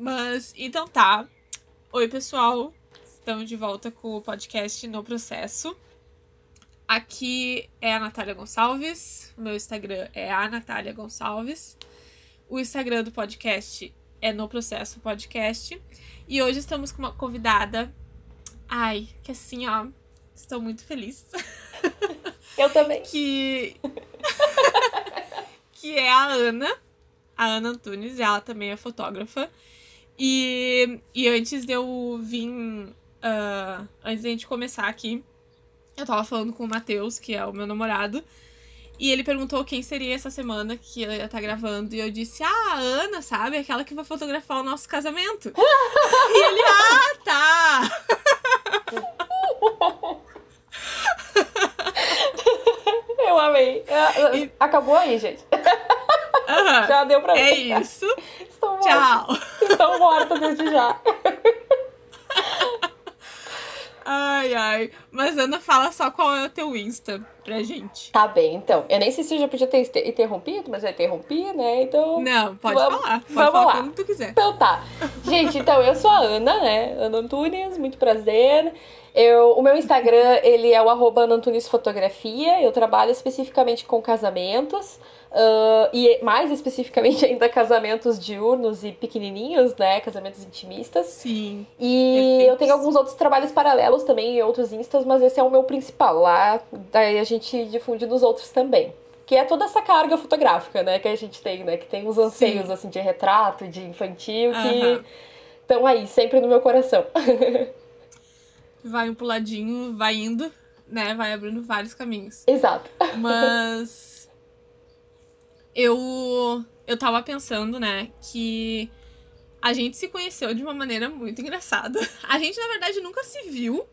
Mas, então tá. Oi, pessoal. Estamos de volta com o podcast No Processo. Aqui é a Natália Gonçalves. O meu Instagram é a Natália Gonçalves. O Instagram do podcast é No Processo Podcast. E hoje estamos com uma convidada. Ai, que assim, ó. Estou muito feliz. Eu também. que. que é a Ana. A Ana Antunes. Ela também é fotógrafa. E, e antes de eu vir. Uh, antes de a gente começar aqui, eu tava falando com o Matheus, que é o meu namorado. E ele perguntou quem seria essa semana que eu ia estar tá gravando. E eu disse, ah, a Ana, sabe? Aquela que vai fotografar o nosso casamento. e ele, ah, tá! eu amei. E... Acabou aí, gente. Uhum. Já deu pra ver. É isso. Estou morta. Tchau. Estou morta desde já. Ai, ai. Mas Ana, fala só qual é o teu Insta pra gente. Tá bem, então. Eu nem sei se eu já podia ter interrompido, mas eu interrompi, né? Então. Não, pode vamos, falar. Pode vamos falar lá. quando tu quiser. Então tá. Gente, então eu sou a Ana, né? Ana Antunes, muito prazer. Eu, o meu Instagram, ele é o arroba Ana Antunes Fotografia. Eu trabalho especificamente com casamentos. Uh, e mais especificamente ainda casamentos diurnos e pequenininhos, né? Casamentos intimistas. Sim. E perfeitos. eu tenho alguns outros trabalhos paralelos também em outros instas, mas esse é o meu principal. Lá, daí a gente difunde nos outros também. Que é toda essa carga fotográfica, né? Que a gente tem, né? Que tem uns anseios, Sim. assim, de retrato, de infantil, que estão aí, sempre no meu coração. vai um puladinho, vai indo, né? Vai abrindo vários caminhos. Exato. Mas eu eu tava pensando, né, que a gente se conheceu de uma maneira muito engraçada. A gente, na verdade, nunca se viu,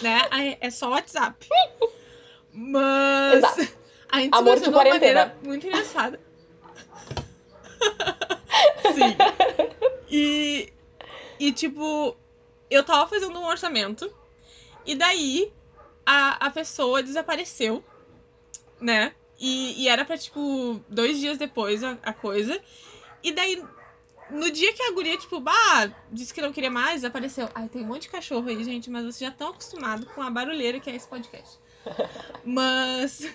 né? É só WhatsApp. Mas Exato. a gente Amor se conheceu de uma maneira muito engraçada. Sim. E, e, tipo, eu tava fazendo um orçamento. E daí a, a pessoa desapareceu, né? E, e era pra, tipo, dois dias depois a, a coisa. E daí, no dia que a guria, tipo, bah, disse que não queria mais, apareceu. Ai, tem um monte de cachorro aí, gente, mas vocês já estão acostumados com a barulheira que é esse podcast. mas.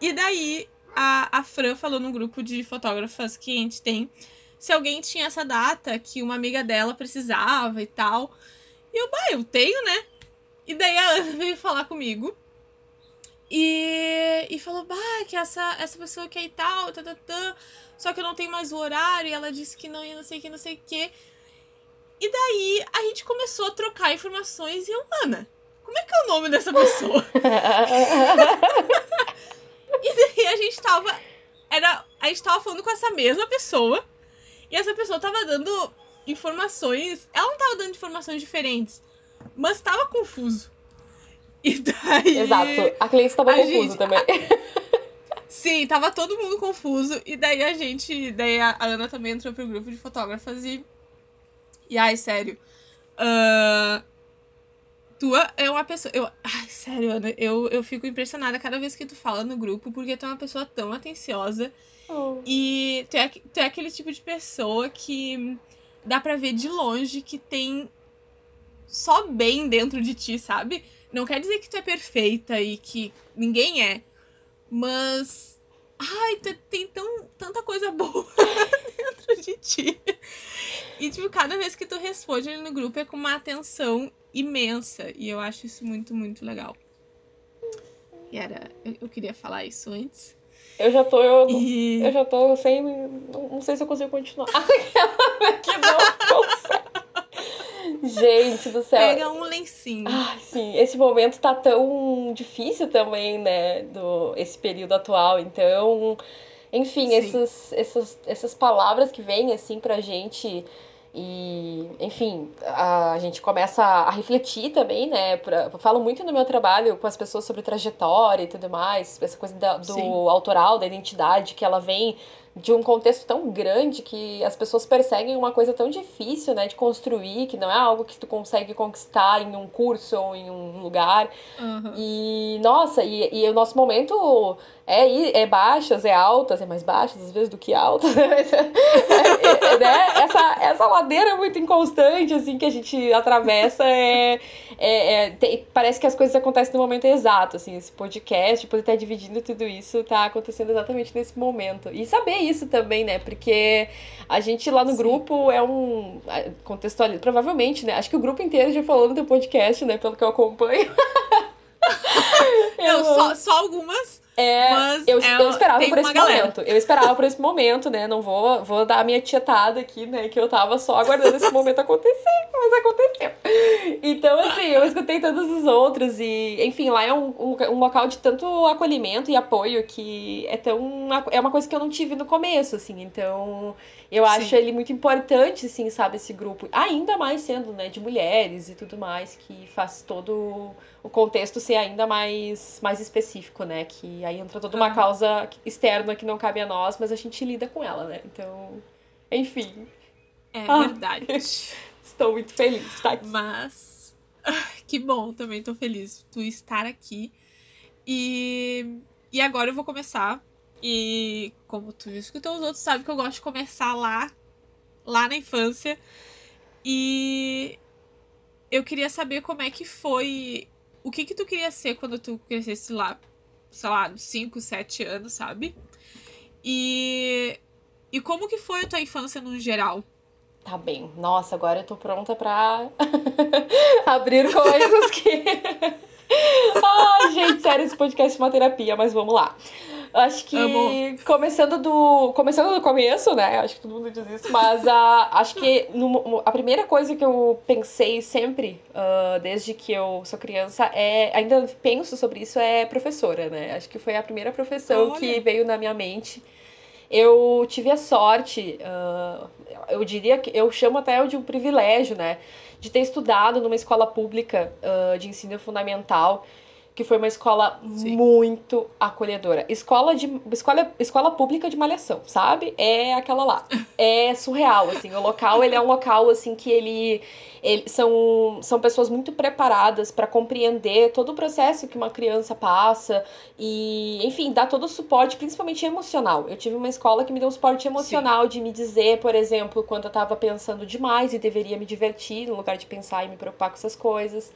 E daí, a, a Fran falou no grupo de fotógrafas que a gente tem se alguém tinha essa data que uma amiga dela precisava e tal. E eu, bah, eu tenho, né? E daí a Ana veio falar comigo. E, e falou, bah, que essa, essa pessoa quer e tal, tá, tá, tá, só que eu não tenho mais o horário, e ela disse que não, e não sei o que, não sei o que. E daí a gente começou a trocar informações e eu, Ana, como é que é o nome dessa pessoa? e daí a gente tava. Era, a gente tava falando com essa mesma pessoa, e essa pessoa tava dando informações. Ela não tava dando informações diferentes, mas tava confuso. E daí. Exato. A cliente estava confusa gente... também. Sim, tava todo mundo confuso. E daí a gente. Daí a Ana também entrou pro grupo de fotógrafas e. E ai, sério. Uh, tu é uma pessoa. Eu, ai, sério, Ana, eu, eu fico impressionada cada vez que tu fala no grupo, porque tu é uma pessoa tão atenciosa. Oh. E tu é, tu é aquele tipo de pessoa que dá pra ver de longe que tem só bem dentro de ti, sabe? Não quer dizer que tu é perfeita e que ninguém é. Mas. Ai, tu tem tão, tanta coisa boa dentro de ti. E, tipo, cada vez que tu responde ali no grupo é com uma atenção imensa. E eu acho isso muito, muito legal. E era. Eu, eu queria falar isso antes. Eu já tô. Eu, e... eu já tô sem. Não, não sei se eu consigo continuar. que não consegue. Gente do céu. Pega um lencinho. Ai, sim, esse momento tá tão difícil também, né? Do, esse período atual. Então, enfim, esses, essas, essas palavras que vêm, assim, pra gente. E, enfim, a gente começa a refletir também, né? Pra, eu falo muito no meu trabalho com as pessoas sobre trajetória e tudo mais, essa coisa da, do Sim. autoral, da identidade, que ela vem de um contexto tão grande que as pessoas perseguem uma coisa tão difícil, né, de construir, que não é algo que tu consegue conquistar em um curso ou em um lugar. Uhum. E, nossa, e, e o nosso momento é, é baixas, é altas, é mais baixas às vezes do que altas, é, é, né? Essa, essa ladeira muito inconstante, assim, que a gente atravessa é. é, é tem, parece que as coisas acontecem no momento exato, assim, esse podcast, poder estar dividindo tudo isso, tá acontecendo exatamente nesse momento. E saber isso também, né? Porque a gente lá no Sim. grupo é um. Contextualiza. Provavelmente, né? Acho que o grupo inteiro já falou no teu podcast, né? Pelo que eu acompanho. eu, só, só algumas é, Mas eu, é, eu esperava por esse galera. momento. Eu esperava por esse momento, né? Não vou, vou dar a minha tietada aqui, né? Que eu tava só aguardando esse momento acontecer, mas aconteceu. Então, assim, eu escutei todos os outros e, enfim, lá é um, um, um local de tanto acolhimento e apoio que é tão. É uma coisa que eu não tive no começo, assim. Então, eu Sim. acho ele muito importante, assim, sabe, esse grupo. Ainda mais sendo, né, de mulheres e tudo mais, que faz todo o contexto ser ainda mais, mais específico, né? Que aí entra toda uma causa externa que não cabe a nós, mas a gente lida com ela, né? Então, enfim. É ah, verdade. Estou muito feliz de estar aqui. Mas, que bom, também estou feliz tu estar aqui. E, e agora eu vou começar. E como tu já escutou os outros, sabe que eu gosto de começar lá, lá na infância. E eu queria saber como é que foi o que que tu queria ser quando tu crescesse lá, sei lá, 5, 7 anos, sabe? E e como que foi a tua infância no geral? Tá bem. Nossa, agora eu tô pronta pra abrir coisas que Ai, gente, sério, esse podcast é uma terapia, mas vamos lá. Acho que começando do começando do começo, né? Acho que todo mundo diz isso, mas a, acho que no, a primeira coisa que eu pensei sempre, uh, desde que eu sou criança, é ainda penso sobre isso é professora, né? Acho que foi a primeira profissão Olha. que veio na minha mente. Eu tive a sorte, uh, eu diria que eu chamo até de um privilégio, né? De ter estudado numa escola pública uh, de ensino fundamental que foi uma escola Sim. muito acolhedora. Escola de escola, escola pública de malhação, sabe? É aquela lá. É surreal, assim. O local, ele é um local, assim, que ele eles são, são pessoas muito preparadas para compreender todo o processo que uma criança passa e, enfim, dar todo o suporte, principalmente emocional. Eu tive uma escola que me deu um suporte emocional Sim. de me dizer, por exemplo, quando eu estava pensando demais e deveria me divertir no lugar de pensar e me preocupar com essas coisas.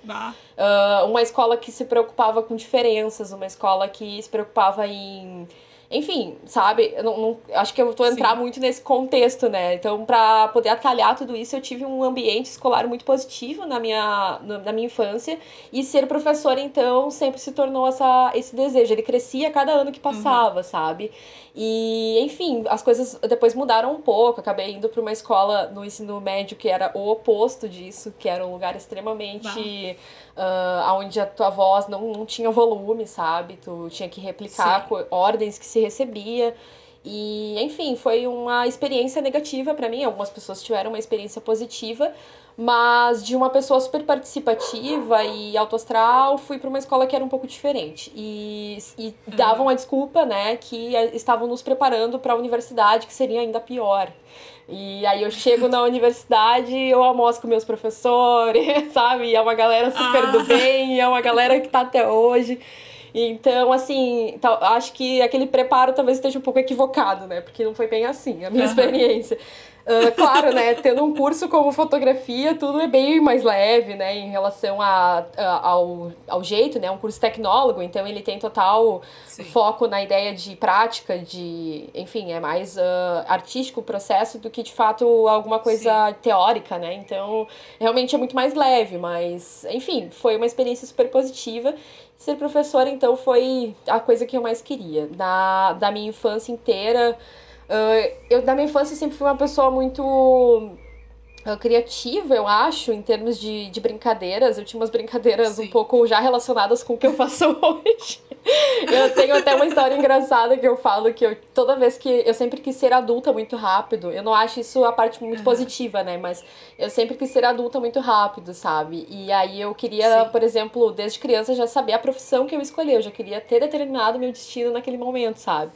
Uh, uma escola que se preocupava com diferenças, uma escola que se preocupava em enfim, sabe? Eu não, não, acho que eu vou entrar Sim. muito nesse contexto, né? Então, para poder atalhar tudo isso, eu tive um ambiente escolar muito positivo na minha, na minha infância. E ser professora, então, sempre se tornou essa, esse desejo. Ele crescia cada ano que passava, uhum. sabe? E, enfim, as coisas depois mudaram um pouco. Acabei indo para uma escola no ensino médio que era o oposto disso, que era um lugar extremamente. Uh, onde a tua voz não, não tinha volume, sabe? Tu tinha que replicar ordens que se recebia. E, enfim, foi uma experiência negativa para mim. Algumas pessoas tiveram uma experiência positiva, mas de uma pessoa super participativa e autoastral, fui para uma escola que era um pouco diferente. E, e uhum. davam a desculpa, né, que estavam nos preparando para a universidade, que seria ainda pior. E aí eu chego na universidade, eu almoço com meus professores, sabe? E é uma galera super ah. do bem, é uma galera que tá até hoje. Então, assim, acho que aquele preparo talvez esteja um pouco equivocado, né? Porque não foi bem assim a minha uhum. experiência. Uh, claro, né, tendo um curso como fotografia, tudo é bem mais leve, né, em relação a, a ao, ao jeito, né, um curso tecnólogo, então ele tem total Sim. foco na ideia de prática, de, enfim, é mais uh, artístico o processo do que, de fato, alguma coisa Sim. teórica, né, então realmente é muito mais leve, mas, enfim, foi uma experiência super positiva Ser professora, então, foi a coisa que eu mais queria. Da, da minha infância inteira, Uh, eu, da minha infância, sempre fui uma pessoa muito uh, criativa, eu acho, em termos de, de brincadeiras. Eu tinha umas brincadeiras Sim. um pouco já relacionadas com o que eu faço hoje. eu tenho até uma história engraçada que eu falo que eu, toda vez que eu sempre quis ser adulta muito rápido, eu não acho isso a parte muito uhum. positiva, né? Mas eu sempre quis ser adulta muito rápido, sabe? E aí eu queria, Sim. por exemplo, desde criança já saber a profissão que eu escolhi, eu já queria ter determinado meu destino naquele momento, sabe?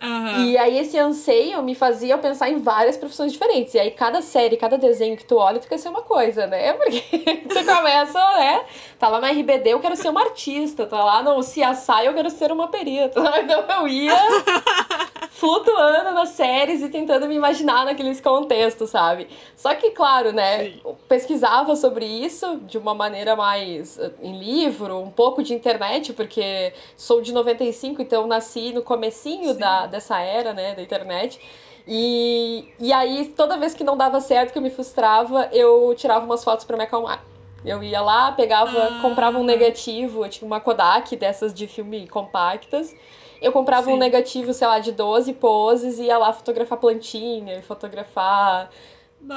Uhum. E aí esse anseio me fazia pensar em várias profissões diferentes. E aí cada série, cada desenho que tu olha, tu quer ser uma coisa, né? Porque tu começa, né? Tá lá na RBD, eu quero ser uma artista. Tá lá no CSI, eu quero ser uma perita. Então eu ia flutuando nas séries e tentando me imaginar naqueles contextos, sabe? Só que, claro, né, Sim. pesquisava sobre isso de uma maneira mais eh, em livro, um pouco de internet, porque sou de 95, então nasci no comecinho da, dessa era, né, da internet. E, e aí, toda vez que não dava certo, que eu me frustrava, eu tirava umas fotos para me acalmar. Eu ia lá, pegava, ah. comprava um negativo, eu tinha uma Kodak dessas de filme compactas. Eu comprava Sim. um negativo, sei lá, de 12 poses e ia lá fotografar plantinha, fotografar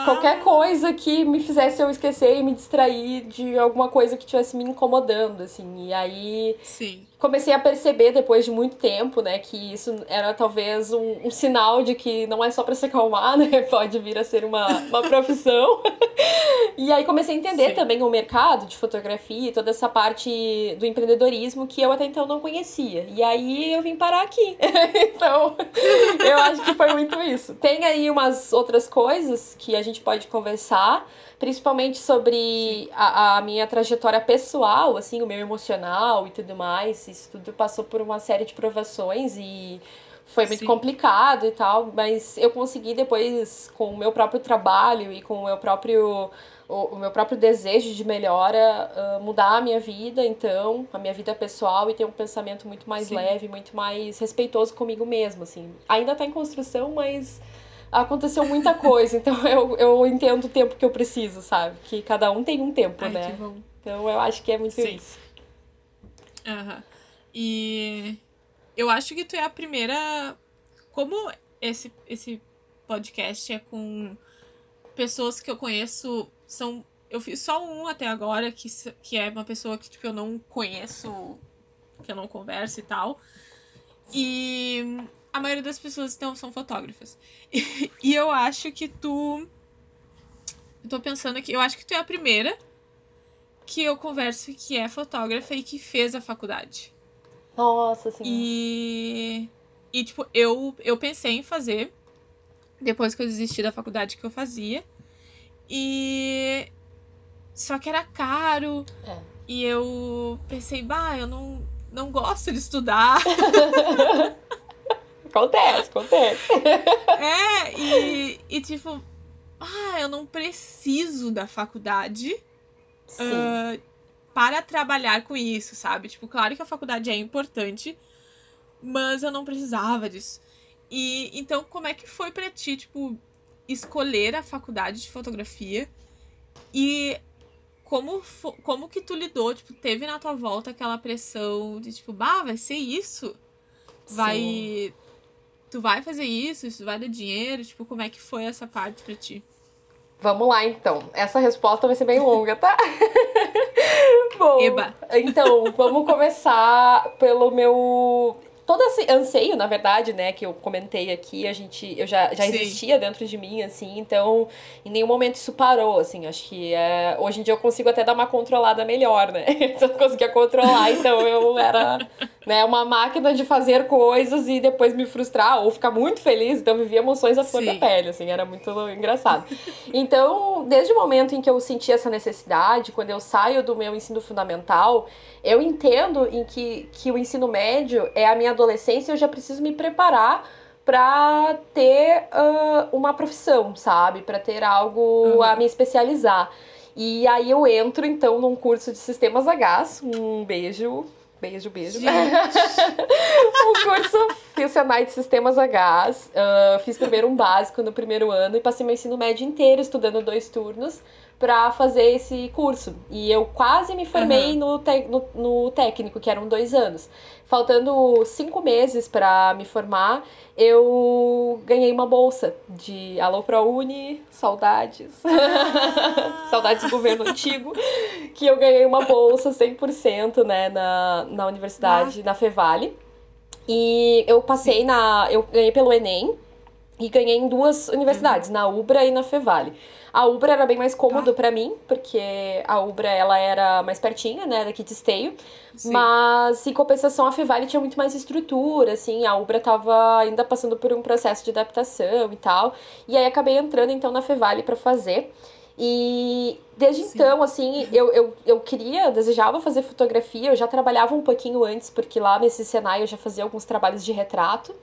Qualquer coisa que me fizesse eu esquecer e me distrair de alguma coisa que estivesse me incomodando, assim. E aí Sim. Comecei a perceber depois de muito tempo, né, que isso era talvez um, um sinal de que não é só para se acalmar, né? Pode vir a ser uma, uma profissão. e aí comecei a entender Sim. também o mercado de fotografia e toda essa parte do empreendedorismo que eu até então não conhecia. E aí eu vim parar aqui. então, eu acho que foi muito isso. Tem aí umas outras coisas que a gente pode conversar, principalmente sobre a, a, minha trajetória pessoal, assim, o meu emocional e tudo mais. Isso tudo passou por uma série de provações e foi muito Sim. complicado e tal, mas eu consegui depois, com o meu próprio trabalho e com o meu próprio o, meu próprio desejo de melhora uh, mudar a minha vida, então, a minha vida pessoal e ter um pensamento muito mais Sim. leve, muito mais respeitoso comigo mesmo, assim. Ainda está em construção, mas aconteceu muita coisa, então eu, eu entendo o tempo que eu preciso, sabe? Que cada um tem um tempo, Ai, né? Então eu acho que é muito Sim. isso. Aham. Uhum. E eu acho que tu é a primeira. Como esse, esse podcast é com pessoas que eu conheço, são. Eu fiz só um até agora, que, que é uma pessoa que tipo, eu não conheço, que eu não converso e tal. E a maioria das pessoas então são fotógrafas. E, e eu acho que tu. Eu tô pensando aqui, eu acho que tu é a primeira que eu converso que é fotógrafa e que fez a faculdade. Nossa, sim. E. E, tipo, eu, eu pensei em fazer depois que eu desisti da faculdade que eu fazia. E. Só que era caro. É. E eu pensei, bah, eu não, não gosto de estudar. Acontece, acontece. É, e, e tipo, ah, eu não preciso da faculdade uh, para trabalhar com isso, sabe? Tipo, claro que a faculdade é importante, mas eu não precisava disso. E então, como é que foi para ti, tipo, escolher a faculdade de fotografia? E como, como que tu lidou? Tipo, teve na tua volta aquela pressão de tipo, bah, vai ser isso? Vai. Sim tu vai fazer isso, isso vai dar dinheiro? Tipo, como é que foi essa parte pra ti? Vamos lá, então. Essa resposta vai ser bem longa, tá? Bom, Eba. então, vamos começar pelo meu todo esse anseio, na verdade, né, que eu comentei aqui, a gente, eu já, já existia dentro de mim, assim, então em nenhum momento isso parou, assim, acho que é, hoje em dia eu consigo até dar uma controlada melhor, né, eu conseguia controlar, então eu era, né, uma máquina de fazer coisas e depois me frustrar ou ficar muito feliz, então eu vivia emoções à flor da pele, assim, era muito engraçado. Então, desde o momento em que eu senti essa necessidade, quando eu saio do meu ensino fundamental, eu entendo em que, que o ensino médio é a minha adolescência, eu já preciso me preparar para ter uh, uma profissão, sabe? Para ter algo uhum. a me especializar. E aí eu entro, então, num curso de sistemas H. Um beijo. Beijo, beijo. um curso, fiz Senai de Sistemas H. Uh, fiz primeiro um básico no primeiro ano e passei meu ensino médio inteiro estudando dois turnos para fazer esse curso. E eu quase me formei uhum. no, te, no, no, técnico, que eram dois anos. Faltando cinco meses para me formar, eu ganhei uma bolsa de Alô ProUni, saudades. Ah. saudades do governo antigo. Que eu ganhei uma bolsa 100% né, na, na universidade, ah. na Fevale. E eu passei na. Eu ganhei pelo Enem e ganhei em duas universidades, uhum. na Ubra e na Fevale. A Ubra era bem mais cômodo tá. para mim, porque a Ubra ela era mais pertinha, né, daqui de Esteio. Sim. Mas em compensação a Fevale tinha muito mais estrutura, assim, a Ubra tava ainda passando por um processo de adaptação e tal. E aí acabei entrando então na Fevale para fazer. E desde Sim. então, assim, eu, eu, eu queria, desejava fazer fotografia, eu já trabalhava um pouquinho antes, porque lá nesse Senai eu já fazia alguns trabalhos de retrato.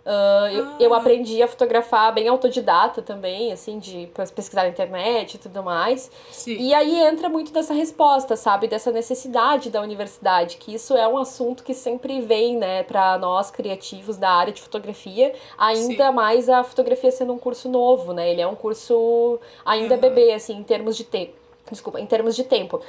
Uh, eu, ah. eu aprendi a fotografar bem autodidata também, assim, de pesquisar na internet e tudo mais. Sim. E aí entra muito dessa resposta, sabe? Dessa necessidade da universidade, que isso é um assunto que sempre vem, né, para nós criativos da área de fotografia, ainda Sim. mais a fotografia sendo um curso novo, né? Ele é um curso ainda uhum. bebê, assim, em termos de tempo. Desculpa, em termos de tempo.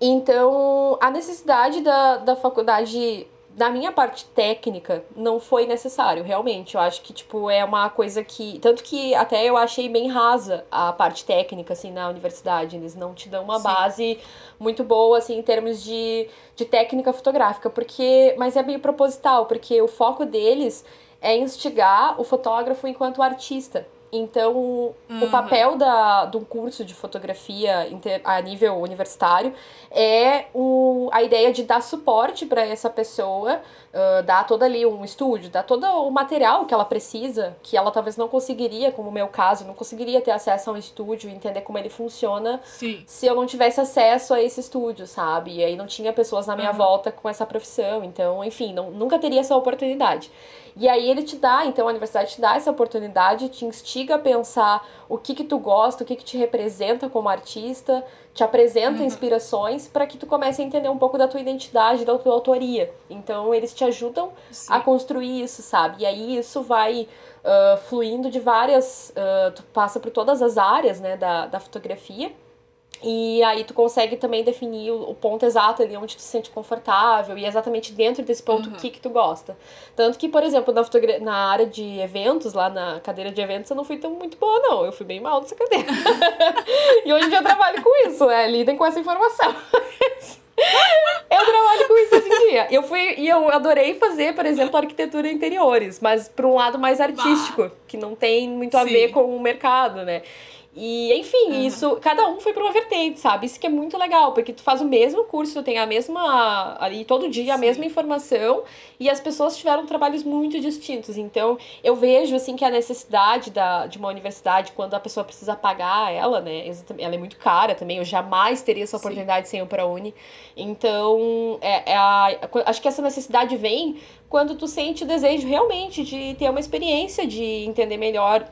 Então, a necessidade da, da faculdade da minha parte técnica, não foi necessário, realmente. Eu acho que, tipo, é uma coisa que. Tanto que até eu achei bem rasa a parte técnica, assim, na universidade. Eles não te dão uma Sim. base muito boa, assim, em termos de, de técnica fotográfica. porque Mas é meio proposital, porque o foco deles é instigar o fotógrafo enquanto artista. Então, uhum. o papel da, de um curso de fotografia a nível universitário é o, a ideia de dar suporte para essa pessoa, uh, dar todo ali um estúdio, dar todo o material que ela precisa, que ela talvez não conseguiria, como o meu caso, não conseguiria ter acesso a um estúdio, entender como ele funciona, Sim. se eu não tivesse acesso a esse estúdio, sabe? E aí não tinha pessoas na minha uhum. volta com essa profissão. Então, enfim, não, nunca teria essa oportunidade. E aí ele te dá, então a universidade te dá essa oportunidade, te instiga a pensar o que que tu gosta, o que que te representa como artista, te apresenta uhum. inspirações para que tu comece a entender um pouco da tua identidade, da tua autoria. Então eles te ajudam Sim. a construir isso, sabe? E aí isso vai uh, fluindo de várias, uh, tu passa por todas as áreas, né, da, da fotografia e aí tu consegue também definir o, ponto exato ali onde tu se sente confortável e exatamente dentro desse ponto o uhum. que que tu gosta. Tanto que, por exemplo, na, na área de eventos, lá na cadeira de eventos, eu não fui tão muito boa, não. Eu fui bem mal nessa cadeira. e hoje em dia eu trabalho com isso, é, lidem com essa informação. eu trabalho com isso hoje em dia. Eu fui e eu adorei fazer, por exemplo, arquitetura interiores, mas para um lado mais artístico, bah. que não tem muito a Sim. ver com o mercado, né? E, enfim, uhum. isso, cada um foi pra uma vertente, sabe? Isso que é muito legal, porque tu faz o mesmo curso, tu tem a mesma, ali, todo dia, a Sim. mesma informação, e as pessoas tiveram trabalhos muito distintos. Então, eu vejo, assim, que a necessidade da, de uma universidade, quando a pessoa precisa pagar ela, né? Ela é muito cara também, eu jamais teria essa oportunidade Sim. sem ir pra Uni. Então, é, é a, acho que essa necessidade vem quando tu sente o desejo realmente de ter uma experiência, de entender melhor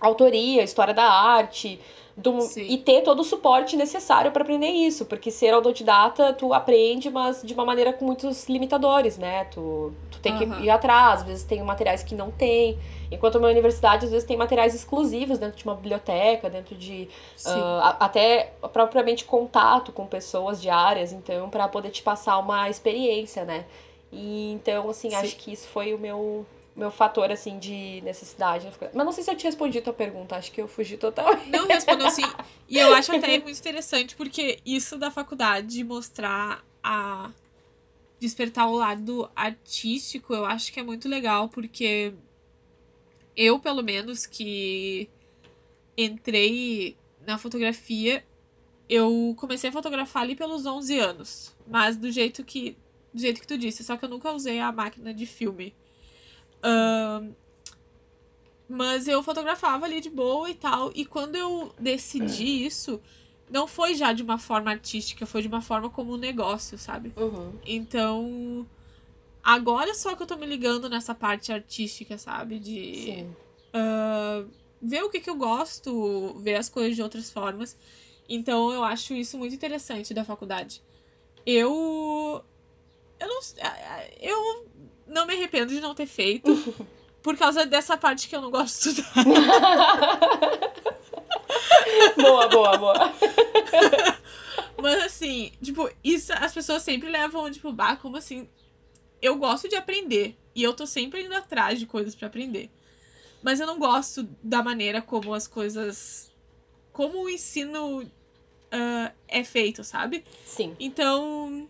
autoria, história da arte, do, e ter todo o suporte necessário para aprender isso, porque ser autodidata tu aprende, mas de uma maneira com muitos limitadores, né? Tu, tu tem uhum. que ir atrás, às vezes tem materiais que não tem. Enquanto a minha universidade, às vezes, tem materiais exclusivos dentro de uma biblioteca, dentro de uh, até propriamente contato com pessoas de áreas, então, para poder te passar uma experiência, né? E então, assim, Sim. acho que isso foi o meu meu fator, assim, de necessidade. Mas não sei se eu te respondi a tua pergunta, acho que eu fugi totalmente. Não respondeu sim. E eu acho até muito interessante, porque isso da faculdade mostrar a. despertar o lado artístico, eu acho que é muito legal, porque eu, pelo menos, que entrei na fotografia, eu comecei a fotografar ali pelos 11 anos. Mas do jeito que. Do jeito que tu disse, só que eu nunca usei a máquina de filme. Uh, mas eu fotografava ali de boa e tal. E quando eu decidi isso, não foi já de uma forma artística, foi de uma forma como um negócio, sabe? Uhum. Então. Agora só que eu tô me ligando nessa parte artística, sabe? De. Uh, ver o que, que eu gosto, ver as coisas de outras formas. Então eu acho isso muito interessante da faculdade. Eu. Eu não. Eu não me arrependo de não ter feito. por causa dessa parte que eu não gosto de estudar. boa, boa, boa. Mas assim, tipo, isso as pessoas sempre levam, tipo, bah, como assim? Eu gosto de aprender. E eu tô sempre indo atrás de coisas para aprender. Mas eu não gosto da maneira como as coisas. Como o ensino uh, é feito, sabe? Sim. Então.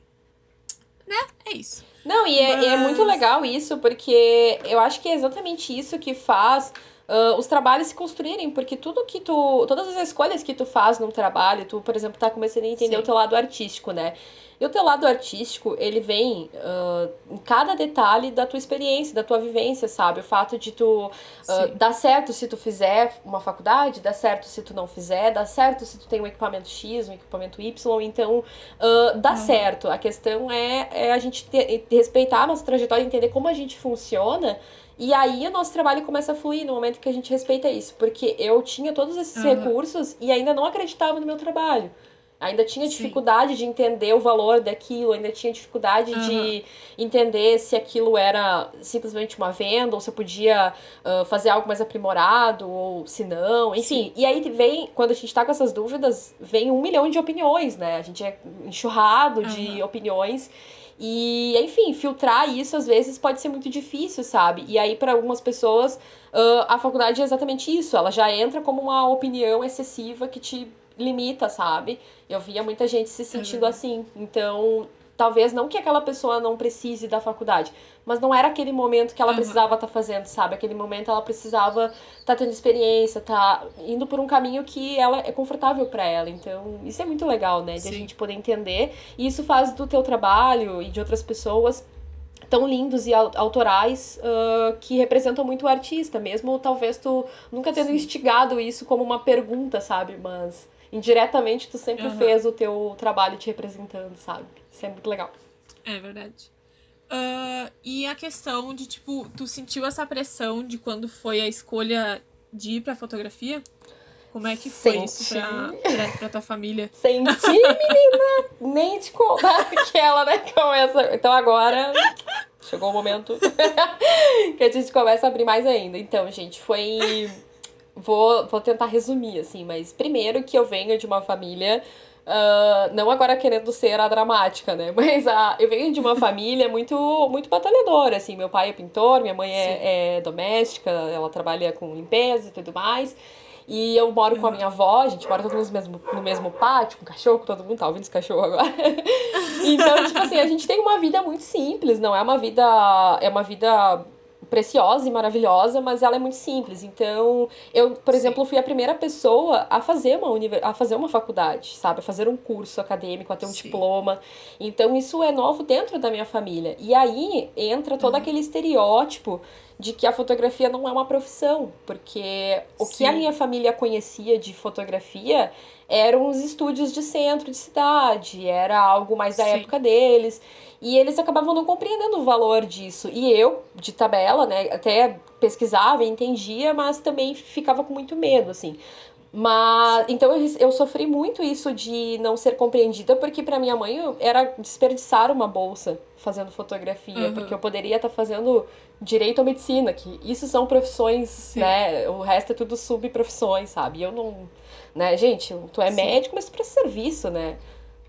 Né? É isso. Não, e é, Mas... é muito legal isso, porque eu acho que é exatamente isso que faz uh, os trabalhos se construírem, porque tudo que tu. Todas as escolhas que tu faz num trabalho, tu, por exemplo, tá começando a entender Sim. o teu lado artístico, né? E o teu lado artístico, ele vem uh, em cada detalhe da tua experiência, da tua vivência, sabe? O fato de tu uh, dar certo se tu fizer uma faculdade, dar certo se tu não fizer, dar certo se tu tem um equipamento X, um equipamento Y, então uh, dá uhum. certo. A questão é, é a gente ter, respeitar a nossa trajetória, entender como a gente funciona E aí o nosso trabalho começa a fluir no momento que a gente respeita isso. Porque eu tinha todos esses uhum. recursos e ainda não acreditava no meu trabalho. Ainda tinha dificuldade Sim. de entender o valor daquilo, ainda tinha dificuldade uhum. de entender se aquilo era simplesmente uma venda, ou se eu podia uh, fazer algo mais aprimorado, ou se não, enfim. Sim. E aí vem, quando a gente tá com essas dúvidas, vem um milhão de opiniões, né? A gente é enxurrado uhum. de opiniões. E, enfim, filtrar isso às vezes pode ser muito difícil, sabe? E aí, para algumas pessoas, uh, a faculdade é exatamente isso. Ela já entra como uma opinião excessiva que te limita, sabe? Eu via muita gente se sentindo uhum. assim. Então, talvez não que aquela pessoa não precise da faculdade, mas não era aquele momento que ela uhum. precisava estar tá fazendo, sabe? Aquele momento ela precisava estar tá tendo experiência, tá indo por um caminho que ela é confortável para ela. Então, isso é muito legal, né? De Sim. a gente poder entender. E isso faz do teu trabalho e de outras pessoas tão lindos e autorais uh, que representam muito o artista, mesmo talvez tu nunca tendo Sim. instigado isso como uma pergunta, sabe? Mas indiretamente tu sempre uhum. fez o teu trabalho te representando, sabe? Isso é muito legal. É verdade. Uh, e a questão de, tipo, tu sentiu essa pressão de quando foi a escolha de ir pra fotografia? Como é que foi Senti. isso pra, pra, pra, tua família? Senti, menina! Nem te contar aquela, né? Começa. Então agora chegou o momento que a gente começa a abrir mais ainda. Então, gente, foi Vou, vou tentar resumir, assim, mas primeiro que eu venho de uma família. Uh, não agora querendo ser a dramática, né? Mas uh, eu venho de uma família muito, muito batalhadora, assim. Meu pai é pintor, minha mãe é, é, doméstica, ela trabalha com limpeza e tudo mais. E eu moro com a minha avó, a gente mora todos no mesmo, no mesmo pátio, com cachorro, todo mundo tá ouvindo esse cachorro agora. então, tipo assim, a gente tem uma vida muito simples, não é uma vida. É uma vida preciosa e maravilhosa, mas ela é muito simples. Então, eu, por Sim. exemplo, fui a primeira pessoa a fazer uma univers... a fazer uma faculdade, sabe? A fazer um curso acadêmico, a ter um Sim. diploma. Então, isso é novo dentro da minha família. E aí entra todo uhum. aquele estereótipo de que a fotografia não é uma profissão, porque o Sim. que a minha família conhecia de fotografia eram os estúdios de centro de cidade, era algo mais da época deles. E eles acabavam não compreendendo o valor disso. E eu, de tabela, né, até pesquisava e entendia, mas também ficava com muito medo, assim. Mas então eu, eu sofri muito isso de não ser compreendida, porque para minha mãe era desperdiçar uma bolsa fazendo fotografia, uhum. porque eu poderia estar tá fazendo direito ou medicina, que isso são profissões, Sim. né? O resto é tudo subprofissões, sabe? E eu não, né, gente, tu é Sim. médico, mas tu presta serviço, né?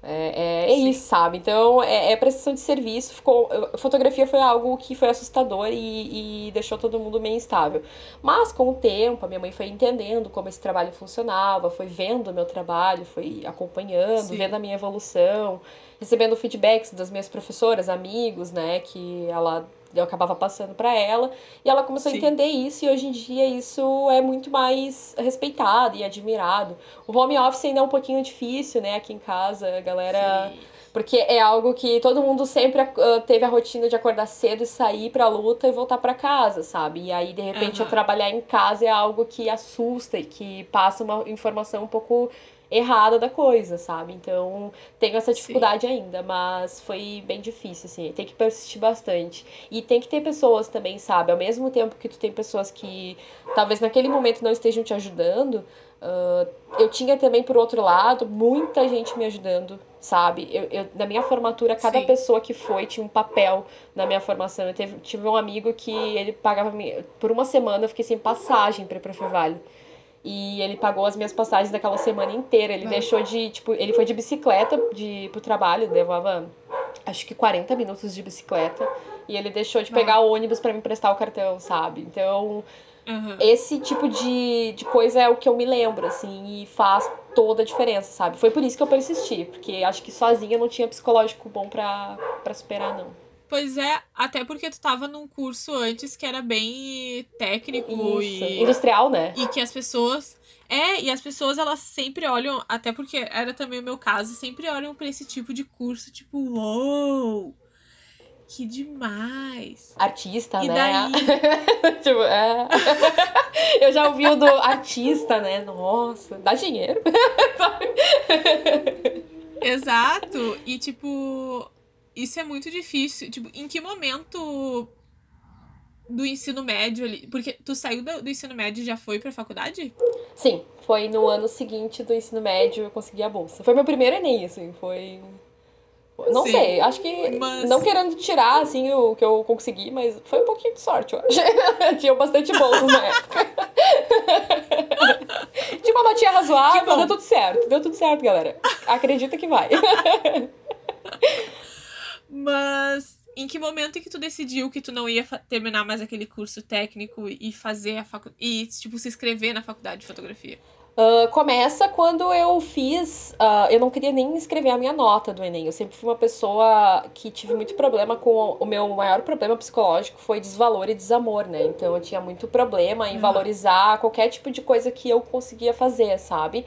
É, é, é isso, sabe? Então, é, é, prestação de serviço. Ficou, fotografia foi algo que foi assustador e, e deixou todo mundo meio instável. Mas, com o tempo, a minha mãe foi entendendo como esse trabalho funcionava, foi vendo o meu trabalho, foi acompanhando, Sim. vendo a minha evolução, recebendo feedbacks das minhas professoras, amigos, né? Que ela eu acabava passando para ela e ela começou Sim. a entender isso e hoje em dia isso é muito mais respeitado e admirado. O home office ainda é um pouquinho difícil, né, aqui em casa, a galera Sim. porque é algo que todo mundo sempre uh, teve a rotina de acordar cedo e sair para luta e voltar para casa, sabe? E aí de repente uhum. trabalhar em casa é algo que assusta e que passa uma informação um pouco errada da coisa, sabe? Então, tenho essa dificuldade Sim. ainda, mas foi bem difícil, assim. Tem que persistir bastante. E tem que ter pessoas também, sabe? Ao mesmo tempo que tu tem pessoas que talvez naquele momento não estejam te ajudando, uh, eu tinha também, por outro lado, muita gente me ajudando, sabe? Eu, eu, na minha formatura, cada Sim. pessoa que foi tinha um papel na minha formação. Eu teve, tive um amigo que ele pagava... Por uma semana eu fiquei sem passagem para ir pra Fevale. E ele pagou as minhas passagens daquela semana inteira. Ele ah. deixou de, tipo, ele foi de bicicleta de, pro trabalho, levava acho que 40 minutos de bicicleta. E ele deixou de pegar o ônibus para me emprestar o cartão, sabe? Então, uhum. esse tipo de, de coisa é o que eu me lembro, assim, e faz toda a diferença, sabe? Foi por isso que eu persisti, porque acho que sozinha não tinha psicológico bom pra, pra superar, não. Pois é, até porque tu tava num curso antes que era bem técnico Isso. e. Industrial, né? E que as pessoas. É, e as pessoas elas sempre olham, até porque era também o meu caso, sempre olham para esse tipo de curso, tipo, uou! Que demais! Artista, e né? Daí... tipo, é. Eu já ouvi o do artista, né? Nossa, dá dinheiro. Exato. E tipo, isso é muito difícil. Tipo, em que momento do ensino médio ali. Porque tu saiu do, do ensino médio e já foi pra faculdade? Sim, foi no ano seguinte do ensino médio eu consegui a bolsa. Foi meu primeiro Enem, assim, foi. Não Sim, sei, acho que. Mas... Não querendo tirar, assim, o que eu consegui, mas foi um pouquinho de sorte, eu acho. Tinha bastante bolsas na época. Tinha uma notinha razoável, deu tudo certo. Deu tudo certo, galera. Acredita que vai. mas em que momento que tu decidiu que tu não ia terminar mais aquele curso técnico e fazer a faculdade e tipo se inscrever na faculdade de fotografia? Uh, começa quando eu fiz. Uh, eu não queria nem escrever a minha nota do Enem. Eu sempre fui uma pessoa que tive muito problema com. O meu maior problema psicológico foi desvalor e desamor, né? Então eu tinha muito problema em uhum. valorizar qualquer tipo de coisa que eu conseguia fazer, sabe?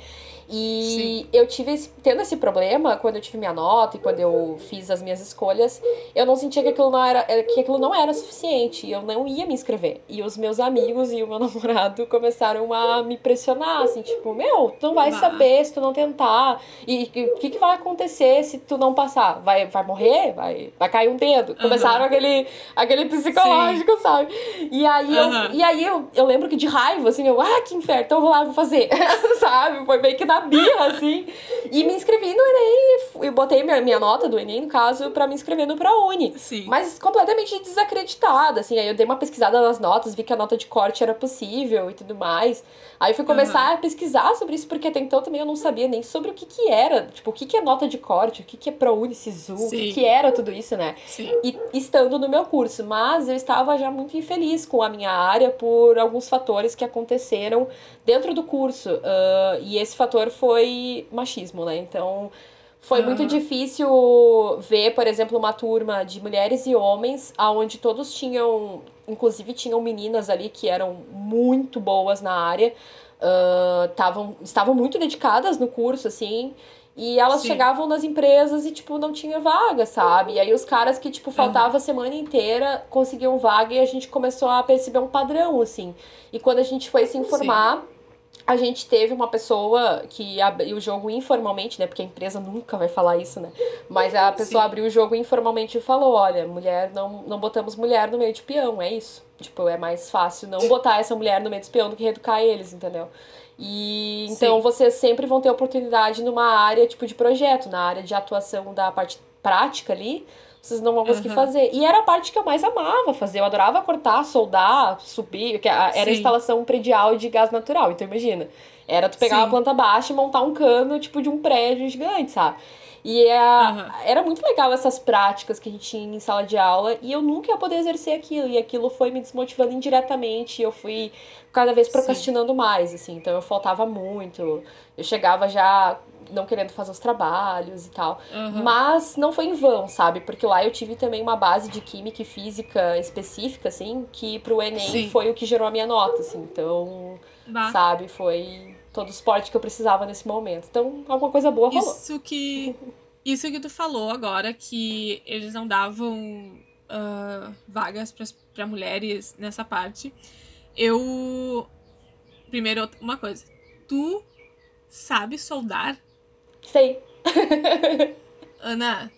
E Sim. eu tive esse, tendo esse problema quando eu tive minha nota e quando eu fiz as minhas escolhas, eu não sentia que aquilo não era eh, que aquilo não era suficiente, eu não ia me inscrever. E os meus amigos e o meu namorado começaram a me pressionar, assim, tipo, meu, tu não vai bah. saber se tu não tentar. E o que, que vai acontecer se tu não passar? Vai, vai morrer? Vai, vai cair um dedo? Começaram uhum. aquele, aquele psicológico, Sim. sabe? E aí, uhum. eu, e aí eu, eu lembro que de raiva, assim, eu, ah, que inferno, então eu vou lá, vou fazer, sabe? Foi meio que na birra, assim. E me inscrevi no Enem, e botei minha, minha nota do Enem, no caso, pra me inscrever no ProUni. Sim. Mas completamente desacreditada, assim. Aí eu dei uma pesquisada nas notas, vi que a nota de corte era possível e tudo mais. Aí eu fui começar uhum. a pesquisar sobre isso, porque até então também eu não sabia nem sobre o que que era. Tipo, o que que é nota de corte, o que que é ProUni, SISU, o que que era tudo isso, né? Sim. E estando no meu curso. Mas eu estava já muito infeliz com a minha área por alguns fatores que aconteceram dentro do curso. Uh, e esse fator foi machismo, né? Então foi uhum. muito difícil ver, por exemplo, uma turma de mulheres e homens, aonde todos tinham, inclusive tinham meninas ali que eram muito boas na área, uh, tavam, estavam muito dedicadas no curso, assim, e elas Sim. chegavam nas empresas e, tipo, não tinha vaga, sabe? E aí os caras que, tipo, faltava uhum. a semana inteira conseguiam vaga e a gente começou a perceber um padrão, assim. E quando a gente foi se informar, Sim a gente teve uma pessoa que abriu o jogo informalmente, né? Porque a empresa nunca vai falar isso, né? Mas a pessoa Sim. abriu o jogo informalmente e falou: olha, mulher, não, não botamos mulher no meio de peão, é isso. Tipo, é mais fácil não botar essa mulher no meio de peão do que reeducar eles, entendeu? E então Sim. vocês sempre vão ter oportunidade numa área tipo de projeto, na área de atuação da parte prática ali, vocês não vão conseguir uhum. fazer. E era a parte que eu mais amava fazer. Eu adorava cortar, soldar, subir, que era Sim. instalação predial de gás natural. Então imagina, era tu pegar Sim. uma planta baixa e montar um cano tipo de um prédio gigante, sabe? E é uhum. era muito legal essas práticas que a gente tinha em sala de aula e eu nunca ia poder exercer aquilo. E aquilo foi me desmotivando indiretamente. E eu fui cada vez procrastinando Sim. mais, assim. Então eu faltava muito. Eu chegava já não querendo fazer os trabalhos e tal. Uhum. Mas não foi em vão, sabe? Porque lá eu tive também uma base de química e física específica, assim, que pro Enem Sim. foi o que gerou a minha nota, assim. Então, bah. sabe, foi todo o suporte que eu precisava nesse momento. Então, alguma coisa boa rolou. Isso que. Isso que tu falou agora, que eles não davam uh, vagas para mulheres nessa parte. Eu. Primeiro, uma coisa. Tu sabe soldar? Sei. Ana,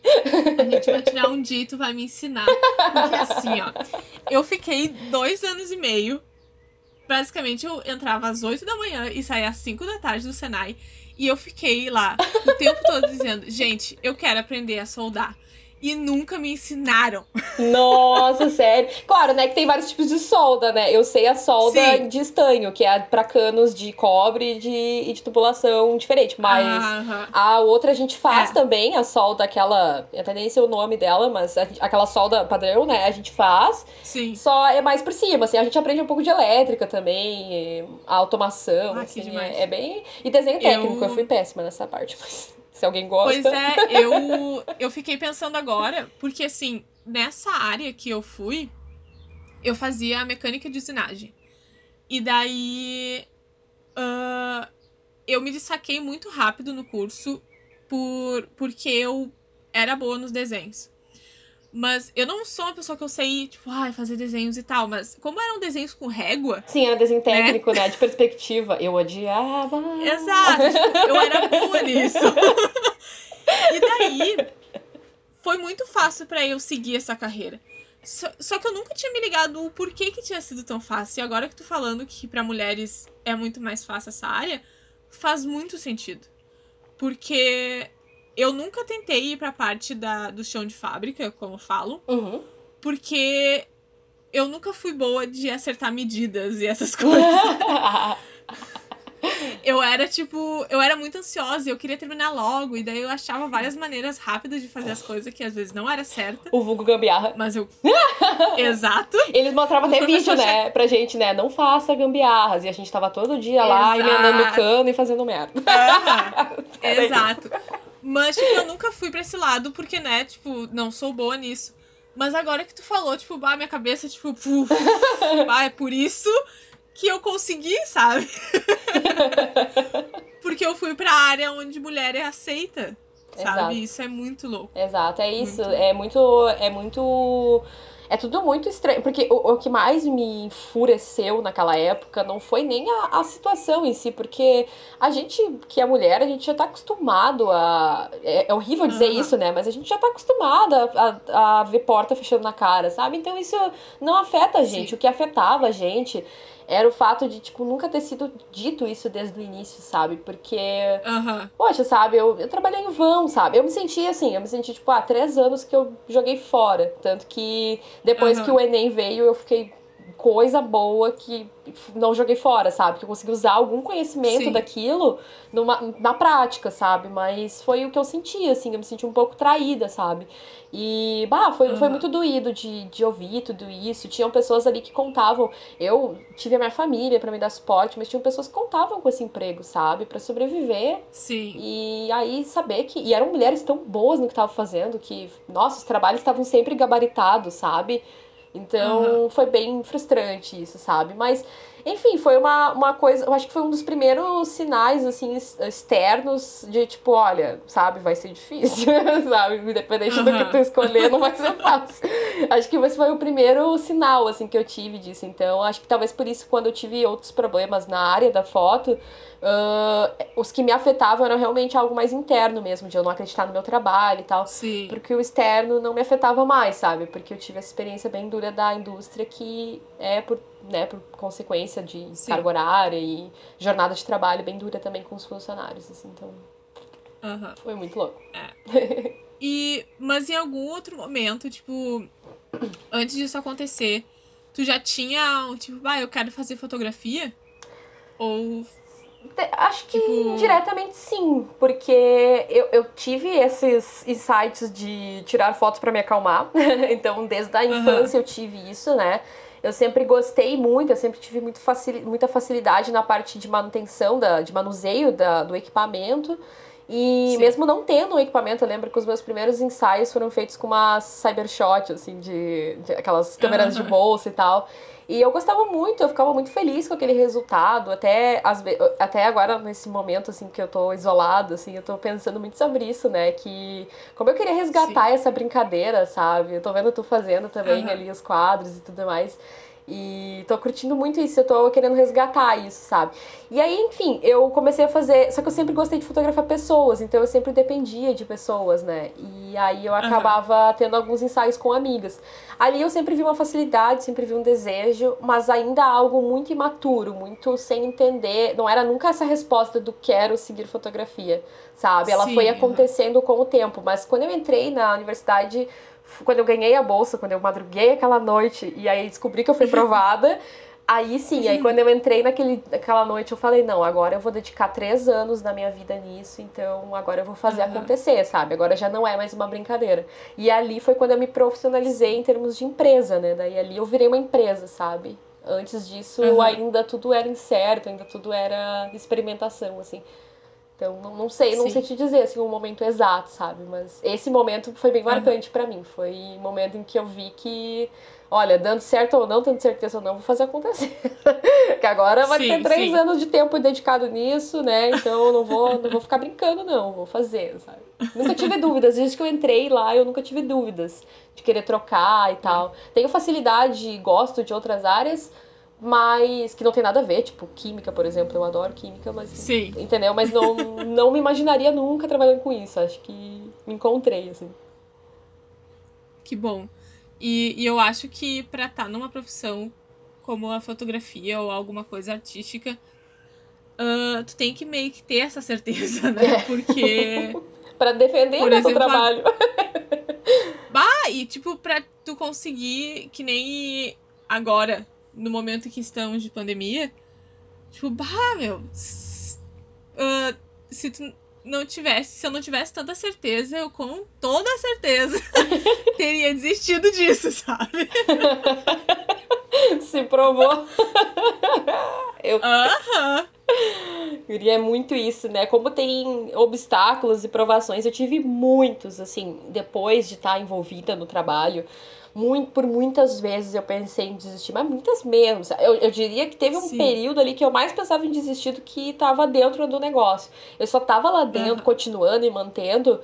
a gente vai tirar um dia tu vai me ensinar. Porque assim, ó, eu fiquei dois anos e meio. Basicamente, eu entrava às 8 da manhã e saía às 5 da tarde do Senai. E eu fiquei lá o tempo todo dizendo: gente, eu quero aprender a soldar e nunca me ensinaram. Nossa, sério. Claro, né, que tem vários tipos de solda, né? Eu sei a solda Sim. de estanho, que é para canos de cobre e de, e de tubulação diferente, mas a outra a gente faz é. também, a solda aquela, eu até nem sei o nome dela, mas a, aquela solda padrão, né, a gente faz. Sim. Só é mais por cima, assim, a gente aprende um pouco de elétrica também, a automação, ah, assim, é, é, bem... E desenho técnico, eu... eu fui péssima nessa parte, mas... Se alguém gosta. Pois é, eu, eu fiquei pensando agora, porque assim, nessa área que eu fui, eu fazia mecânica de usinagem. E daí. Uh, eu me destaquei muito rápido no curso por, porque eu era boa nos desenhos. Mas eu não sou uma pessoa que eu sei, tipo, ai, fazer desenhos e tal. Mas como eram desenhos com régua. Sim, era desenho né? técnico, né? né? De perspectiva. Eu odiava. Exato, tipo, eu era boa nisso. e daí, foi muito fácil para eu seguir essa carreira. Só, só, que eu nunca tinha me ligado o porquê que tinha sido tão fácil. E agora que tu falando que para mulheres é muito mais fácil essa área, faz muito sentido. Porque eu nunca tentei ir pra parte da, do chão de fábrica, como eu falo. Uhum. Porque eu nunca fui boa de acertar medidas e essas coisas. eu era, tipo, eu era muito ansiosa, eu queria terminar logo, e daí eu achava várias maneiras rápidas de fazer as coisas que às vezes não era certa. O vulgo gambiarra. Mas eu. Exato. Eles mostravam até vídeo, né, pra gente, né? Não faça gambiarras. E a gente tava todo dia lá Exato. emendando o cano e fazendo merda. Exato. Mas, tipo, eu nunca fui pra esse lado, porque, né, tipo, não sou boa nisso. Mas agora que tu falou, tipo, bah, minha cabeça, tipo, puf, bah, é por isso que eu consegui, sabe? Porque eu fui pra área onde mulher é aceita, sabe? Exato. Isso é muito louco. Exato, é isso. Muito é muito. É muito. É tudo muito estranho. Porque o, o que mais me enfureceu naquela época não foi nem a, a situação em si, porque a gente, que é mulher, a gente já tá acostumado a. É, é horrível dizer uhum. isso, né? Mas a gente já tá acostumado a, a, a, ver porta fechando na cara, sabe? Então isso não afeta a gente. Sim. O que afetava a gente era o fato de, tipo, nunca ter sido dito isso desde o início, sabe? Porque, uhum. poxa, sabe, eu, eu trabalhei em vão, sabe? Eu me senti assim, eu me senti, tipo, há ah, três anos que eu joguei fora. Tanto que depois uhum. que o Enem veio, eu fiquei coisa boa que não joguei fora, sabe? Que eu consegui usar algum conhecimento Sim. daquilo numa, na prática, sabe? Mas foi o que eu senti, assim, eu me senti um pouco traída, sabe? E, bah, foi, uhum. foi muito doído de, de ouvir tudo isso. Tinham pessoas ali que contavam. Eu tive a minha família para me dar suporte, mas tinham pessoas que contavam com esse emprego, sabe? para sobreviver. Sim. E aí saber que. E eram mulheres tão boas no que estavam fazendo que, nossa, os trabalhos estavam sempre gabaritados, sabe? Então uhum. foi bem frustrante isso, sabe? Mas enfim, foi uma, uma coisa. Eu acho que foi um dos primeiros sinais, assim, externos de tipo, olha, sabe, vai ser difícil, sabe? Independente uhum. do que tu escolher, não vai ser fácil. acho que esse foi o primeiro sinal, assim, que eu tive disso. Então, acho que talvez por isso, quando eu tive outros problemas na área da foto, Uh, os que me afetavam eram realmente algo mais interno mesmo, de eu não acreditar no meu trabalho e tal. Sim. Porque o externo não me afetava mais, sabe? Porque eu tive essa experiência bem dura da indústria que é por né, por consequência de Sim. carga horária e jornada de trabalho bem dura também com os funcionários, assim, então uhum. foi muito louco. É. e, mas em algum outro momento, tipo, antes disso acontecer, tu já tinha um tipo, ah, eu quero fazer fotografia? Ou Acho que tipo... diretamente sim, porque eu, eu tive esses insights de tirar fotos para me acalmar. então, desde a infância uhum. eu tive isso, né? Eu sempre gostei muito, eu sempre tive muito facil, muita facilidade na parte de manutenção, da, de manuseio da, do equipamento. E Sim. mesmo não tendo um equipamento, eu lembro que os meus primeiros ensaios foram feitos com uma Cybershot, assim, de, de aquelas câmeras de bolsa e tal. E eu gostava muito, eu ficava muito feliz com aquele resultado. Até, as, até agora, nesse momento, assim, que eu tô isolada, assim, eu tô pensando muito sobre isso, né? Que como eu queria resgatar Sim. essa brincadeira, sabe? Eu tô vendo tu fazendo também uhum. ali os quadros e tudo mais. E tô curtindo muito isso, eu tô querendo resgatar isso, sabe? E aí, enfim, eu comecei a fazer. Só que eu sempre gostei de fotografar pessoas, então eu sempre dependia de pessoas, né? E aí eu acabava uhum. tendo alguns ensaios com amigas. Ali eu sempre vi uma facilidade, sempre vi um desejo, mas ainda algo muito imaturo, muito sem entender. Não era nunca essa resposta do quero seguir fotografia, sabe? Ela Sim, foi acontecendo com o tempo, mas quando eu entrei na universidade quando eu ganhei a bolsa, quando eu madruguei aquela noite e aí descobri que eu fui provada, aí sim, aí quando eu entrei naquele, naquela noite eu falei, não, agora eu vou dedicar três anos da minha vida nisso, então agora eu vou fazer uhum. acontecer, sabe? Agora já não é mais uma brincadeira. E ali foi quando eu me profissionalizei em termos de empresa, né? Daí ali eu virei uma empresa, sabe? Antes disso uhum. ainda tudo era incerto, ainda tudo era experimentação, assim. Então, não, não sei, não Sim. sei te dizer assim, um momento exato, sabe? Mas esse momento foi bem marcante uhum. para mim. Foi o momento em que eu vi que, olha, dando certo ou não, tendo certeza ou não, vou fazer acontecer. que agora vai sim, ter três sim. anos de tempo dedicado nisso, né? Então não vou, não vou ficar brincando, não, vou fazer, sabe? Nunca tive dúvidas. Desde que eu entrei lá, eu nunca tive dúvidas de querer trocar e tal. Tenho facilidade, gosto de outras áreas mas que não tem nada a ver, tipo, química, por exemplo, eu adoro química, mas Sim. entendeu? Mas não, não me imaginaria nunca trabalhando com isso. Acho que me encontrei assim. Que bom. E, e eu acho que pra estar tá numa profissão como a fotografia ou alguma coisa artística, uh, tu tem que meio que ter essa certeza, né? É. Porque. para defender o exemplo, trabalho. bah, e tipo, pra tu conseguir, que nem agora, no momento que estamos de pandemia, tipo, bah, meu. Uh, se tu não tivesse, se eu não tivesse tanta certeza, eu com toda certeza teria desistido disso, sabe? Se provou. eu. Aham. Yuri, é muito isso, né? Como tem obstáculos e provações, eu tive muitos, assim, depois de estar envolvida no trabalho. Muito, por muitas vezes eu pensei em desistir, mas muitas menos. Eu, eu diria que teve um Sim. período ali que eu mais pensava em desistir do que estava dentro do negócio. Eu só estava lá dentro, uhum. continuando e mantendo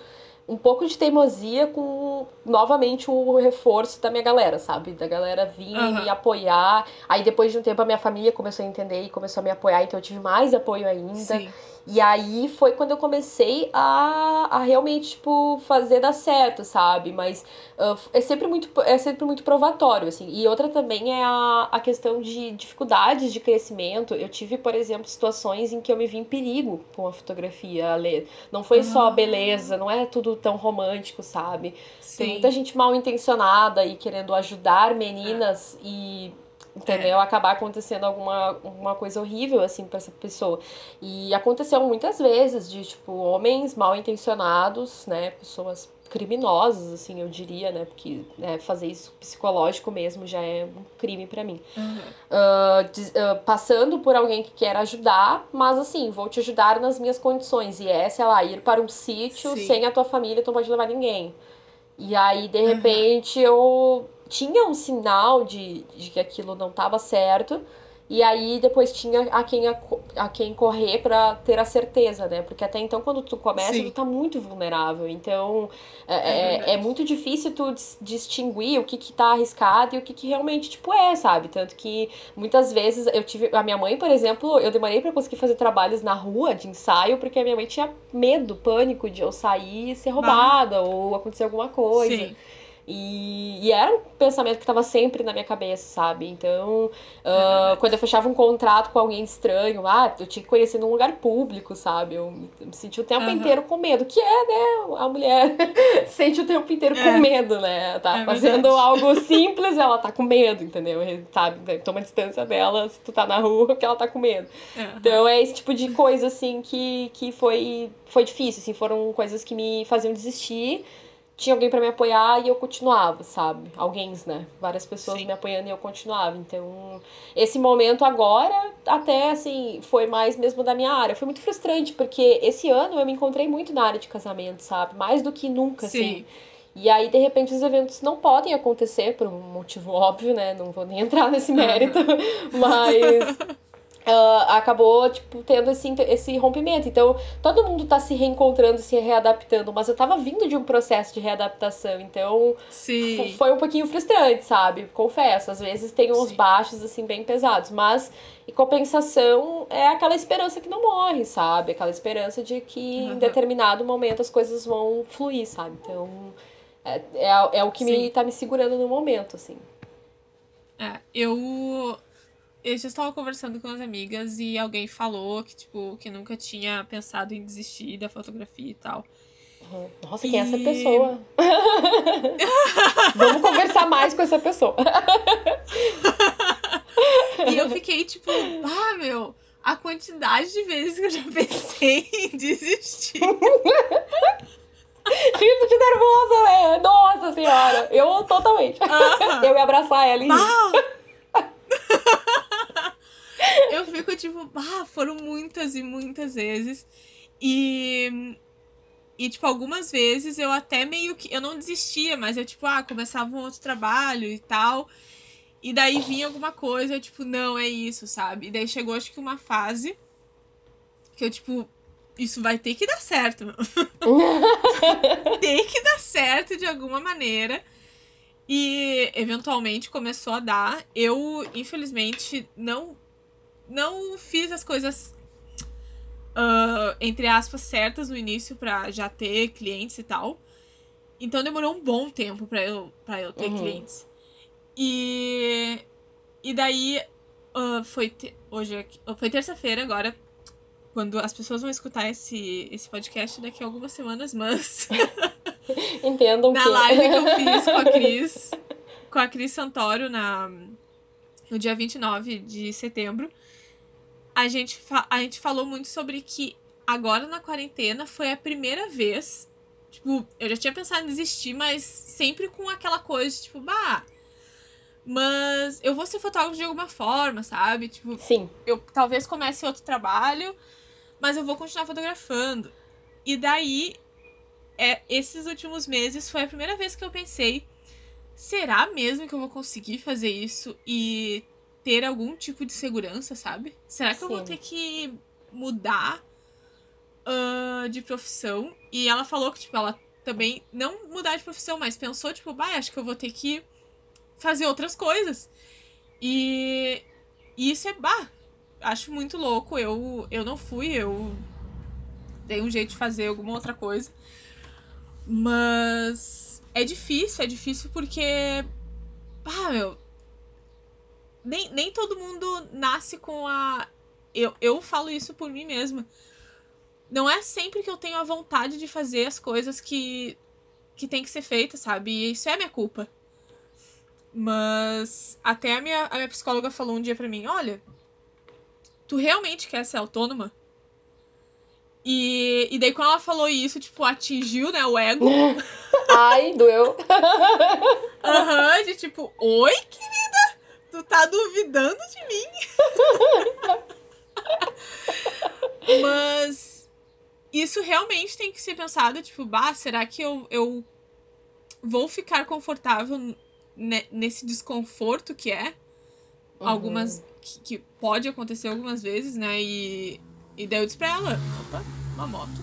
um pouco de teimosia com novamente o reforço da minha galera, sabe? Da galera vir uhum. me apoiar. Aí depois de um tempo a minha família começou a entender e começou a me apoiar, então eu tive mais apoio ainda. Sim. E aí foi quando eu comecei a, a realmente, tipo, fazer dar certo, sabe? Mas uh, é, sempre muito, é sempre muito provatório, assim. E outra também é a, a questão de dificuldades de crescimento. Eu tive, por exemplo, situações em que eu me vi em perigo com a fotografia, a ler. Não foi só ah. beleza, não é tudo tão romântico, sabe? Sim. Tem muita gente mal intencionada e querendo ajudar meninas e entendeu? É. Acabar acontecendo alguma, alguma coisa horrível, assim, pra essa pessoa. E aconteceu muitas vezes de, tipo, homens mal intencionados, né? Pessoas criminosas, assim, eu diria, né? Porque né, fazer isso psicológico mesmo já é um crime para mim. Uhum. Uh, uh, passando por alguém que quer ajudar, mas assim, vou te ajudar nas minhas condições. E é, sei lá, ir para um sítio Sim. sem a tua família, tu não pode levar ninguém. E aí, de repente, uhum. eu tinha um sinal de, de que aquilo não estava certo. E aí depois tinha a quem, a, a quem correr para ter a certeza, né? Porque até então, quando tu começa, Sim. tu tá muito vulnerável. Então, é, é, é, é muito difícil tu distinguir o que que tá arriscado e o que que realmente, tipo, é, sabe? Tanto que muitas vezes eu tive... A minha mãe, por exemplo, eu demorei para conseguir fazer trabalhos na rua de ensaio porque a minha mãe tinha medo, pânico de eu sair e ser roubada ah. ou acontecer alguma coisa. Sim. E, e, era um pensamento que estava sempre na minha cabeça, sabe? Então, uh, quando eu fechava um contrato com alguém estranho, ah, eu tinha que conhecer num lugar público, sabe? Eu me senti o tempo uhum. inteiro com medo, que é, né? A mulher sente o tempo inteiro é. com medo, né? Tá é fazendo verdade. algo simples, ela tá com medo, entendeu? Sabe? Toma distância dela se tu tá na rua, porque ela tá com medo. Uhum. Então, é esse tipo de coisa, assim, que, que foi, foi difícil, assim, foram coisas que me faziam desistir tinha alguém para me apoiar e eu continuava, sabe? Alguém, né? Várias pessoas Sim. me apoiando e eu continuava. Então, esse momento agora, até assim, foi mais mesmo da minha área. Foi muito frustrante, porque esse ano eu me encontrei muito na área de casamento, sabe? Mais do que nunca, Sim. assim. E aí, de repente, os eventos não podem acontecer por um motivo óbvio, né? Não vou nem entrar nesse mérito, mas Uh, acabou, tipo, tendo esse, esse rompimento. Então, todo mundo tá se reencontrando, se readaptando, mas eu tava vindo de um processo de readaptação, então foi um pouquinho frustrante, sabe? Confesso, às vezes tem uns Sim. baixos, assim, bem pesados, mas em compensação é aquela esperança que não morre, sabe? Aquela esperança de que uhum. em determinado momento as coisas vão fluir, sabe? Então, é, é, é o que me tá me segurando no momento, assim. É, eu eu já estava conversando com as amigas e alguém falou que, tipo, que nunca tinha pensado em desistir da fotografia e tal. Nossa, quem e... é essa pessoa? Vamos conversar mais com essa pessoa. e eu fiquei tipo, ah, meu, a quantidade de vezes que eu já pensei em desistir. Rindo de nervosa, né? Nossa senhora. Eu totalmente. Eu ia abraçar ela e. eu fico tipo, ah, foram muitas e muitas vezes. E. E, tipo, algumas vezes eu até meio que. Eu não desistia, mas eu, tipo, ah, começava um outro trabalho e tal. E daí vinha alguma coisa, eu, tipo, não, é isso, sabe? E daí chegou, acho que uma fase que eu, tipo, isso vai ter que dar certo, meu. tem que dar certo de alguma maneira. E eventualmente começou a dar. Eu, infelizmente, não não fiz as coisas, uh, entre aspas, certas no início para já ter clientes e tal. Então demorou um bom tempo pra eu, pra eu ter uhum. clientes. E. E daí. Uh, foi te, hoje é foi terça-feira agora. Quando as pessoas vão escutar esse, esse podcast daqui a algumas semanas, mas. Entendam Na que... live que eu fiz com a Cris. Com a Cris Santoro na, no dia 29 de setembro. A gente, a gente falou muito sobre que agora na quarentena foi a primeira vez. Tipo, eu já tinha pensado em desistir, mas sempre com aquela coisa, tipo, bah. Mas eu vou ser fotógrafo de alguma forma, sabe? Tipo, Sim. eu talvez comece outro trabalho, mas eu vou continuar fotografando. E daí, é, esses últimos meses foi a primeira vez que eu pensei: será mesmo que eu vou conseguir fazer isso e ter algum tipo de segurança, sabe? Será que Sim. eu vou ter que mudar uh, de profissão. E ela falou que, tipo, ela também não mudar de profissão, mas pensou, tipo, bah, acho que eu vou ter que fazer outras coisas. E, e isso é, bah, acho muito louco. Eu, eu não fui, eu dei um jeito de fazer alguma outra coisa. Mas é difícil, é difícil porque. Ah, meu. Nem, nem todo mundo nasce com a. Eu, eu falo isso por mim mesma não é sempre que eu tenho a vontade de fazer as coisas que, que tem que ser feitas, sabe? E isso é minha culpa. Mas até a minha, a minha psicóloga falou um dia pra mim: olha, tu realmente quer ser autônoma? E, e daí quando ela falou isso, tipo, atingiu, né, o ego. Ai, doeu. Aham, uhum, de tipo, oi, querida? Tu tá duvidando de mim? Mas isso realmente tem que ser pensado, tipo, bah, será que eu, eu vou ficar confortável nesse desconforto que é? Uhum. Algumas. Que, que, pode acontecer algumas vezes, né? E, e daí eu disse pra ela, opa, uma moto.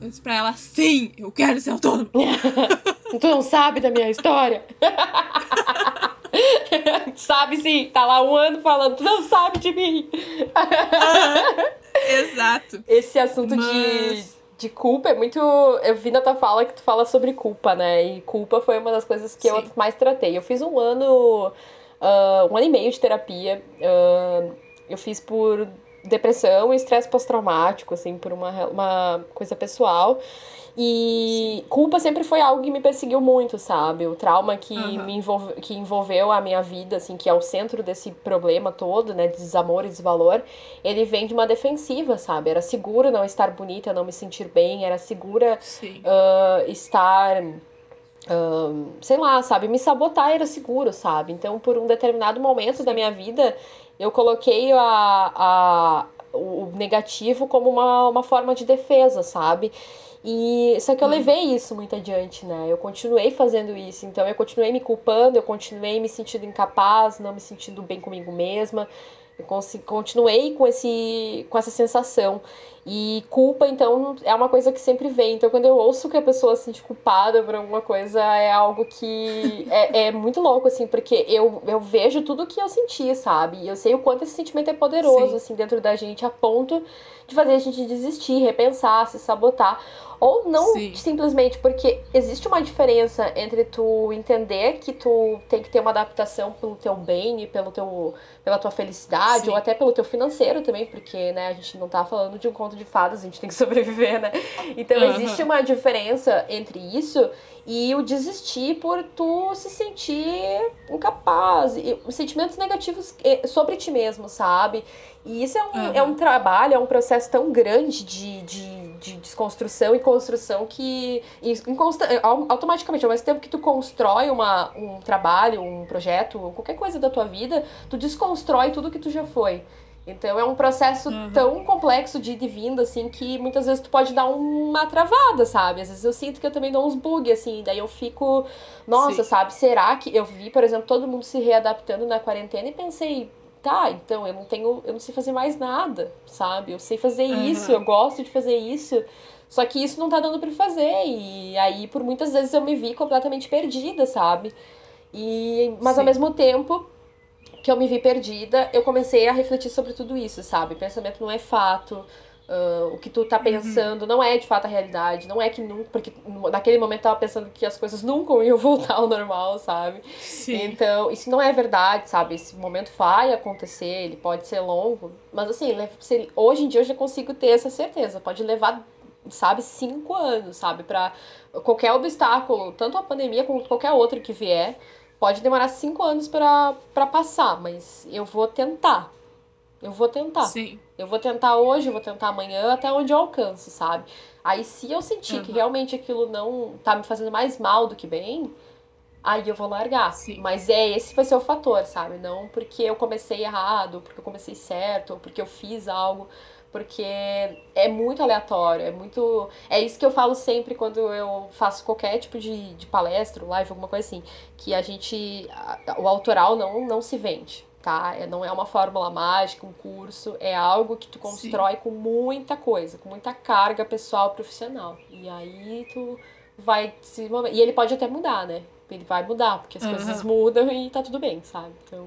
Eu disse pra ela, sim, eu quero ser autônomo. tu não sabe da minha história? sabe sim, tá lá um ano falando, tu não sabe de mim. Uhum. Exato. Esse assunto Mas... de, de culpa é muito. Eu vi na tua fala que tu fala sobre culpa, né? E culpa foi uma das coisas que Sim. eu mais tratei. Eu fiz um ano, uh, um ano e meio de terapia. Uh, eu fiz por depressão e estresse pós-traumático, assim, por uma, uma coisa pessoal. E culpa sempre foi algo que me perseguiu muito, sabe? O trauma que uhum. me envolve, que envolveu a minha vida, assim, que é o centro desse problema todo, né, de desamor e desvalor, ele vem de uma defensiva, sabe? Era seguro não estar bonita, não me sentir bem, era segura uh, estar uh, sei lá, sabe, me sabotar era seguro, sabe? Então, por um determinado momento Sim. da minha vida, eu coloquei a, a, o negativo como uma, uma forma de defesa, sabe? E só que eu uhum. levei isso muito adiante, né? Eu continuei fazendo isso, então eu continuei me culpando, eu continuei me sentindo incapaz, não me sentindo bem comigo mesma. Eu continuei com, esse, com essa sensação. E culpa, então, é uma coisa que sempre vem. Então, quando eu ouço que a pessoa se sente culpada por alguma coisa, é algo que é, é muito louco, assim, porque eu, eu vejo tudo o que eu senti, sabe? E eu sei o quanto esse sentimento é poderoso, Sim. assim, dentro da gente, a ponto de fazer a gente desistir, repensar, se sabotar. Ou não Sim. simplesmente porque existe uma diferença entre tu entender que tu tem que ter uma adaptação pelo teu bem e pelo teu, pela tua felicidade, Sim. ou até pelo teu financeiro também, porque né, a gente não tá falando de um conto de fadas, a gente tem que sobreviver, né? Então uhum. existe uma diferença entre isso e o desistir por tu se sentir incapaz, e sentimentos negativos sobre ti mesmo, sabe? E isso é um, uhum. é um trabalho, é um processo tão grande de, de de desconstrução e construção que automaticamente, ao mesmo tempo que tu constrói uma, um trabalho, um projeto, qualquer coisa da tua vida, tu desconstrói tudo que tu já foi. Então é um processo uhum. tão complexo de ir e vindo, assim, que muitas vezes tu pode dar uma travada, sabe? Às vezes eu sinto que eu também dou uns bugs, assim, daí eu fico, nossa, Sim. sabe? Será que eu vi, por exemplo, todo mundo se readaptando na quarentena e pensei, tá, então eu não tenho, eu não sei fazer mais nada, sabe? Eu sei fazer uhum. isso, eu gosto de fazer isso, só que isso não tá dando para fazer e aí por muitas vezes eu me vi completamente perdida, sabe? E mas Sim. ao mesmo tempo que eu me vi perdida, eu comecei a refletir sobre tudo isso, sabe? Pensamento não é fato, Uh, o que tu tá uhum. pensando uhum. não é de fato a realidade, não é que nunca, porque naquele momento eu tava pensando que as coisas nunca iam voltar ao normal, sabe? Sim. Então, isso não é verdade, sabe? Esse momento vai acontecer, ele pode ser longo, mas assim, hoje em dia eu já consigo ter essa certeza, pode levar, sabe, cinco anos, sabe? Pra qualquer obstáculo, tanto a pandemia como qualquer outro que vier, pode demorar cinco anos para passar, mas eu vou tentar, eu vou tentar. Sim. Eu vou tentar hoje, eu vou tentar amanhã, até onde eu alcanço, sabe? Aí se eu sentir uhum. que realmente aquilo não tá me fazendo mais mal do que bem, aí eu vou largar. Sim. Mas é esse vai ser o fator, sabe? Não porque eu comecei errado, porque eu comecei certo, ou porque eu fiz algo, porque é muito aleatório, é muito. É isso que eu falo sempre quando eu faço qualquer tipo de, de palestra, live, alguma coisa assim. Que a gente. O autoral não, não se vende tá? É, não é uma fórmula mágica, um curso, é algo que tu constrói Sim. com muita coisa, com muita carga pessoal profissional. E aí tu vai se E ele pode até mudar, né? Ele vai mudar, porque as uhum. coisas mudam e tá tudo bem, sabe? Então.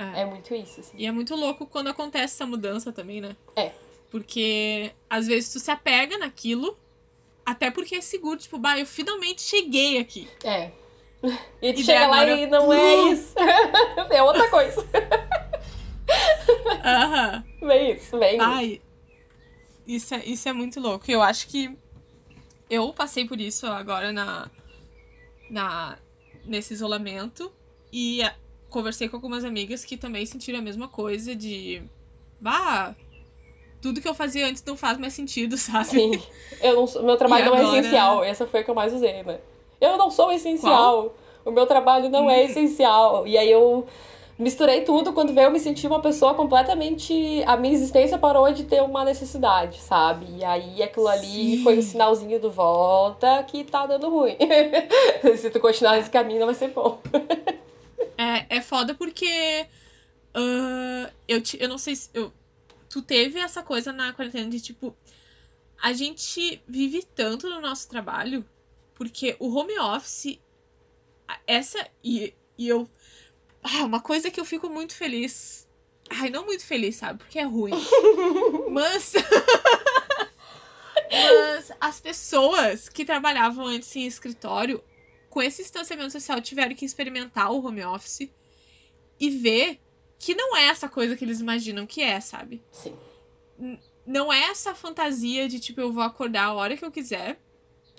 É, é muito isso. Assim. E é muito louco quando acontece essa mudança também, né? É. Porque às vezes tu se apega naquilo, até porque é seguro, tipo, bah, eu finalmente cheguei aqui. É. E tu e chega lá e não é isso. é outra coisa. Aham. Uhum. Vem isso, vem. Ai, isso é, isso é muito louco. Eu acho que eu passei por isso agora na, na nesse isolamento e conversei com algumas amigas que também sentiram a mesma coisa de bah, tudo que eu fazia antes não faz mais sentido, sabe? Sim. Eu não, meu trabalho não é essencial. Essa foi a que eu mais usei, né? Eu não sou essencial. Qual? O meu trabalho não é essencial. E aí eu misturei tudo. Quando veio, eu me senti uma pessoa completamente. A minha existência parou de ter uma necessidade, sabe? E aí aquilo ali Sim. foi um sinalzinho do volta que tá dando ruim. Se tu continuar nesse caminho, não vai ser bom. é, é foda porque. Uh, eu, te, eu não sei se. Eu, tu teve essa coisa na quarentena de tipo. A gente vive tanto no nosso trabalho porque o home office, essa. E, e eu. Ah, uma coisa que eu fico muito feliz. Ai, não muito feliz, sabe? Porque é ruim. Mas. Mas as pessoas que trabalhavam antes em escritório, com esse distanciamento social, tiveram que experimentar o home office e ver que não é essa coisa que eles imaginam que é, sabe? Sim. não é essa fantasia de tipo, eu vou acordar a hora que eu quiser.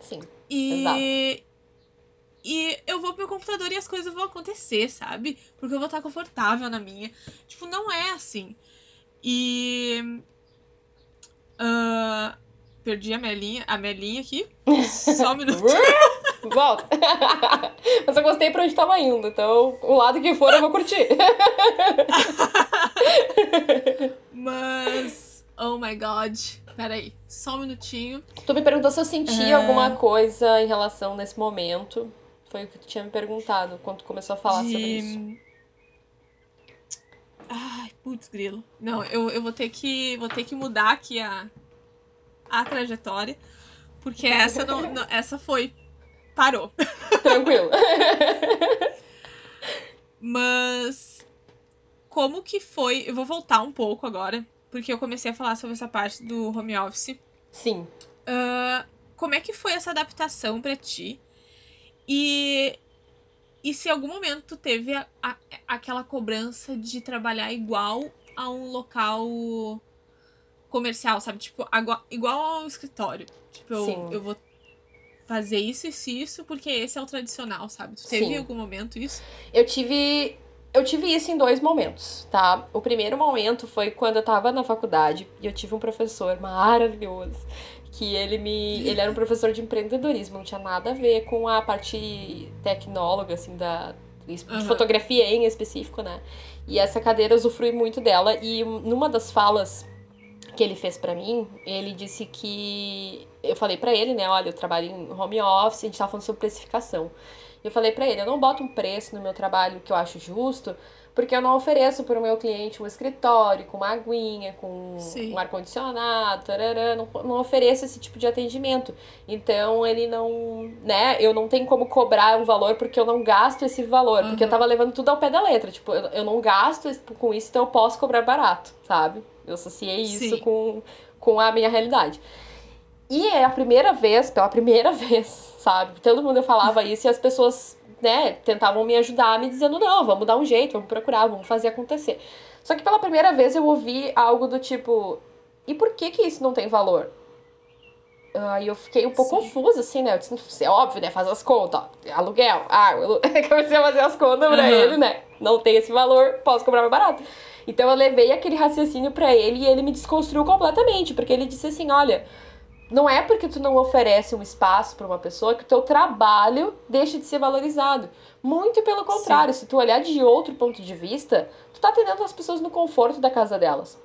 Sim. E. Exato. E eu vou pro computador e as coisas vão acontecer, sabe? Porque eu vou estar confortável na minha. Tipo, não é assim. E. Uh, perdi a Melinha, a Melinha aqui. Só um minuto. Volta. Mas eu gostei pra onde tava indo, então o lado que for eu vou curtir. Mas. Oh my god. Peraí, só um minutinho. Tu me perguntou se eu sentia é... alguma coisa em relação nesse momento. Foi o que tu tinha me perguntado quando tu começou a falar De... sobre isso. Ai, putz, grilo. Não, eu, eu vou ter que vou ter que mudar aqui a, a trajetória. Porque essa não, não essa foi. Parou. Tranquilo. Mas como que foi? Eu vou voltar um pouco agora porque eu comecei a falar sobre essa parte do home office. Sim. Uh, como é que foi essa adaptação para ti? E, e se em algum momento tu teve a, a, aquela cobrança de trabalhar igual a um local comercial, sabe? Tipo, igual ao escritório. Tipo, eu, eu vou fazer isso e isso porque esse é o tradicional, sabe? Tu teve Sim. em algum momento isso? Eu tive eu tive isso em dois momentos, tá? O primeiro momento foi quando eu tava na faculdade e eu tive um professor maravilhoso que ele me ele era um professor de empreendedorismo, não tinha nada a ver com a parte tecnóloga assim da de uhum. fotografia em específico, né? E essa cadeira eu usufrui muito dela e numa das falas que ele fez para mim, ele disse que eu falei para ele, né, olha, eu trabalho em home office, a gente tava falando sobre precificação. Eu falei para ele, eu não boto um preço no meu trabalho que eu acho justo, porque eu não ofereço para o meu cliente um escritório com uma aguinha, com Sim. um ar-condicionado, não, não ofereço esse tipo de atendimento. Então ele não, né, eu não tenho como cobrar um valor porque eu não gasto esse valor, uhum. porque eu tava levando tudo ao pé da letra, tipo, eu, eu não gasto com isso, então eu posso cobrar barato, sabe? Eu associei isso com, com a minha realidade. E é a primeira vez, pela primeira vez, sabe? Todo mundo falava isso e as pessoas, né, tentavam me ajudar, me dizendo: não, vamos dar um jeito, vamos procurar, vamos fazer acontecer. Só que pela primeira vez eu ouvi algo do tipo: e por que que isso não tem valor? Aí eu fiquei um pouco Sim. confusa, assim, né? Eu disse, é óbvio, né? Faz as contas, ó. Aluguel, ah, eu comecei a fazer as contas pra uhum. ele, né? Não tem esse valor, posso cobrar mais barato. Então eu levei aquele raciocínio para ele e ele me desconstruiu completamente, porque ele disse assim, olha, não é porque tu não oferece um espaço para uma pessoa que o teu trabalho deixa de ser valorizado. Muito pelo contrário, Sim. se tu olhar de outro ponto de vista, tu tá atendendo as pessoas no conforto da casa delas.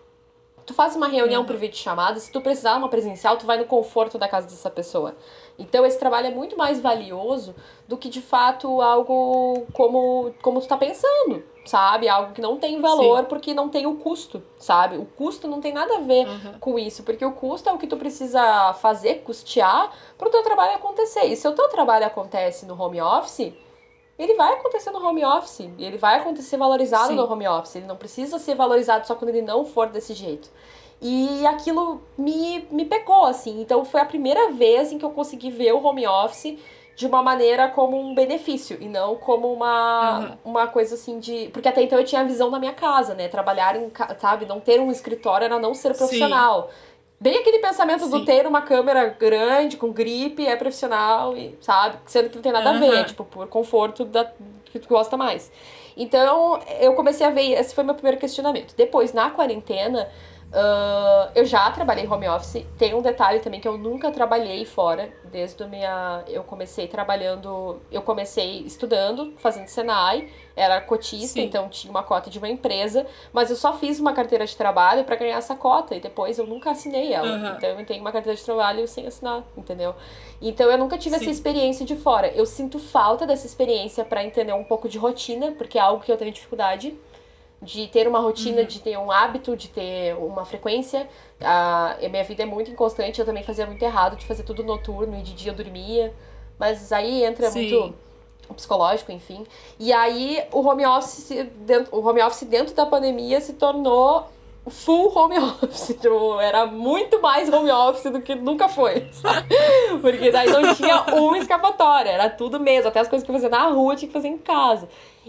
Tu faz uma reunião uhum. por vídeo chamada, se tu precisar de uma presencial, tu vai no conforto da casa dessa pessoa. Então esse trabalho é muito mais valioso do que de fato algo como como tu tá pensando, sabe? Algo que não tem valor Sim. porque não tem o custo, sabe? O custo não tem nada a ver uhum. com isso, porque o custo é o que tu precisa fazer, custear para o teu trabalho acontecer. E se o teu trabalho acontece no home office, ele vai acontecer no home office, ele vai acontecer valorizado Sim. no home office, ele não precisa ser valorizado só quando ele não for desse jeito. E aquilo me, me pegou, assim. Então foi a primeira vez em que eu consegui ver o home office de uma maneira como um benefício e não como uma, uhum. uma coisa assim de. Porque até então eu tinha a visão da minha casa, né? Trabalhar em. Sabe? Não ter um escritório era não ser profissional. Sim. Bem aquele pensamento Sim. do ter uma câmera grande, com gripe, é profissional, e, sabe? Sendo que não tem nada uhum. a ver, tipo, por conforto da, que tu gosta mais. Então, eu comecei a ver, esse foi meu primeiro questionamento. Depois, na quarentena, Uh, eu já trabalhei home office. Tem um detalhe também que eu nunca trabalhei fora. Desde a minha. Eu comecei trabalhando. Eu comecei estudando, fazendo Senai. Era cotista, Sim. então tinha uma cota de uma empresa. Mas eu só fiz uma carteira de trabalho para ganhar essa cota. E depois eu nunca assinei ela. Uhum. Então eu tenho uma carteira de trabalho sem assinar, entendeu? Então eu nunca tive Sim. essa experiência de fora. Eu sinto falta dessa experiência para entender um pouco de rotina, porque é algo que eu tenho dificuldade de ter uma rotina, uhum. de ter um hábito, de ter uma frequência. A, a minha vida é muito inconstante, eu também fazia muito errado de fazer tudo noturno e de dia eu dormia. Mas aí entra Sim. muito o psicológico, enfim. E aí o home office dentro, o home office dentro da pandemia se tornou full home office. Tipo, era muito mais home office do que nunca foi, sabe? Porque daí não tinha uma escapatória, era tudo mesmo. Até as coisas que eu fazia na rua tinha que fazer em casa.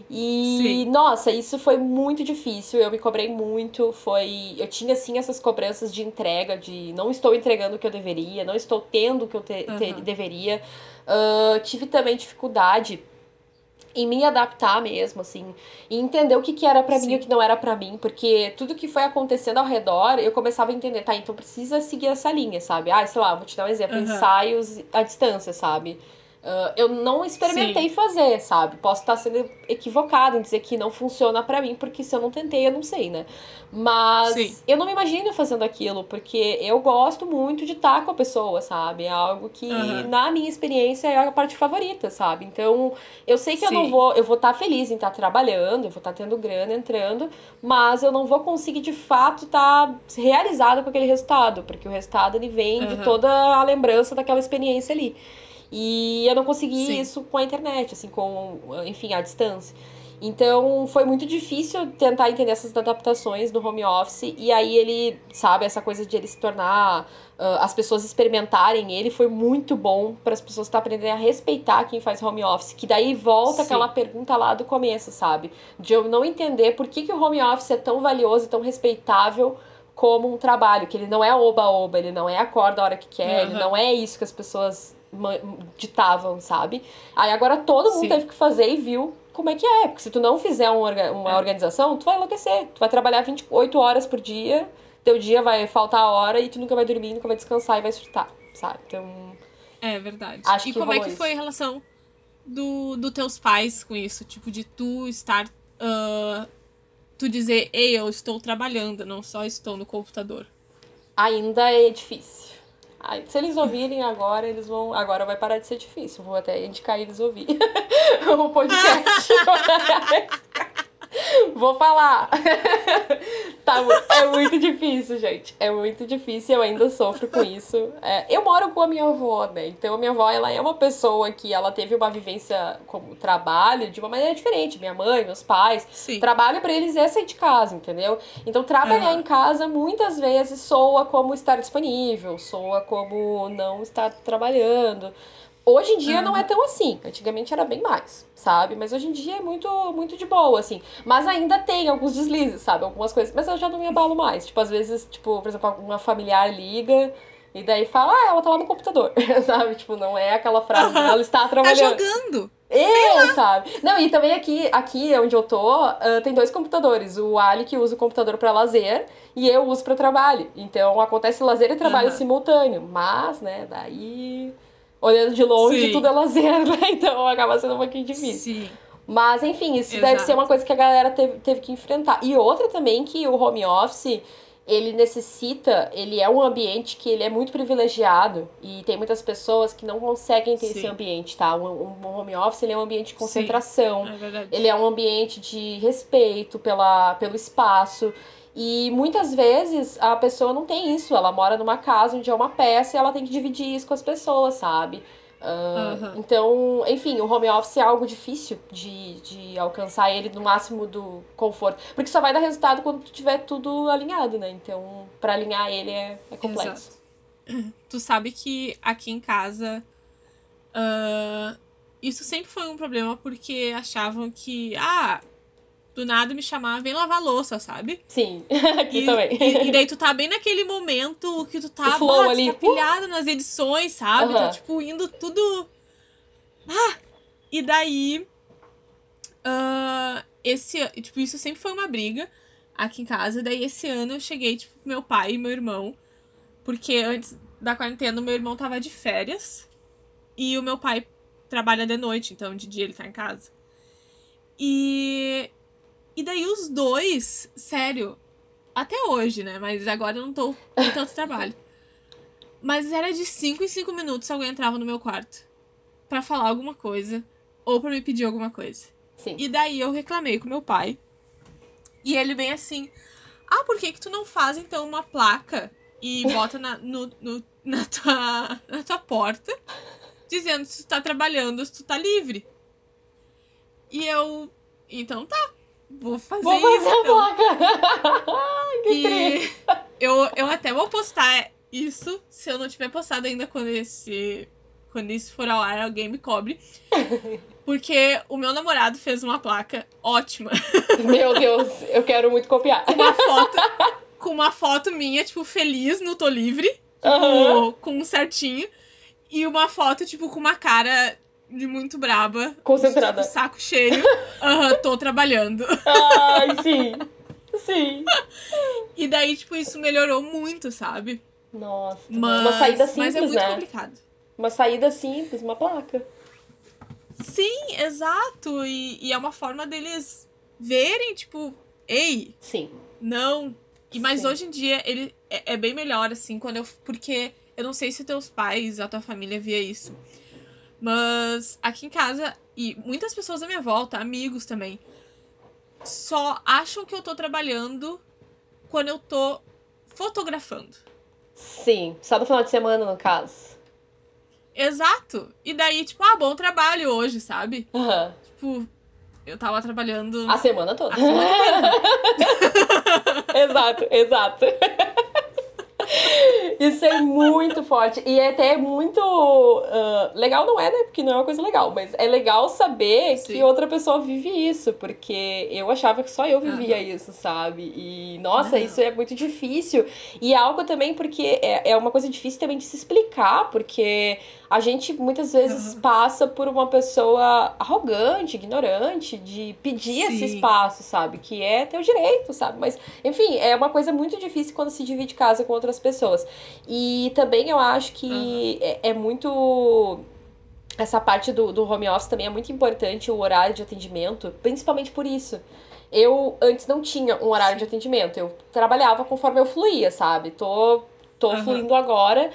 E, Sim. nossa, isso foi muito difícil. Eu me cobrei muito. Foi. Eu tinha, assim, essas cobranças de entrega, de não estou entregando o que eu deveria, não estou tendo o que eu te, uhum. te, deveria. Uh, tive também dificuldade em me adaptar mesmo, assim, e entender o que, que era para mim e o que não era para mim, porque tudo que foi acontecendo ao redor, eu começava a entender, tá, então precisa seguir essa linha, sabe? Ah, sei lá, vou te dar um exemplo, uhum. ensaios à distância, sabe? Uh, eu não experimentei Sim. fazer, sabe? Posso estar sendo equivocada em dizer que não funciona para mim, porque se eu não tentei, eu não sei, né? Mas Sim. eu não me imagino fazendo aquilo, porque eu gosto muito de estar com a pessoa, sabe? É algo que, uhum. na minha experiência, é a parte favorita, sabe? Então, eu sei que Sim. eu não vou, eu vou estar feliz em estar trabalhando, eu vou estar tendo grana entrando, mas eu não vou conseguir de fato estar realizada com aquele resultado, porque o resultado ele vem uhum. de toda a lembrança daquela experiência ali. E eu não consegui Sim. isso com a internet, assim, com, enfim, à distância. Então foi muito difícil tentar entender essas adaptações no home office. E aí ele, sabe, essa coisa de ele se tornar. Uh, as pessoas experimentarem ele foi muito bom para as pessoas estar tá aprendendo a respeitar quem faz home office. Que daí volta Sim. aquela pergunta lá do começo, sabe? De eu não entender por que, que o home office é tão valioso e tão respeitável como um trabalho. Que ele não é oba-oba, ele não é acorda a hora que quer, uhum. ele não é isso que as pessoas ditavam, sabe? Aí agora todo mundo Sim. teve que fazer e viu como é que é. Porque se tu não fizer uma, uma é. organização, tu vai enlouquecer. Tu vai trabalhar 28 horas por dia, teu dia vai faltar hora e tu nunca vai dormir, nunca vai descansar e vai surtar, sabe? Então. É verdade. Acho e que como é que isso. foi a relação do, do teus pais com isso? Tipo, de tu estar. Uh, tu dizer, ei, eu estou trabalhando, não só estou no computador. Ainda é difícil se eles ouvirem agora, eles vão. Agora vai parar de ser difícil. Vou até indicar eles ouvir o podcast. Vou falar. tá, é muito difícil, gente. É muito difícil, eu ainda sofro com isso. É, eu moro com a minha avó, né? Então a minha avó, ela é uma pessoa que ela teve uma vivência como trabalho de uma maneira diferente. Minha mãe, meus pais. Sim. Trabalho para eles é sair de casa, entendeu? Então trabalhar uhum. em casa muitas vezes soa como estar disponível, soa como não estar trabalhando. Hoje em dia não é tão assim. Antigamente era bem mais, sabe? Mas hoje em dia é muito, muito de boa, assim. Mas ainda tem alguns deslizes, sabe? Algumas coisas. Mas eu já não me abalo mais. Tipo, às vezes, tipo, por exemplo, uma familiar liga e daí fala, ah, ela tá lá no computador, sabe? Tipo, não é aquela frase, uhum. ela está tá trabalhando. Tá jogando. É, sabe? Não, e também aqui, aqui onde eu tô, uh, tem dois computadores. O Ali que usa o computador para lazer e eu uso para trabalho. Então acontece lazer e trabalho uhum. simultâneo. Mas, né, daí olhando de longe, Sim. tudo é lazer, né? Então acaba sendo um pouquinho difícil. Sim. Mas, enfim, isso Exato. deve ser uma coisa que a galera teve, teve que enfrentar. E outra também que o home office, ele necessita, ele é um ambiente que ele é muito privilegiado e tem muitas pessoas que não conseguem ter Sim. esse ambiente, tá? Um, um, home office, ele é um ambiente de concentração. Sim, é verdade. Ele é um ambiente de respeito pela, pelo espaço. E muitas vezes a pessoa não tem isso, ela mora numa casa onde é uma peça e ela tem que dividir isso com as pessoas, sabe? Uh, uhum. Então, enfim, o home office é algo difícil de, de alcançar ele no máximo do conforto. Porque só vai dar resultado quando tu tiver tudo alinhado, né? Então, para alinhar ele é, é complexo. Exato. Tu sabe que aqui em casa. Uh, isso sempre foi um problema porque achavam que. Ah, do nada me chamar, vem lavar louça, sabe? Sim, aqui e, também. E, e, daí tu tá bem naquele momento que tu tá, o ali. tá pilhado nas edições, sabe? Tá, tipo, indo tudo. Ah! E daí. Uh, esse. Tipo, isso sempre foi uma briga aqui em casa. Daí esse ano eu cheguei, tipo, meu pai e meu irmão. Porque antes da quarentena, meu irmão tava de férias. E o meu pai trabalha de noite, então de dia ele tá em casa. E e daí os dois, sério, até hoje, né? Mas agora eu não tô com tanto trabalho. Mas era de 5 em 5 minutos alguém entrava no meu quarto para falar alguma coisa ou para me pedir alguma coisa. Sim. E daí eu reclamei com meu pai. E ele vem assim: Ah, por que, que tu não faz então uma placa e bota na, no, no, na, tua, na tua porta dizendo se tu tá trabalhando, se tu tá livre? E eu. Então tá. Vou fazer, vou fazer isso. Então. a placa. que e eu, eu até vou postar isso, se eu não tiver postado ainda quando esse quando isso for ao ar, alguém me cobre. Porque o meu namorado fez uma placa ótima. Meu Deus, eu quero muito copiar. Com uma foto, com uma foto minha, tipo, feliz no Tô Livre. Tipo, com um certinho. E uma foto, tipo, com uma cara de muito braba. Concentrada. Tipo, saco cheio. Aham, uhum, tô trabalhando. Ai, sim. Sim. E daí, tipo, isso melhorou muito, sabe? Nossa. Mas, uma saída simples, Mas é muito né? complicado. Uma saída simples, uma placa. Sim, exato. E, e é uma forma deles verem, tipo, ei. Sim. Não. E, mas Sim. hoje em dia ele é, é bem melhor, assim, quando eu. Porque eu não sei se teus pais, a tua família via isso. Mas aqui em casa, e muitas pessoas à minha volta, amigos também, só acham que eu tô trabalhando quando eu tô fotografando. Sim, só no final de semana, no caso. Exato. E daí, tipo, ah, bom trabalho hoje, sabe? Uhum. Tipo, eu tava trabalhando. A semana toda. A semana toda. exato, exato. Isso é muito forte. E é até muito. Uh, legal não é, né? Porque não é uma coisa legal. Mas é legal saber Sim. que outra pessoa vive isso. Porque eu achava que só eu vivia uhum. isso, sabe? E, nossa, uhum. isso é muito difícil. E é algo também porque é, é uma coisa difícil também de se explicar. Porque a gente muitas vezes uhum. passa por uma pessoa arrogante, ignorante, de pedir Sim. esse espaço, sabe? Que é teu direito, sabe? Mas, enfim, é uma coisa muito difícil quando se divide casa com outras pessoas. E também eu acho que uhum. é, é muito essa parte do, do home office também é muito importante, o horário de atendimento, principalmente por isso. Eu antes não tinha um horário de atendimento, eu trabalhava conforme eu fluía, sabe? Tô, tô uhum. fluindo agora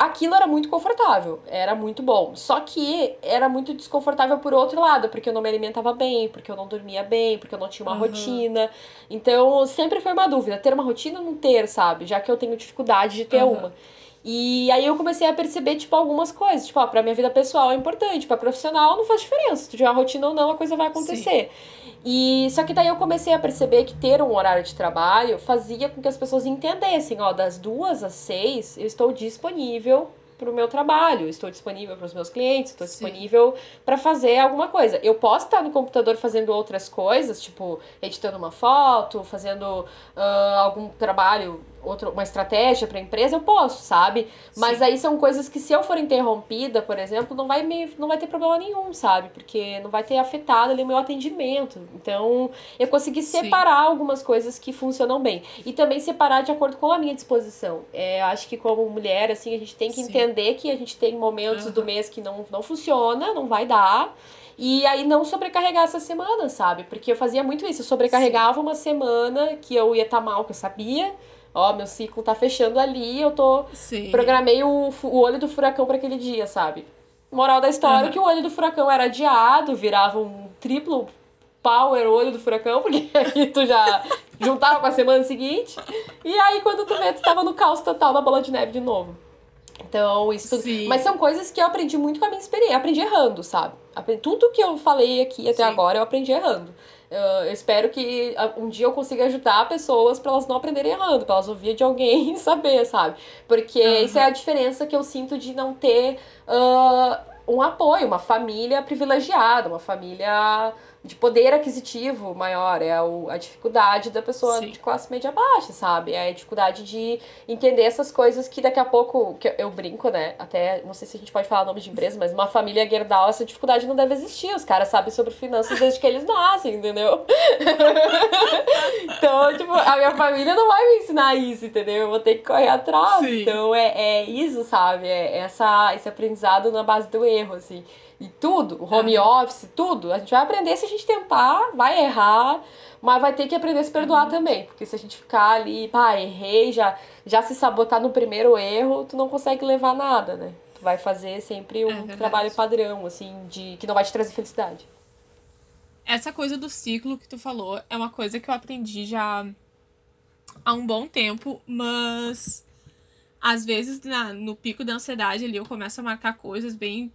aquilo era muito confortável, era muito bom. Só que era muito desconfortável por outro lado, porque eu não me alimentava bem, porque eu não dormia bem, porque eu não tinha uma uhum. rotina. Então, sempre foi uma dúvida, ter uma rotina ou não ter, sabe? Já que eu tenho dificuldade de ter uhum. uma. E aí eu comecei a perceber, tipo, algumas coisas. Tipo, ó, pra minha vida pessoal é importante, pra profissional não faz diferença. Se tu tiver uma rotina ou não, a coisa vai acontecer. Sim. E só que daí eu comecei a perceber que ter um horário de trabalho fazia com que as pessoas entendessem, ó, das duas às seis eu estou disponível para o meu trabalho, estou disponível para os meus clientes, estou Sim. disponível para fazer alguma coisa. Eu posso estar no computador fazendo outras coisas, tipo editando uma foto, fazendo uh, algum trabalho outra, uma estratégia para a empresa, eu posso, sabe? Mas Sim. aí são coisas que se eu for interrompida, por exemplo, não vai me não vai ter problema nenhum, sabe? Porque não vai ter afetado ali o meu atendimento. Então, eu consegui separar Sim. algumas coisas que funcionam bem e também separar de acordo com a minha disposição. É, acho que como mulher assim, a gente tem que Sim. entender que a gente tem momentos uhum. do mês que não não funciona, não vai dar. E aí não sobrecarregar essa semana, sabe? Porque eu fazia muito isso, eu sobrecarregava uma semana que eu ia estar tá mal, que eu sabia, ó, meu ciclo tá fechando ali, eu tô. Sim. Programei o, o olho do furacão para aquele dia, sabe? Moral da história uhum. que o olho do furacão era adiado, virava um triplo power olho do furacão, porque aí tu já juntava com a semana seguinte. E aí quando tu vê, tu tava no caos total da bola de neve de novo. Então, isso tudo. Sim. Mas são coisas que eu aprendi muito com a minha experiência. Eu aprendi errando, sabe? Tudo que eu falei aqui até Sim. agora, eu aprendi errando. Uh, eu espero que um dia eu consiga ajudar pessoas para elas não aprenderem errando, para elas ouvir de alguém e saber, sabe? Porque uhum. isso é a diferença que eu sinto de não ter uh, um apoio, uma família privilegiada, uma família de poder aquisitivo maior, é a dificuldade da pessoa Sim. de classe média baixa, sabe? É a dificuldade de entender essas coisas que daqui a pouco, que eu brinco, né? Até, não sei se a gente pode falar nome de empresa, mas uma família Gerdau, essa dificuldade não deve existir. Os caras sabem sobre finanças desde que eles nascem, entendeu? então, tipo, a minha família não vai me ensinar isso, entendeu? Eu vou ter que correr atrás. Sim. Então, é, é isso, sabe? É essa, esse aprendizado na base do erro, assim e tudo, o home é. office, tudo. A gente vai aprender se a gente tentar, vai errar, mas vai ter que aprender a se perdoar uhum. também. Porque se a gente ficar ali, pá, errei, já, já se sabotar no primeiro erro, tu não consegue levar nada, né? Tu vai fazer sempre um é trabalho padrão, assim, de que não vai te trazer felicidade. Essa coisa do ciclo que tu falou é uma coisa que eu aprendi já há um bom tempo, mas às vezes na, no pico da ansiedade ali eu começo a marcar coisas bem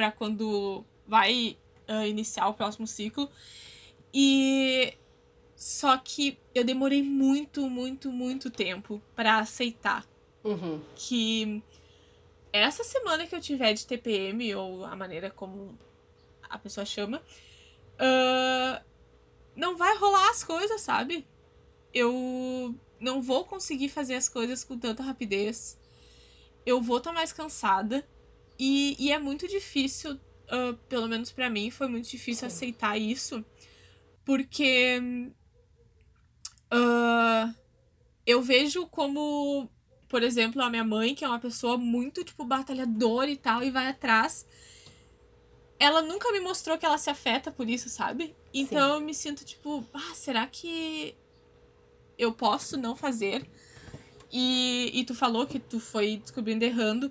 para quando vai uh, iniciar o próximo ciclo. E só que eu demorei muito, muito, muito tempo para aceitar uhum. que essa semana que eu tiver de TPM, ou a maneira como a pessoa chama, uh, não vai rolar as coisas, sabe? Eu não vou conseguir fazer as coisas com tanta rapidez. Eu vou estar tá mais cansada. E, e é muito difícil, uh, pelo menos para mim, foi muito difícil Sim. aceitar isso, porque uh, eu vejo como, por exemplo, a minha mãe, que é uma pessoa muito, tipo, batalhadora e tal, e vai atrás. Ela nunca me mostrou que ela se afeta por isso, sabe? Então Sim. eu me sinto tipo, ah, será que eu posso não fazer? E, e tu falou que tu foi descobrindo errando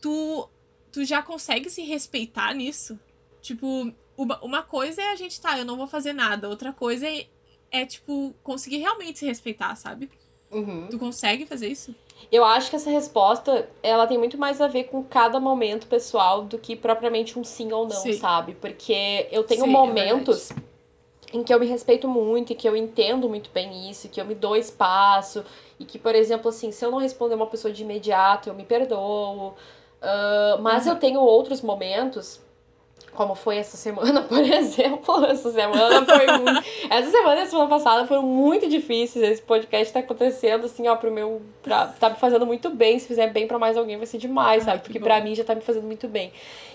tu, tu já consegue se respeitar nisso? Tipo, uma, uma coisa é a gente, tá, eu não vou fazer nada. Outra coisa é, é tipo, conseguir realmente se respeitar, sabe? Uhum. Tu consegue fazer isso? Eu acho que essa resposta, ela tem muito mais a ver com cada momento pessoal do que propriamente um sim ou não, sim. sabe? Porque eu tenho sim, é momentos é em que eu me respeito muito e que eu entendo muito bem isso, que eu me dou espaço e que, por exemplo, assim, se eu não responder uma pessoa de imediato, eu me perdoo. Uh, mas uhum. eu tenho outros momentos como foi essa semana, por exemplo. Essa semana foi muito. essa semana e a semana passada foram muito difíceis. Esse podcast tá acontecendo, assim, ó, pro meu. Pra, tá me fazendo muito bem. Se fizer bem para mais alguém, vai ser demais, sabe? Porque para mim já tá me fazendo muito bem.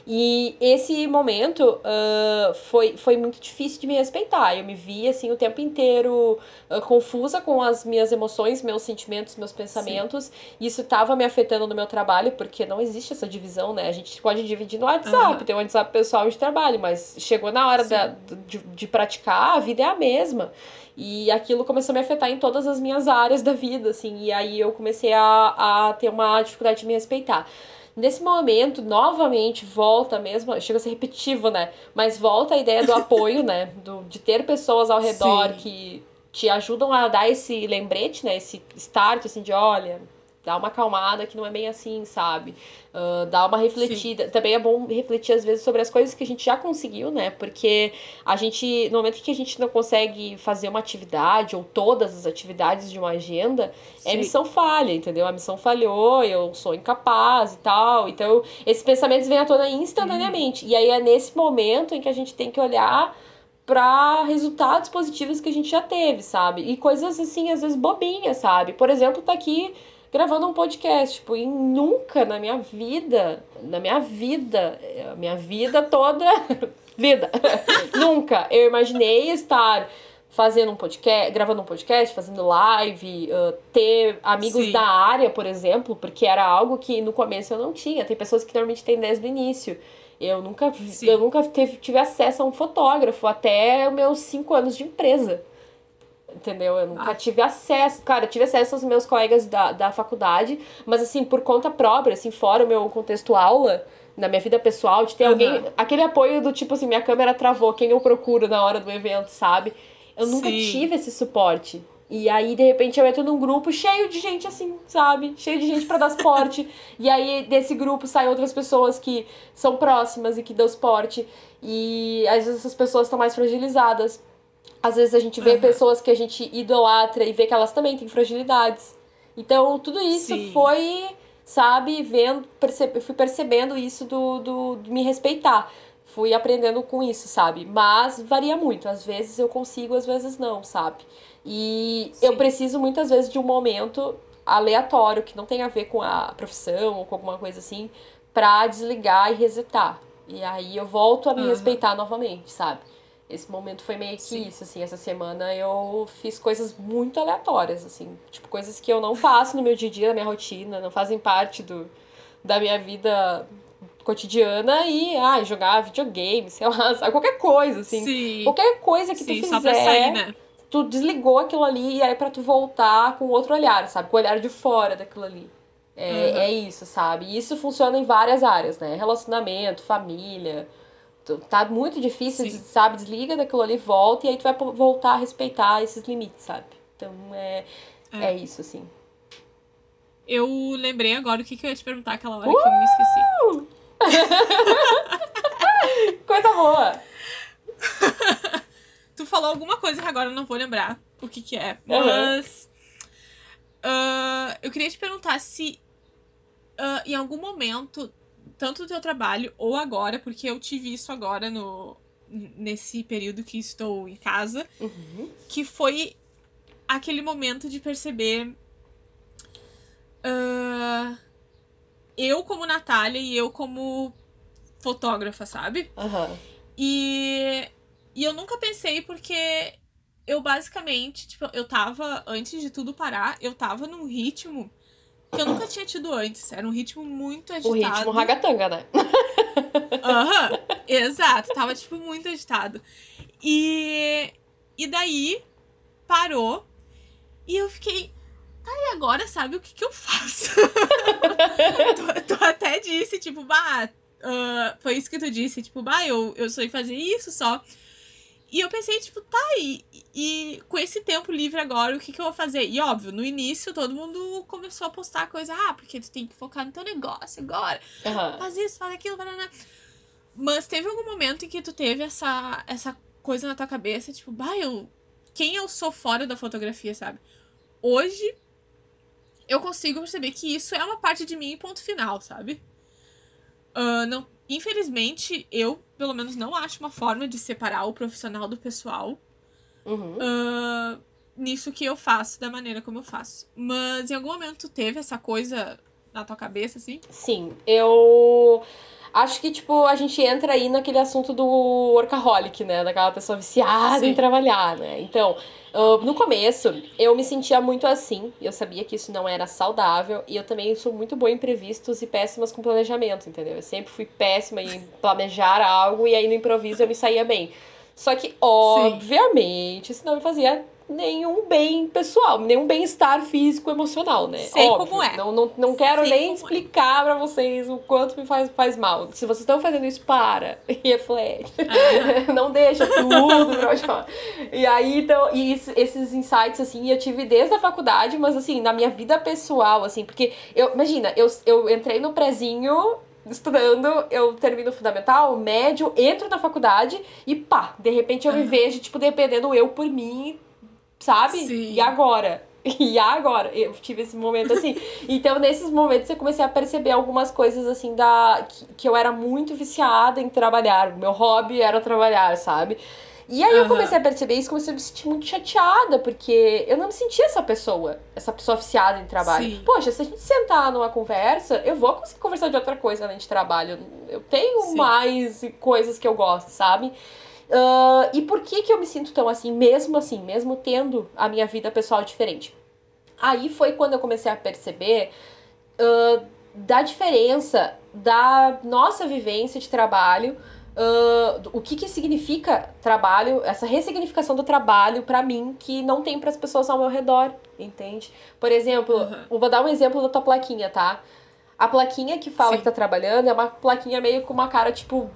E esse momento uh, foi, foi muito difícil de me respeitar. Eu me vi, assim, o tempo inteiro uh, confusa com as minhas emoções, meus sentimentos, meus pensamentos. Sim. Isso tava me afetando no meu trabalho, porque não existe essa divisão, né? A gente pode dividir no WhatsApp, uhum. tem um WhatsApp pessoal pessoal de trabalho, mas chegou na hora da, de, de praticar, a vida é a mesma. E aquilo começou a me afetar em todas as minhas áreas da vida, assim, e aí eu comecei a, a ter uma dificuldade de me respeitar. Nesse momento, novamente, volta mesmo, chega a ser repetitivo, né? Mas volta a ideia do apoio, né? Do, de ter pessoas ao redor Sim. que te ajudam a dar esse lembrete, né? Esse start, assim, de olha, dá uma acalmada que não é bem assim, sabe? Uh, dá uma refletida. Sim. Também é bom refletir, às vezes, sobre as coisas que a gente já conseguiu, né? Porque a gente, no momento que a gente não consegue fazer uma atividade, ou todas as atividades de uma agenda, é Sim. é missão falha, entendeu? A missão falhou, eu sou incapaz e tal. Então, esses pensamentos vêm à tona instantaneamente. E aí é nesse momento em que a gente tem que olhar para resultados positivos que a gente já teve, sabe? E coisas assim, às vezes bobinhas, sabe? Por exemplo, tá aqui gravando um podcast. Tipo, e nunca na minha vida, na minha vida, a minha vida toda, vida, nunca eu imaginei estar fazendo um podcast, gravando um podcast, fazendo live, uh, ter amigos Sim. da área, por exemplo, porque era algo que no começo eu não tinha. Tem pessoas que normalmente têm desde o início. Eu nunca, eu nunca teve, tive acesso a um fotógrafo até os meus cinco anos de empresa entendeu? Eu nunca ah. tive acesso, cara, eu tive acesso aos meus colegas da, da faculdade, mas assim, por conta própria, assim, fora o meu contexto aula, na minha vida pessoal, de ter uhum. alguém, aquele apoio do tipo assim, minha câmera travou, quem eu procuro na hora do evento, sabe? Eu nunca Sim. tive esse suporte. E aí, de repente, eu entro num grupo cheio de gente assim, sabe? Cheio de gente para dar suporte. e aí, desse grupo saem outras pessoas que são próximas e que dão suporte. E às vezes essas pessoas estão mais fragilizadas às vezes a gente vê uhum. pessoas que a gente idolatra e vê que elas também têm fragilidades. Então, tudo isso Sim. foi, sabe, vendo, percebe, fui percebendo isso do, do, do me respeitar. Fui aprendendo com isso, sabe? Mas varia muito. Às vezes eu consigo, às vezes não, sabe? E Sim. eu preciso muitas vezes de um momento aleatório que não tem a ver com a profissão ou com alguma coisa assim, pra desligar e resetar. E aí eu volto a me uhum. respeitar novamente, sabe? Esse momento foi meio que Sim. isso, assim, essa semana eu fiz coisas muito aleatórias, assim, tipo, coisas que eu não faço no meu dia a dia, na minha rotina, não fazem parte do, da minha vida cotidiana e, ah, jogar videogame, sei lá, sabe, qualquer coisa, assim. Sim. Qualquer coisa que Sim, tu fizer, sair, né? tu desligou aquilo ali e aí pra tu voltar com outro olhar, sabe, com o olhar de fora daquilo ali. É, uhum. é isso, sabe? E isso funciona em várias áreas, né? Relacionamento, família, tá muito difícil, Sim. sabe? Desliga daquilo ali, volta e aí tu vai voltar a respeitar esses limites, sabe? Então é, é. é isso, assim. Eu lembrei agora o que, que eu ia te perguntar aquela hora uh! que eu me esqueci. coisa boa! tu falou alguma coisa que agora eu não vou lembrar o que, que é, mas. Uhum. Uh, eu queria te perguntar se uh, em algum momento tanto do teu trabalho ou agora, porque eu tive isso agora no nesse período que estou em casa, uhum. que foi aquele momento de perceber uh, eu como Natália e eu como fotógrafa, sabe? Uhum. E, e eu nunca pensei porque eu basicamente, tipo, eu tava, antes de tudo parar, eu tava num ritmo que eu nunca tinha tido antes. Era um ritmo muito agitado. O ritmo ragatanga, né? Aham, uhum, exato. Tava, tipo, muito agitado. E, e daí, parou. E eu fiquei... Tá, e agora, sabe o que que eu faço? tu, tu, até disse, tipo, bah... Uh, foi isso que tu disse, tipo, bah, eu, eu sou fazer isso só. E eu pensei, tipo, tá, e, e com esse tempo livre agora, o que, que eu vou fazer? E óbvio, no início todo mundo começou a postar coisa, ah, porque tu tem que focar no teu negócio agora. Uhum. Faz isso, faz aquilo, banana. Mas teve algum momento em que tu teve essa, essa coisa na tua cabeça, tipo, bah, eu. Quem eu sou fora da fotografia, sabe? Hoje eu consigo perceber que isso é uma parte de mim, ponto final, sabe? Uh, não, infelizmente, eu, pelo menos, não acho uma forma de separar o profissional do pessoal. Uhum. Uh, nisso que eu faço, da maneira como eu faço. Mas em algum momento teve essa coisa na tua cabeça, assim? Sim, eu. Acho que, tipo, a gente entra aí naquele assunto do workaholic, né? Daquela pessoa viciada Sim. em trabalhar, né? Então, uh, no começo, eu me sentia muito assim. Eu sabia que isso não era saudável. E eu também sou muito boa em imprevistos e péssimas com planejamento, entendeu? Eu sempre fui péssima em planejar algo e aí no improviso eu me saía bem. Só que, obviamente, isso não me fazia nenhum bem pessoal, nenhum bem-estar físico emocional, né? Sei Óbvio, como é. Não, não, não quero Sei nem é. explicar é. para vocês o quanto me faz, faz mal. Se vocês estão fazendo isso, para e reflete. Ah. não deixa tudo pra E aí, então, e esses insights, assim, eu tive desde a faculdade, mas assim, na minha vida pessoal, assim, porque eu, imagina, eu, eu entrei no prezinho estudando, eu termino o fundamental, médio, entro na faculdade e pá, de repente eu me vejo, tipo, dependendo eu por mim, sabe? Sim. E agora? E agora? Eu tive esse momento assim. Então, nesses momentos, eu comecei a perceber algumas coisas assim da. Que, que eu era muito viciada em trabalhar. Meu hobby era trabalhar, sabe? E aí uhum. eu comecei a perceber isso, comecei a me sentir muito chateada, porque eu não me sentia essa pessoa, essa pessoa viciada em trabalho. Sim. Poxa, se a gente sentar numa conversa, eu vou conseguir conversar de outra coisa além de trabalho. Eu tenho Sim. mais coisas que eu gosto, sabe? Uh, e por que que eu me sinto tão assim, mesmo assim, mesmo tendo a minha vida pessoal diferente? Aí foi quando eu comecei a perceber uh, da diferença da nossa vivência de trabalho, uh, o que que significa trabalho, essa ressignificação do trabalho para mim que não tem para as pessoas ao meu redor, entende? Por exemplo, uhum. vou dar um exemplo da tua plaquinha, tá? A plaquinha que fala Sim. que tá trabalhando é uma plaquinha meio com uma cara, tipo,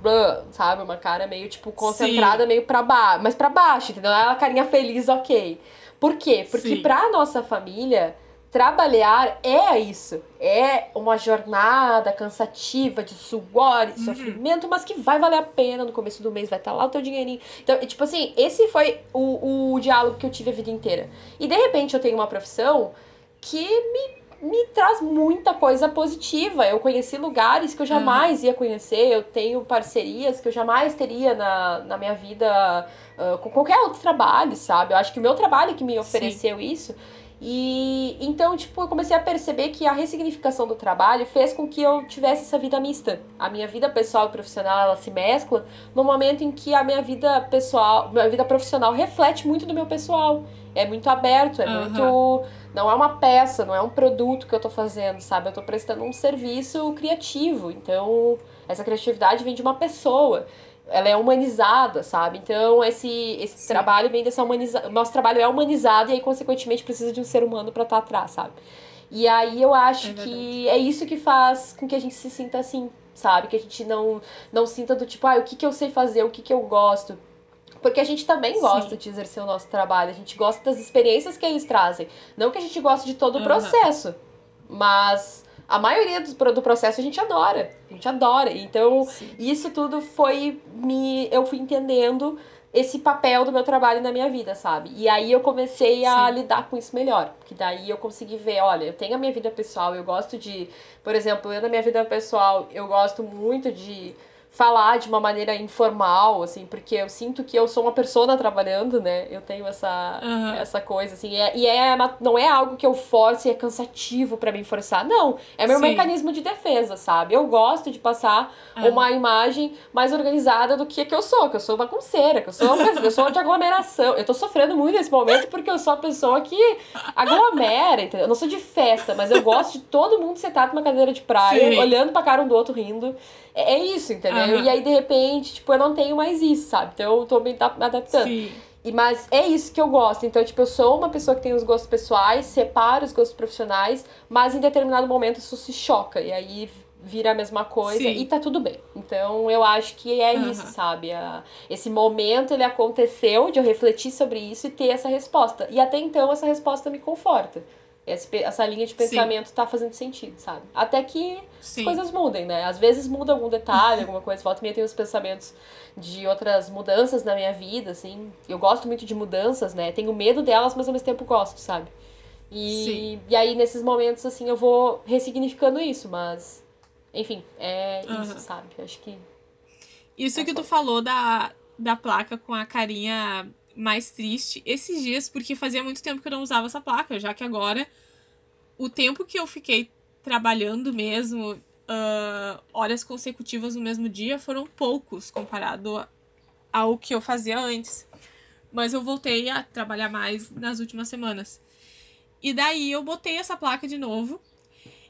sabe? Uma cara meio, tipo, concentrada, Sim. meio pra baixo. Mas pra baixo, entendeu? É uma carinha feliz, ok. Por quê? Porque Sim. pra nossa família, trabalhar é isso. É uma jornada cansativa de suor, de uhum. sofrimento, mas que vai valer a pena no começo do mês, vai estar tá lá o teu dinheirinho. Então, tipo assim, esse foi o, o diálogo que eu tive a vida inteira. E de repente eu tenho uma profissão que me me traz muita coisa positiva. Eu conheci lugares que eu jamais uhum. ia conhecer, eu tenho parcerias que eu jamais teria na, na minha vida uh, com qualquer outro trabalho, sabe? Eu acho que o meu trabalho que me ofereceu Sim. isso. E então, tipo, eu comecei a perceber que a ressignificação do trabalho fez com que eu tivesse essa vida mista. A minha vida pessoal e profissional, ela se mescla no momento em que a minha vida pessoal, minha vida profissional reflete muito do meu pessoal. É muito aberto, é uhum. muito não é uma peça, não é um produto que eu tô fazendo, sabe? Eu tô prestando um serviço criativo. Então, essa criatividade vem de uma pessoa. Ela é humanizada, sabe? Então, esse, esse trabalho vem dessa humanização. Nosso trabalho é humanizado e aí, consequentemente, precisa de um ser humano para estar tá atrás, sabe? E aí eu acho é que é isso que faz com que a gente se sinta assim, sabe? Que a gente não, não sinta do tipo, ah, o que, que eu sei fazer, o que, que eu gosto. Porque a gente também gosta Sim. de exercer o nosso trabalho, a gente gosta das experiências que eles trazem. Não que a gente goste de todo o processo, mas a maioria do, do processo a gente adora. A gente adora. Então, Sim. isso tudo foi me. Eu fui entendendo esse papel do meu trabalho na minha vida, sabe? E aí eu comecei a Sim. lidar com isso melhor. Porque daí eu consegui ver, olha, eu tenho a minha vida pessoal, eu gosto de. Por exemplo, eu na minha vida pessoal, eu gosto muito de falar de uma maneira informal, assim, porque eu sinto que eu sou uma persona trabalhando, né? Eu tenho essa, uhum. essa coisa, assim, e, é, e é, não é algo que eu force e é cansativo para mim forçar, não. É meu Sim. mecanismo de defesa, sabe? Eu gosto de passar uhum. uma imagem mais organizada do que, que eu sou, que eu sou bagunceira, que eu sou uma, eu sou de aglomeração. Eu tô sofrendo muito nesse momento porque eu sou a pessoa que aglomera, entendeu? Eu não sou de festa, mas eu gosto de todo mundo sentado numa cadeira de praia, Sim. olhando pra cara um do outro rindo. É, é isso, entendeu? Uhum. E aí, de repente, tipo, eu não tenho mais isso, sabe? Então eu tô me adaptando. Sim. E, mas é isso que eu gosto. Então, tipo, eu sou uma pessoa que tem os gostos pessoais, separo os gostos profissionais, mas em determinado momento isso se choca. E aí vira a mesma coisa Sim. e tá tudo bem. Então eu acho que é uhum. isso, sabe? A, esse momento ele aconteceu de eu refletir sobre isso e ter essa resposta. E até então essa resposta me conforta essa linha de pensamento Sim. tá fazendo sentido, sabe? Até que Sim. as coisas mudem, né? Às vezes muda algum detalhe, alguma coisa, volta e meia tem os pensamentos de outras mudanças na minha vida, assim. Eu gosto muito de mudanças, né? Tenho medo delas, mas ao mesmo tempo gosto, sabe? E, e aí, nesses momentos, assim, eu vou ressignificando isso, mas... Enfim, é uhum. isso, sabe? Acho que... Isso é que tu falou da, da placa com a carinha mais triste esses dias, porque fazia muito tempo que eu não usava essa placa, já que agora o tempo que eu fiquei trabalhando mesmo, uh, horas consecutivas no mesmo dia foram poucos comparado ao que eu fazia antes. Mas eu voltei a trabalhar mais nas últimas semanas. E daí eu botei essa placa de novo.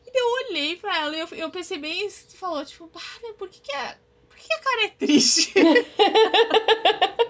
E eu olhei pra ela e eu, eu pensei bem falou, tipo, né, por que, que, a, por que, que a cara é triste?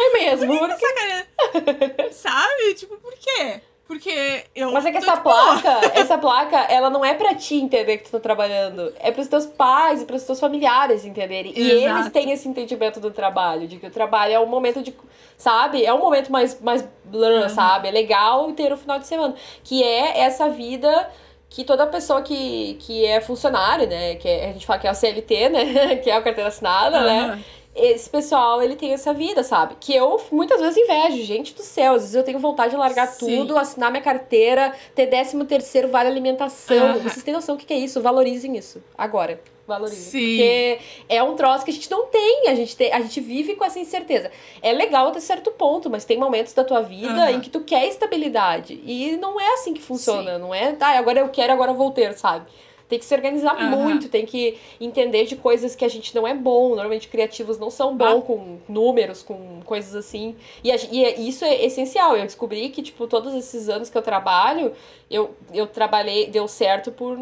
é mesmo. Por que, que essa cara... Sabe? Tipo, por quê? Porque eu. Mas é que essa placa, essa placa, ela não é pra ti entender que tu tá trabalhando. É pros teus pais e pros teus familiares entenderem. E Exato. eles têm esse entendimento do trabalho, de que o trabalho é um momento de. Sabe? É um momento mais, mais blur, uhum. sabe? É legal ter o final de semana. Que é essa vida que toda pessoa que, que é funcionário, né? Que é, a gente fala que é o CLT, né? que é a carteira assinada, uhum. né? Esse pessoal, ele tem essa vida, sabe? Que eu muitas vezes invejo. Gente do céu, às vezes eu tenho vontade de largar Sim. tudo, assinar minha carteira, ter 13 terceiro vale alimentação. Uhum. Vocês têm noção do que é isso? Valorizem isso. Agora. Valorizem. Sim. Porque é um troço que a gente não tem. A gente, tem, a gente vive com essa incerteza. É legal até certo ponto, mas tem momentos da tua vida uhum. em que tu quer estabilidade. E não é assim que funciona. Sim. Não é, ah, agora eu quero, agora eu vou ter, sabe? Tem que se organizar uhum. muito, tem que entender de coisas que a gente não é bom. Normalmente criativos não são bons ah. com números, com coisas assim. E, a, e é, isso é essencial. Eu descobri que, tipo, todos esses anos que eu trabalho, eu, eu trabalhei, deu certo por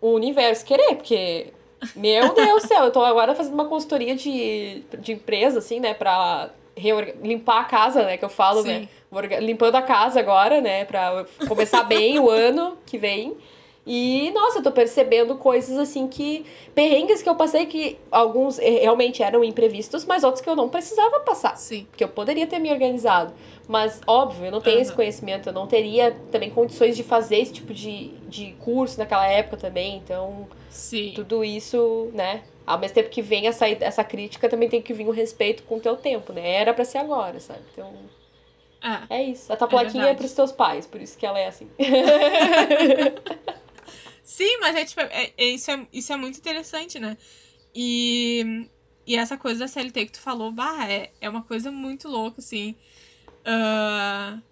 o universo querer, porque meu Deus do céu, eu tô agora fazendo uma consultoria de, de empresa, assim, né, pra limpar a casa, né, que eu falo, né, Sim. né, limpando a casa agora, né, pra começar bem o ano que vem. E, nossa, eu tô percebendo coisas assim que. Perrengues que eu passei que alguns realmente eram imprevistos, mas outros que eu não precisava passar. Sim. Que eu poderia ter me organizado. Mas, óbvio, eu não tenho uhum. esse conhecimento, eu não teria também condições de fazer esse tipo de, de curso naquela época também. Então, Sim. tudo isso, né? Ao mesmo tempo que vem essa, essa crítica, também tem que vir o um respeito com o teu tempo, né? Era para ser agora, sabe? Então. É, é isso. A tua é plaquinha é pros teus pais, por isso que ela é assim. Sim, mas é tipo, é, é, isso, é, isso é muito interessante, né? E, e essa coisa da CLT que tu falou, bah, é, é uma coisa muito louca, assim. Uh,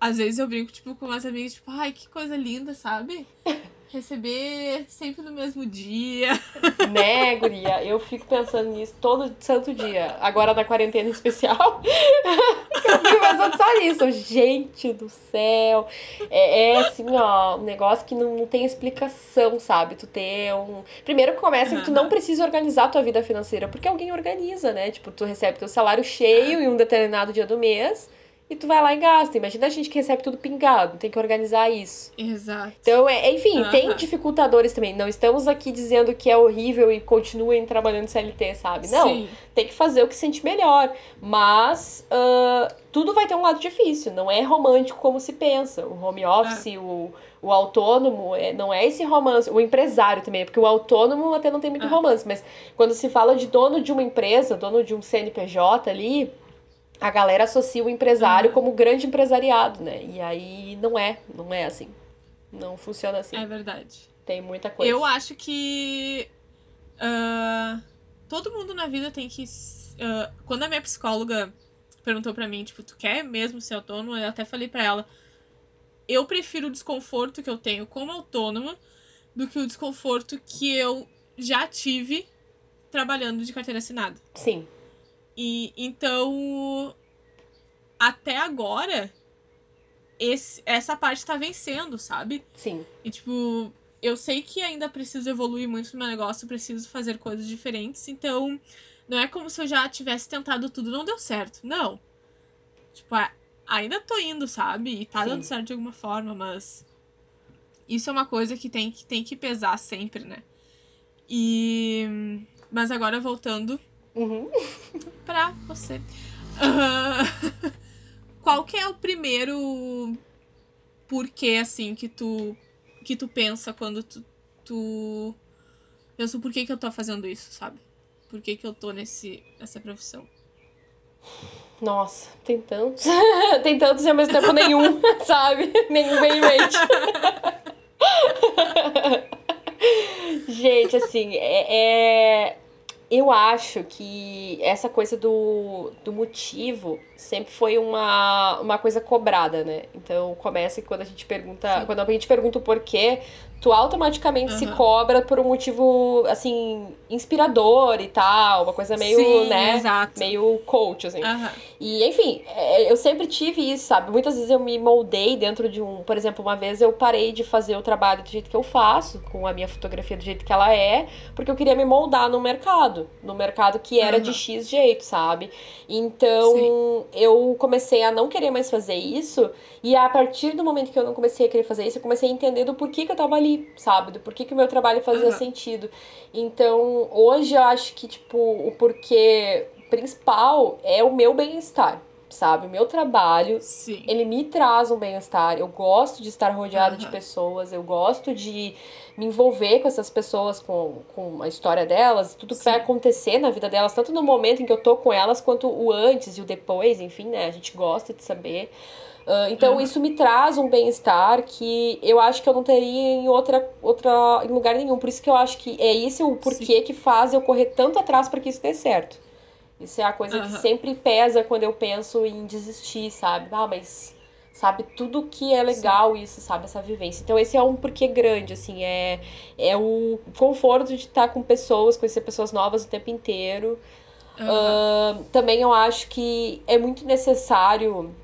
às vezes eu brinco, tipo, com umas amigas, tipo, ai, que coisa linda, sabe? receber sempre no mesmo dia. Né, guria? Eu fico pensando nisso todo santo dia. Agora na quarentena especial. eu fico pensando só nisso. Gente do céu. É, é, assim, ó, um negócio que não, não tem explicação, sabe? Tu ter um. Primeiro começa que tu não precisa organizar a tua vida financeira, porque alguém organiza, né? Tipo, tu recebe teu salário cheio em um determinado dia do mês e tu vai lá e gasta. Imagina a gente que recebe tudo pingado, tem que organizar isso. Exato. Então, é, enfim, uhum. tem dificultadores também. Não estamos aqui dizendo que é horrível e continuem trabalhando CLT, sabe? Não. Sim. Tem que fazer o que sente melhor. Mas uh, tudo vai ter um lado difícil. Não é romântico como se pensa. O home office, é. o, o autônomo, é, não é esse romance. O empresário também, porque o autônomo até não tem muito romance. Mas quando se fala de dono de uma empresa, dono de um CNPJ ali a galera associa o empresário uhum. como grande empresariado, né? E aí não é, não é assim. Não funciona assim. É verdade. Tem muita coisa. Eu acho que uh, todo mundo na vida tem que. Uh, quando a minha psicóloga perguntou para mim, tipo, tu quer mesmo ser autônoma? Eu até falei para ela, eu prefiro o desconforto que eu tenho como autônoma do que o desconforto que eu já tive trabalhando de carteira assinada. Sim. E então, até agora, esse, essa parte tá vencendo, sabe? Sim. E tipo, eu sei que ainda preciso evoluir muito no meu negócio, preciso fazer coisas diferentes, então não é como se eu já tivesse tentado tudo não deu certo. Não. Tipo, ainda tô indo, sabe? E tá Sim. dando certo de alguma forma, mas isso é uma coisa que tem que, tem que pesar sempre, né? E. Mas agora voltando Uhum. pra você. Uh, qual que é o primeiro porquê, assim, que tu, que tu pensa quando tu, tu pensa por que que eu tô fazendo isso, sabe? Por que que eu tô nesse, nessa profissão? Nossa, tem tantos. tem tantos e ao mesmo tempo nenhum, sabe? Nenhum bem em mente. Gente, assim, é, é, eu acho que essa coisa do, do motivo sempre foi uma, uma coisa cobrada, né? Então começa que quando a gente pergunta. Sim. Quando a gente pergunta o porquê, tu automaticamente uhum. se cobra por um motivo, assim, inspirador e tal, uma coisa meio, Sim, né, exato. meio coach, assim. Uhum. E, enfim, é, eu sempre tive isso, sabe? Muitas vezes eu me moldei dentro de um, por exemplo, uma vez eu parei de fazer o trabalho do jeito que eu faço, com a minha fotografia do jeito que ela é, porque eu queria me moldar no mercado, no mercado que era uhum. de X jeito, sabe? Então, Sim. eu comecei a não querer mais fazer isso, e a partir do momento que eu não comecei a querer fazer isso, eu comecei a entender do porquê que eu tava ali sabe? Do porquê que o meu trabalho fazia uhum. sentido. Então, hoje eu acho que, tipo, o porquê principal é o meu bem-estar, sabe? O meu trabalho, Sim. ele me traz um bem-estar. Eu gosto de estar rodeada uhum. de pessoas, eu gosto de me envolver com essas pessoas, com, com a história delas, tudo que Sim. vai acontecer na vida delas, tanto no momento em que eu tô com elas, quanto o antes e o depois, enfim, né? A gente gosta de saber. Uh, então uhum. isso me traz um bem-estar que eu acho que eu não teria em outra, outra em lugar nenhum. Por isso que eu acho que é isso o porquê Sim. que faz eu correr tanto atrás para que isso dê certo. Isso é a coisa uhum. que sempre pesa quando eu penso em desistir, sabe? Ah, mas sabe tudo que é legal Sim. isso, sabe essa vivência. Então esse é um porquê grande, assim, é é o conforto de estar com pessoas, conhecer pessoas novas o tempo inteiro. Uhum. Uh, também eu acho que é muito necessário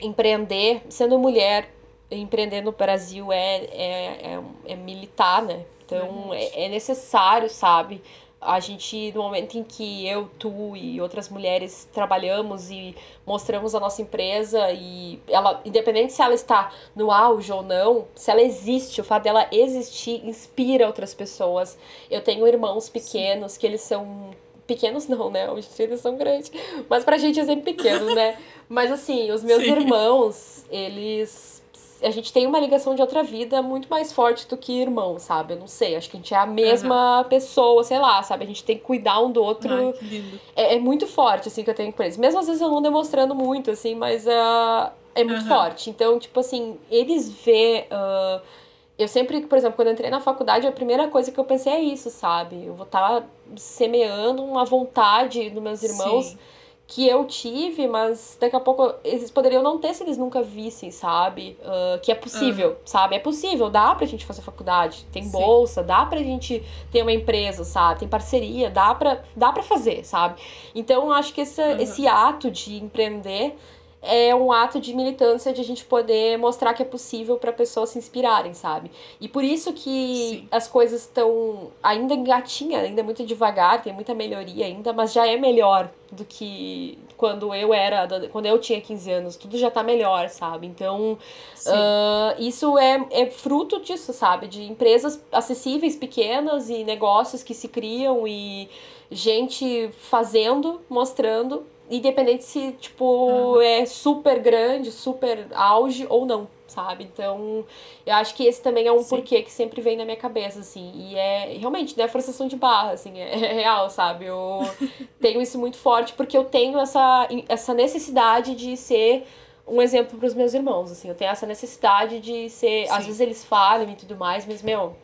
empreender, sendo mulher, empreender no Brasil é, é, é, é militar, né? Então é, é necessário, sabe? a gente, no momento em que eu, tu e outras mulheres trabalhamos e mostramos a nossa empresa e ela, independente se ela está no auge ou não, se ela existe, o fato dela existir inspira outras pessoas. Eu tenho irmãos pequenos Sim. que eles são pequenos não, né? Hoje eles são grandes, mas pra gente é sempre pequeno, né? Mas assim, os meus Sim. irmãos, eles. A gente tem uma ligação de outra vida muito mais forte do que irmão, sabe? Eu não sei, acho que a gente é a mesma uhum. pessoa, sei lá, sabe? A gente tem que cuidar um do outro. Ai, que lindo. É, é muito forte, assim, que eu tenho com eles. Mesmo às vezes eu não demonstrando muito, assim, mas uh, é muito uhum. forte. Então, tipo assim, eles vê. Uh, eu sempre, por exemplo, quando eu entrei na faculdade, a primeira coisa que eu pensei é isso, sabe? Eu vou estar tá semeando uma vontade dos meus irmãos. Sim que eu tive, mas daqui a pouco eles poderiam não ter se eles nunca vissem, sabe? Uh, que é possível, uhum. sabe? É possível, dá pra gente fazer faculdade, tem Sim. bolsa, dá pra gente ter uma empresa, sabe? Tem parceria, dá pra, dá pra fazer, sabe? Então, eu acho que esse, uhum. esse ato de empreender é um ato de militância de a gente poder mostrar que é possível para pessoas se inspirarem, sabe? E por isso que Sim. as coisas estão ainda engatinha, ainda muito devagar, tem muita melhoria ainda, mas já é melhor do que quando eu era, quando eu tinha 15 anos, tudo já tá melhor, sabe? Então, uh, isso é, é fruto disso, sabe? De empresas acessíveis, pequenas e negócios que se criam e gente fazendo, mostrando Independente se, tipo, uhum. é super grande, super auge ou não, sabe? Então, eu acho que esse também é um Sim. porquê que sempre vem na minha cabeça, assim. E é realmente, não é forçação de barra, assim, é, é real, sabe? Eu tenho isso muito forte porque eu tenho essa, essa necessidade de ser um exemplo para os meus irmãos, assim. Eu tenho essa necessidade de ser. Sim. Às vezes eles falham e tudo mais, mas, meu,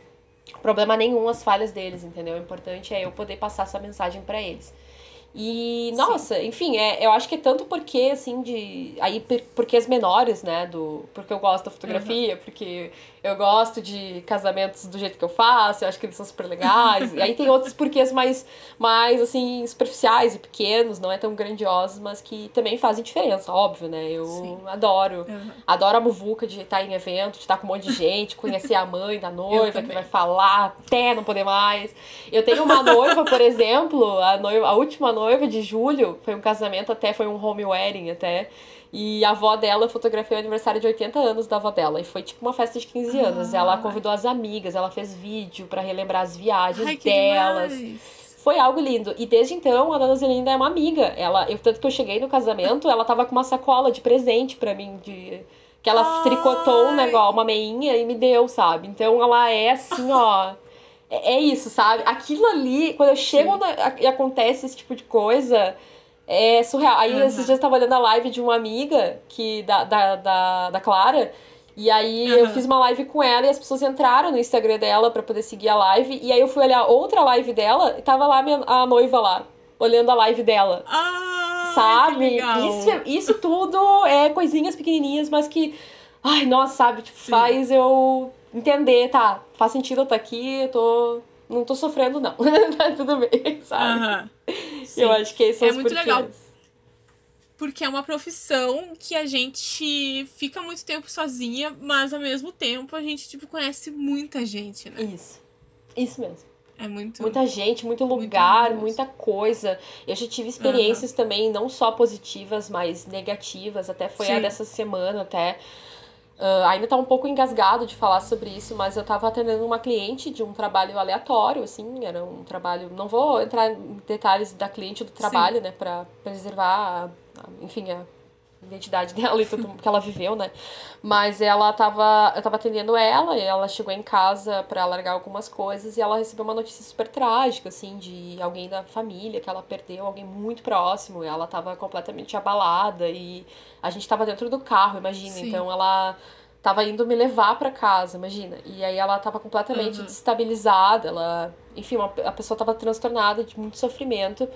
problema nenhum as falhas deles, entendeu? O importante é eu poder passar essa mensagem para eles. E, nossa, Sim. enfim, é, eu acho que é tanto porque, assim, de. Aí, porque as menores, né? Do, porque eu gosto da fotografia, uhum. porque eu gosto de casamentos do jeito que eu faço, eu acho que eles são super legais. e aí tem outros porquês mais, mais, assim, superficiais e pequenos, não é tão grandiosos, mas que também fazem diferença, óbvio, né? Eu Sim. adoro. Uhum. Adoro a muvuca de estar em evento, de estar com um monte de gente, conhecer a mãe da noiva, que vai falar até não poder mais. Eu tenho uma noiva, por exemplo, a, noiva, a última noiva de julho, foi um casamento até, foi um home wedding até. E a avó dela fotografou o aniversário de 80 anos da avó dela. E foi tipo uma festa de 15 anos. Ela convidou as amigas, ela fez vídeo para relembrar as viagens Ai, delas. Demais. Foi algo lindo. E desde então, a dona Zelinda é uma amiga. Ela, eu, tanto que eu cheguei no casamento, ela tava com uma sacola de presente para mim, de que ela Ai. tricotou um negócio, uma meinha e me deu, sabe? Então ela é assim, ó. É, é isso, sabe? Aquilo ali, quando eu chego na, e acontece esse tipo de coisa, é surreal. Aí uhum. esses dias eu tava olhando a live de uma amiga que, da, da, da, da Clara. E aí uhum. eu fiz uma live com ela e as pessoas entraram no Instagram dela para poder seguir a live. E aí eu fui olhar outra live dela e tava lá a, minha, a noiva lá, olhando a live dela. Ah, sabe? Isso, isso tudo é coisinhas pequenininhas, mas que. Ai, nossa, sabe? Tipo, faz eu entender, tá, faz sentido eu estar tá aqui, eu tô. Não tô sofrendo, não. tá tudo bem, sabe? Uhum. Eu acho que esses é muito porquês. legal. Porque é uma profissão que a gente fica muito tempo sozinha, mas ao mesmo tempo a gente, tipo, conhece muita gente, né? Isso. Isso mesmo. É muito. Muita gente, muito lugar, muito muita coisa. Eu já tive experiências uhum. também, não só positivas, mas negativas. Até foi Sim. a dessa semana, até. Uh, ainda tá um pouco engasgado de falar sobre isso, mas eu tava atendendo uma cliente de um trabalho aleatório, assim, era um trabalho. Não vou entrar em detalhes da cliente do trabalho, Sim. né, pra preservar, enfim, a identidade dela e tudo que ela viveu, né? Mas ela tava. Eu tava atendendo ela e ela chegou em casa para largar algumas coisas e ela recebeu uma notícia super trágica, assim, de alguém da família que ela perdeu, alguém muito próximo. E ela tava completamente abalada e a gente tava dentro do carro, imagina. Sim. Então ela tava indo me levar para casa, imagina. E aí ela tava completamente uhum. destabilizada, ela, enfim, uma, a pessoa tava transtornada de muito sofrimento.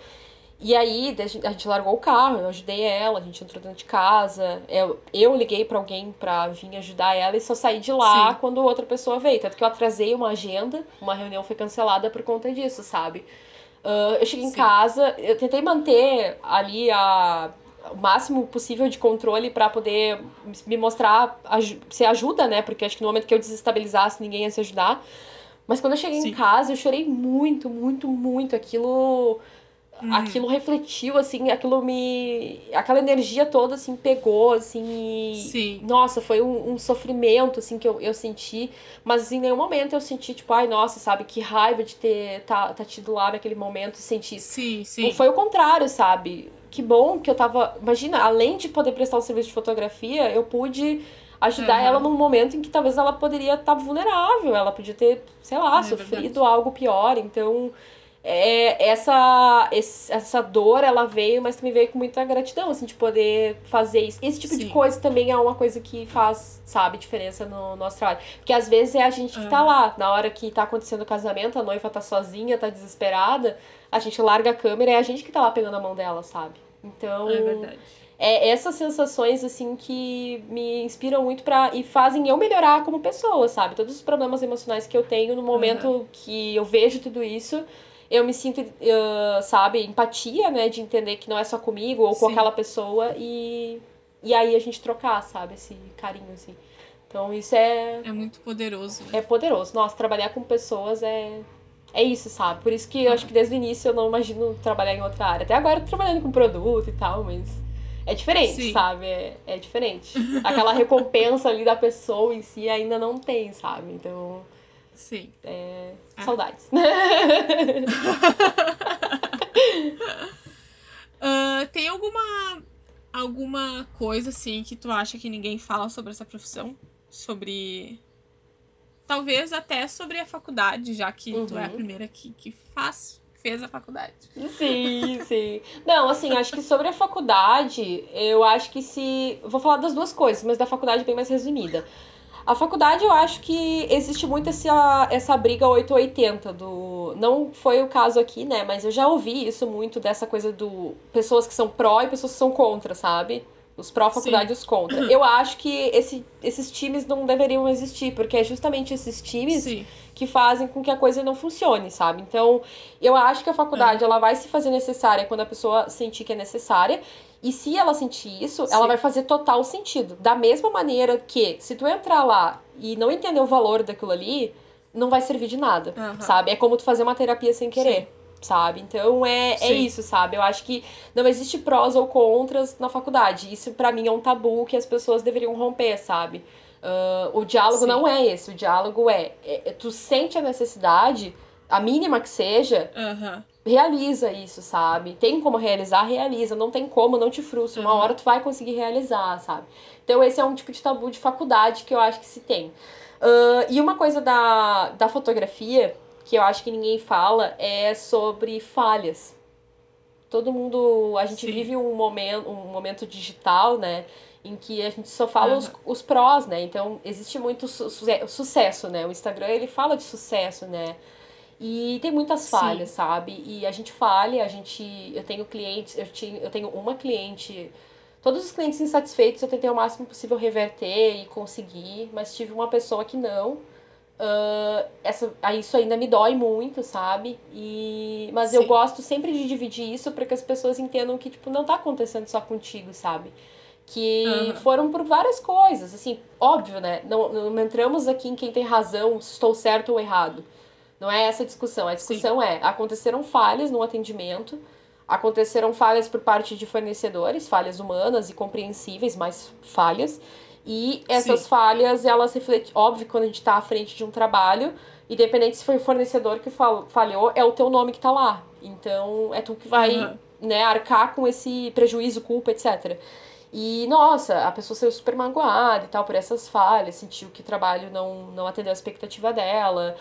E aí a gente largou o carro, eu ajudei ela, a gente entrou dentro de casa. Eu, eu liguei para alguém pra vir ajudar ela e só saí de lá Sim. quando outra pessoa veio. Tanto que eu atrasei uma agenda, uma reunião foi cancelada por conta disso, sabe? Uh, eu cheguei Sim. em casa, eu tentei manter ali a, o máximo possível de controle para poder me mostrar se ajuda, né? Porque acho que no momento que eu desestabilizasse, ninguém ia se ajudar. Mas quando eu cheguei Sim. em casa, eu chorei muito, muito, muito. Aquilo Uhum. Aquilo refletiu, assim, aquilo me. Aquela energia toda, assim, pegou, assim. E... Sim. Nossa, foi um, um, sofrimento, assim, que eu, eu senti. Mas em nenhum momento eu senti, tipo, ai, nossa, sabe, que raiva de ter tá, tá tido lá naquele momento e sentir. Sim, sim. Foi o contrário, sabe? Que bom que eu tava. Imagina, além de poder prestar um serviço de fotografia, eu pude ajudar uhum. ela num momento em que talvez ela poderia estar tá vulnerável, ela podia ter, sei lá, é sofrido verdade. algo pior. Então, é, essa, essa dor, ela veio, mas também veio com muita gratidão, assim, de poder fazer isso. Esse tipo Sim. de coisa também é uma coisa que faz, sabe, diferença no nosso trabalho. Porque às vezes é a gente que tá lá, na hora que tá acontecendo o casamento, a noiva tá sozinha, tá desesperada, a gente larga a câmera e é a gente que tá lá pegando a mão dela, sabe? Então. É verdade. É essas sensações, assim, que me inspiram muito para e fazem eu melhorar como pessoa, sabe? Todos os problemas emocionais que eu tenho no momento uhum. que eu vejo tudo isso eu me sinto, uh, sabe, empatia, né? De entender que não é só comigo ou com Sim. aquela pessoa e, e aí a gente trocar, sabe? Esse carinho, assim. Então isso é. É muito poderoso. Né? É poderoso. Nossa, trabalhar com pessoas é. É isso, sabe? Por isso que eu acho que desde o início eu não imagino trabalhar em outra área. Até agora eu tô trabalhando com produto e tal, mas. É diferente, Sim. sabe? É, é diferente. Aquela recompensa ali da pessoa em si ainda não tem, sabe? Então. Sim. É, ah. Saudades. uh, tem alguma alguma coisa assim que tu acha que ninguém fala sobre essa profissão? Sobre. Talvez até sobre a faculdade, já que uhum. tu é a uhum. primeira que, que faz, fez a faculdade. Sim, sim. Não, assim, acho que sobre a faculdade, eu acho que se. Vou falar das duas coisas, mas da faculdade bem mais resumida. A faculdade, eu acho que existe muito essa, essa briga 880 do. Não foi o caso aqui, né? Mas eu já ouvi isso muito dessa coisa do. Pessoas que são pró e pessoas que são contra, sabe? Os pró-faculdade e os contra. Eu acho que esse, esses times não deveriam existir, porque é justamente esses times Sim. que fazem com que a coisa não funcione, sabe? Então, eu acho que a faculdade é. ela vai se fazer necessária quando a pessoa sentir que é necessária. E se ela sentir isso, Sim. ela vai fazer total sentido. Da mesma maneira que, se tu entrar lá e não entender o valor daquilo ali, não vai servir de nada, uhum. sabe? É como tu fazer uma terapia sem querer. Sim. Sabe? Então é, é isso, sabe? Eu acho que não existe prós ou contras na faculdade. Isso para mim é um tabu que as pessoas deveriam romper, sabe? Uh, o diálogo Sim. não é esse. O diálogo é, é, Tu sente a necessidade, a mínima que seja, uhum realiza isso, sabe? Tem como realizar, realiza. Não tem como, não te frustra. Uma uhum. hora tu vai conseguir realizar, sabe? Então esse é um tipo de tabu de faculdade que eu acho que se tem. Uh, e uma coisa da, da fotografia que eu acho que ninguém fala é sobre falhas. Todo mundo. A gente Sim. vive um momento, um momento digital, né? Em que a gente só fala uhum. os, os prós, né? Então existe muito su sucesso, né? O Instagram ele fala de sucesso, né? E tem muitas falhas, Sim. sabe? E a gente falha, a gente. Eu tenho clientes, eu, tinha, eu tenho uma cliente. Todos os clientes insatisfeitos eu tentei o máximo possível reverter e conseguir, mas tive uma pessoa que não. Uh, essa, isso ainda me dói muito, sabe? E, mas Sim. eu gosto sempre de dividir isso para que as pessoas entendam que, tipo, não tá acontecendo só contigo, sabe? Que uhum. foram por várias coisas, assim, óbvio, né? Não, não entramos aqui em quem tem razão, se estou certo ou errado. Não é essa a discussão. A discussão Sim. é: aconteceram falhas no atendimento, aconteceram falhas por parte de fornecedores, falhas humanas e compreensíveis, mas falhas. E essas Sim. falhas, elas refletem, óbvio, quando a gente está à frente de um trabalho, independente se foi o fornecedor que falhou, é o teu nome que está lá. Então, é tu que vai, uhum. né, arcar com esse prejuízo, culpa, etc. E, nossa, a pessoa saiu super magoada e tal por essas falhas, sentiu que o trabalho não, não atendeu a expectativa dela.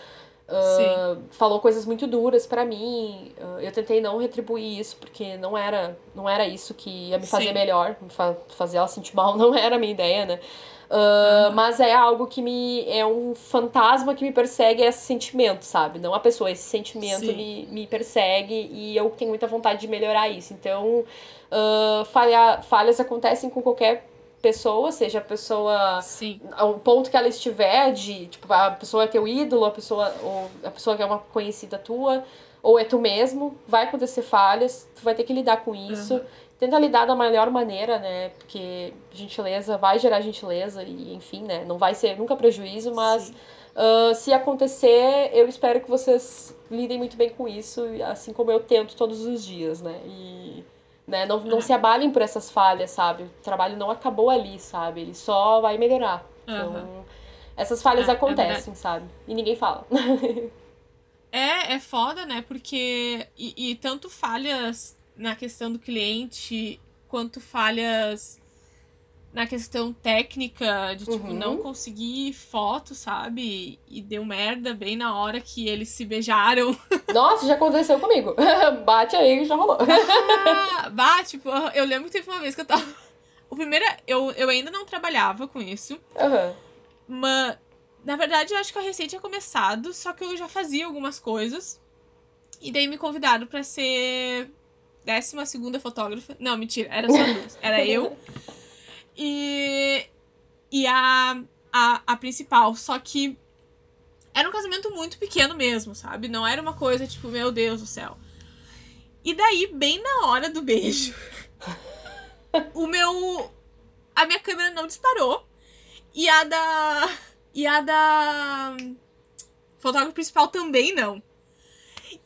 Uh, falou coisas muito duras para mim. Uh, eu tentei não retribuir isso porque não era, não era isso que ia me fazer Sim. melhor, me fa fazer ela sentir mal, não era a minha ideia, né? Uh, uhum. Mas é algo que me. É um fantasma que me persegue esse sentimento, sabe? Não a pessoa, esse sentimento me, me persegue e eu tenho muita vontade de melhorar isso. Então, falha, falhas acontecem com qualquer pessoa, seja a pessoa. Sim. O ponto que ela estiver, de tipo, a pessoa é teu ídolo, a pessoa, ou a pessoa que é uma conhecida tua, ou é tu mesmo, vai acontecer falhas, tu vai ter que lidar com isso. Uhum. Tenta lidar da melhor maneira, né? Porque gentileza vai gerar gentileza e, enfim, né? Não vai ser nunca prejuízo, mas uh, se acontecer, eu espero que vocês lidem muito bem com isso, assim como eu tento todos os dias, né? E né? Não, não se abalem por essas falhas, sabe? O trabalho não acabou ali, sabe? Ele só vai melhorar. Então, uhum. essas falhas é, é acontecem, é sabe? E ninguém fala. é, é foda, né? Porque. E, e tanto falhas na questão do cliente, quanto falhas na questão técnica de, tipo, uhum. não conseguir foto, sabe? E deu merda bem na hora que eles se beijaram. Nossa, já aconteceu comigo. Bate aí e já rolou. Ah, bate, tipo, eu lembro que teve uma vez que eu tava. O primeiro, eu, eu ainda não trabalhava com isso. Uhum. Mas, na verdade, eu acho que a recente tinha começado, só que eu já fazia algumas coisas. E daí me convidaram para ser décima segunda fotógrafa. Não, mentira, era só duas. Era eu e a, a, a principal. Só que era um casamento muito pequeno mesmo, sabe? Não era uma coisa tipo, meu Deus do céu. E daí, bem na hora do beijo, o meu. A minha câmera não disparou. E a da. E a da. Fotógrafa principal também não.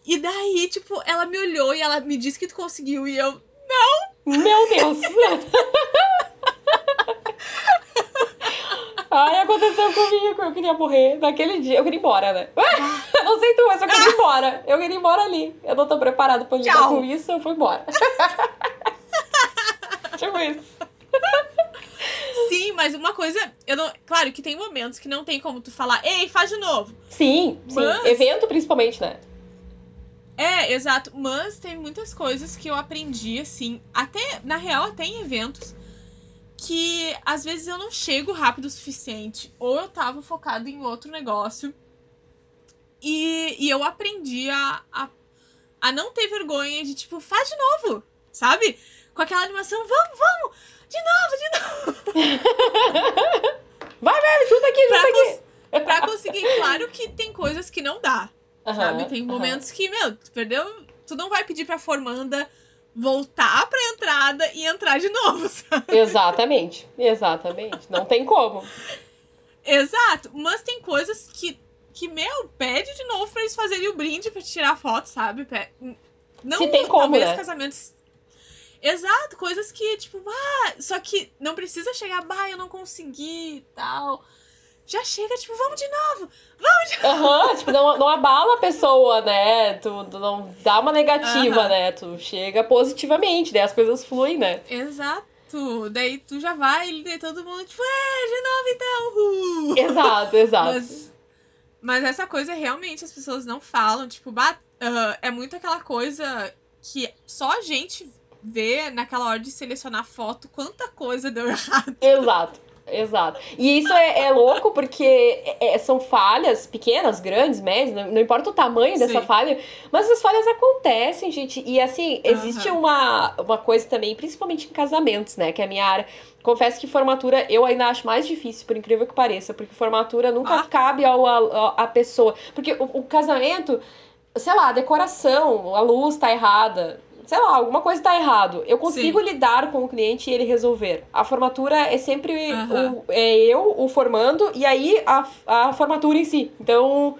E daí, tipo, ela me olhou e ela me disse que tu conseguiu. E eu. Não! Meu Deus! Ai, aconteceu comigo, eu queria morrer naquele dia. Eu queria ir embora, né? não sei tu, mas eu queria ir embora. Eu queria ir embora ali. Eu não tô preparado pra lidar Tchau. com isso, eu fui embora. tipo isso. Sim, mas uma coisa, eu não, claro que tem momentos que não tem como tu falar, ei, faz de novo. Sim, mas... sim. Evento principalmente, né? É, exato. Mas tem muitas coisas que eu aprendi, assim, até, na real, até em eventos, que às vezes eu não chego rápido o suficiente, ou eu tava focado em outro negócio. E, e eu aprendi a, a, a não ter vergonha de, tipo, faz de novo, sabe? Com aquela animação, vamos, vamos, de novo, de novo. vai, vai, ajuda aqui, pra aqui. pra conseguir, claro que tem coisas que não dá, uhum, sabe? Tem momentos uhum. que, meu, tu perdeu, tu não vai pedir pra formanda voltar pra entrada e entrar de novo, sabe? Exatamente, exatamente. Não tem como. Exato, mas tem coisas que, que meu, pede de novo pra eles fazerem o brinde pra tirar foto, sabe? Não, Se tem como, talvez né? casamentos... Exato, coisas que, tipo, ah, só que não precisa chegar, bah, eu não consegui e tal já chega, tipo, vamos de novo, vamos de novo. Aham, uhum, tipo, não, não abala a pessoa, né? Tu, tu não dá uma negativa, uhum. né? Tu chega positivamente, daí as coisas fluem, né? Exato. Daí tu já vai e todo mundo, tipo, é, de novo então. Uh. Exato, exato. Mas, mas essa coisa realmente as pessoas não falam, tipo, uh, é muito aquela coisa que só a gente vê naquela hora de selecionar foto quanta coisa deu errado. Exato. Exato. E isso é, é louco porque é, é, são falhas pequenas, grandes, médias, não, não importa o tamanho dessa Sim. falha, mas as falhas acontecem, gente. E assim, existe uhum. uma, uma coisa também, principalmente em casamentos, né? Que é a minha área. Confesso que formatura eu ainda acho mais difícil, por incrível que pareça, porque formatura nunca ah. cabe ao, a, a pessoa. Porque o, o casamento, sei lá, a decoração, a luz tá errada sei lá, alguma coisa está errado. Eu consigo Sim. lidar com o cliente e ele resolver. A formatura é sempre uhum. o, é eu, o formando, e aí a, a formatura em si. Então,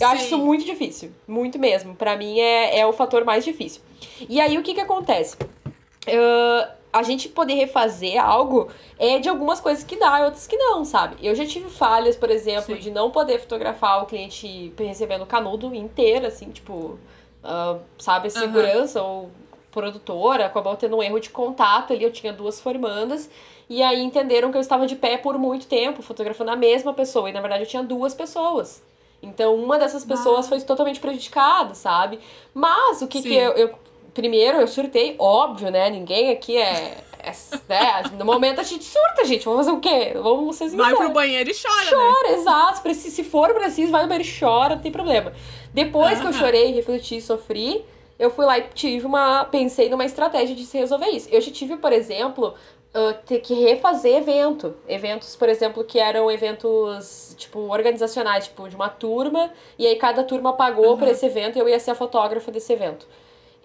eu Sim. acho isso muito difícil. Muito mesmo. para mim é, é o fator mais difícil. E aí o que que acontece? Uh, a gente poder refazer algo é de algumas coisas que dá e outras que não, sabe? Eu já tive falhas, por exemplo, Sim. de não poder fotografar o cliente recebendo canudo inteiro, assim, tipo, uh, sabe, segurança uhum. ou produtora, acabou tendo um erro de contato ali, eu tinha duas formandas, e aí entenderam que eu estava de pé por muito tempo, fotografando a mesma pessoa, e na verdade eu tinha duas pessoas. Então uma dessas pessoas ah. foi totalmente prejudicada, sabe? Mas o que Sim. que eu, eu. Primeiro eu surtei, óbvio, né? Ninguém aqui é. É, né? No momento a gente surta, gente. Vamos fazer o quê? Vamos ser sinceros. Vai pro banheiro e chora, Chora, né? exato. Se for preciso, vai no banheiro e chora, não tem problema. Depois que eu chorei, refleti, sofri, eu fui lá e tive uma. Pensei numa estratégia de se resolver isso. Eu já tive, por exemplo, uh, ter que refazer evento. Eventos, por exemplo, que eram eventos, tipo, organizacionais, tipo, de uma turma, e aí cada turma pagou uhum. por esse evento e eu ia ser a fotógrafa desse evento.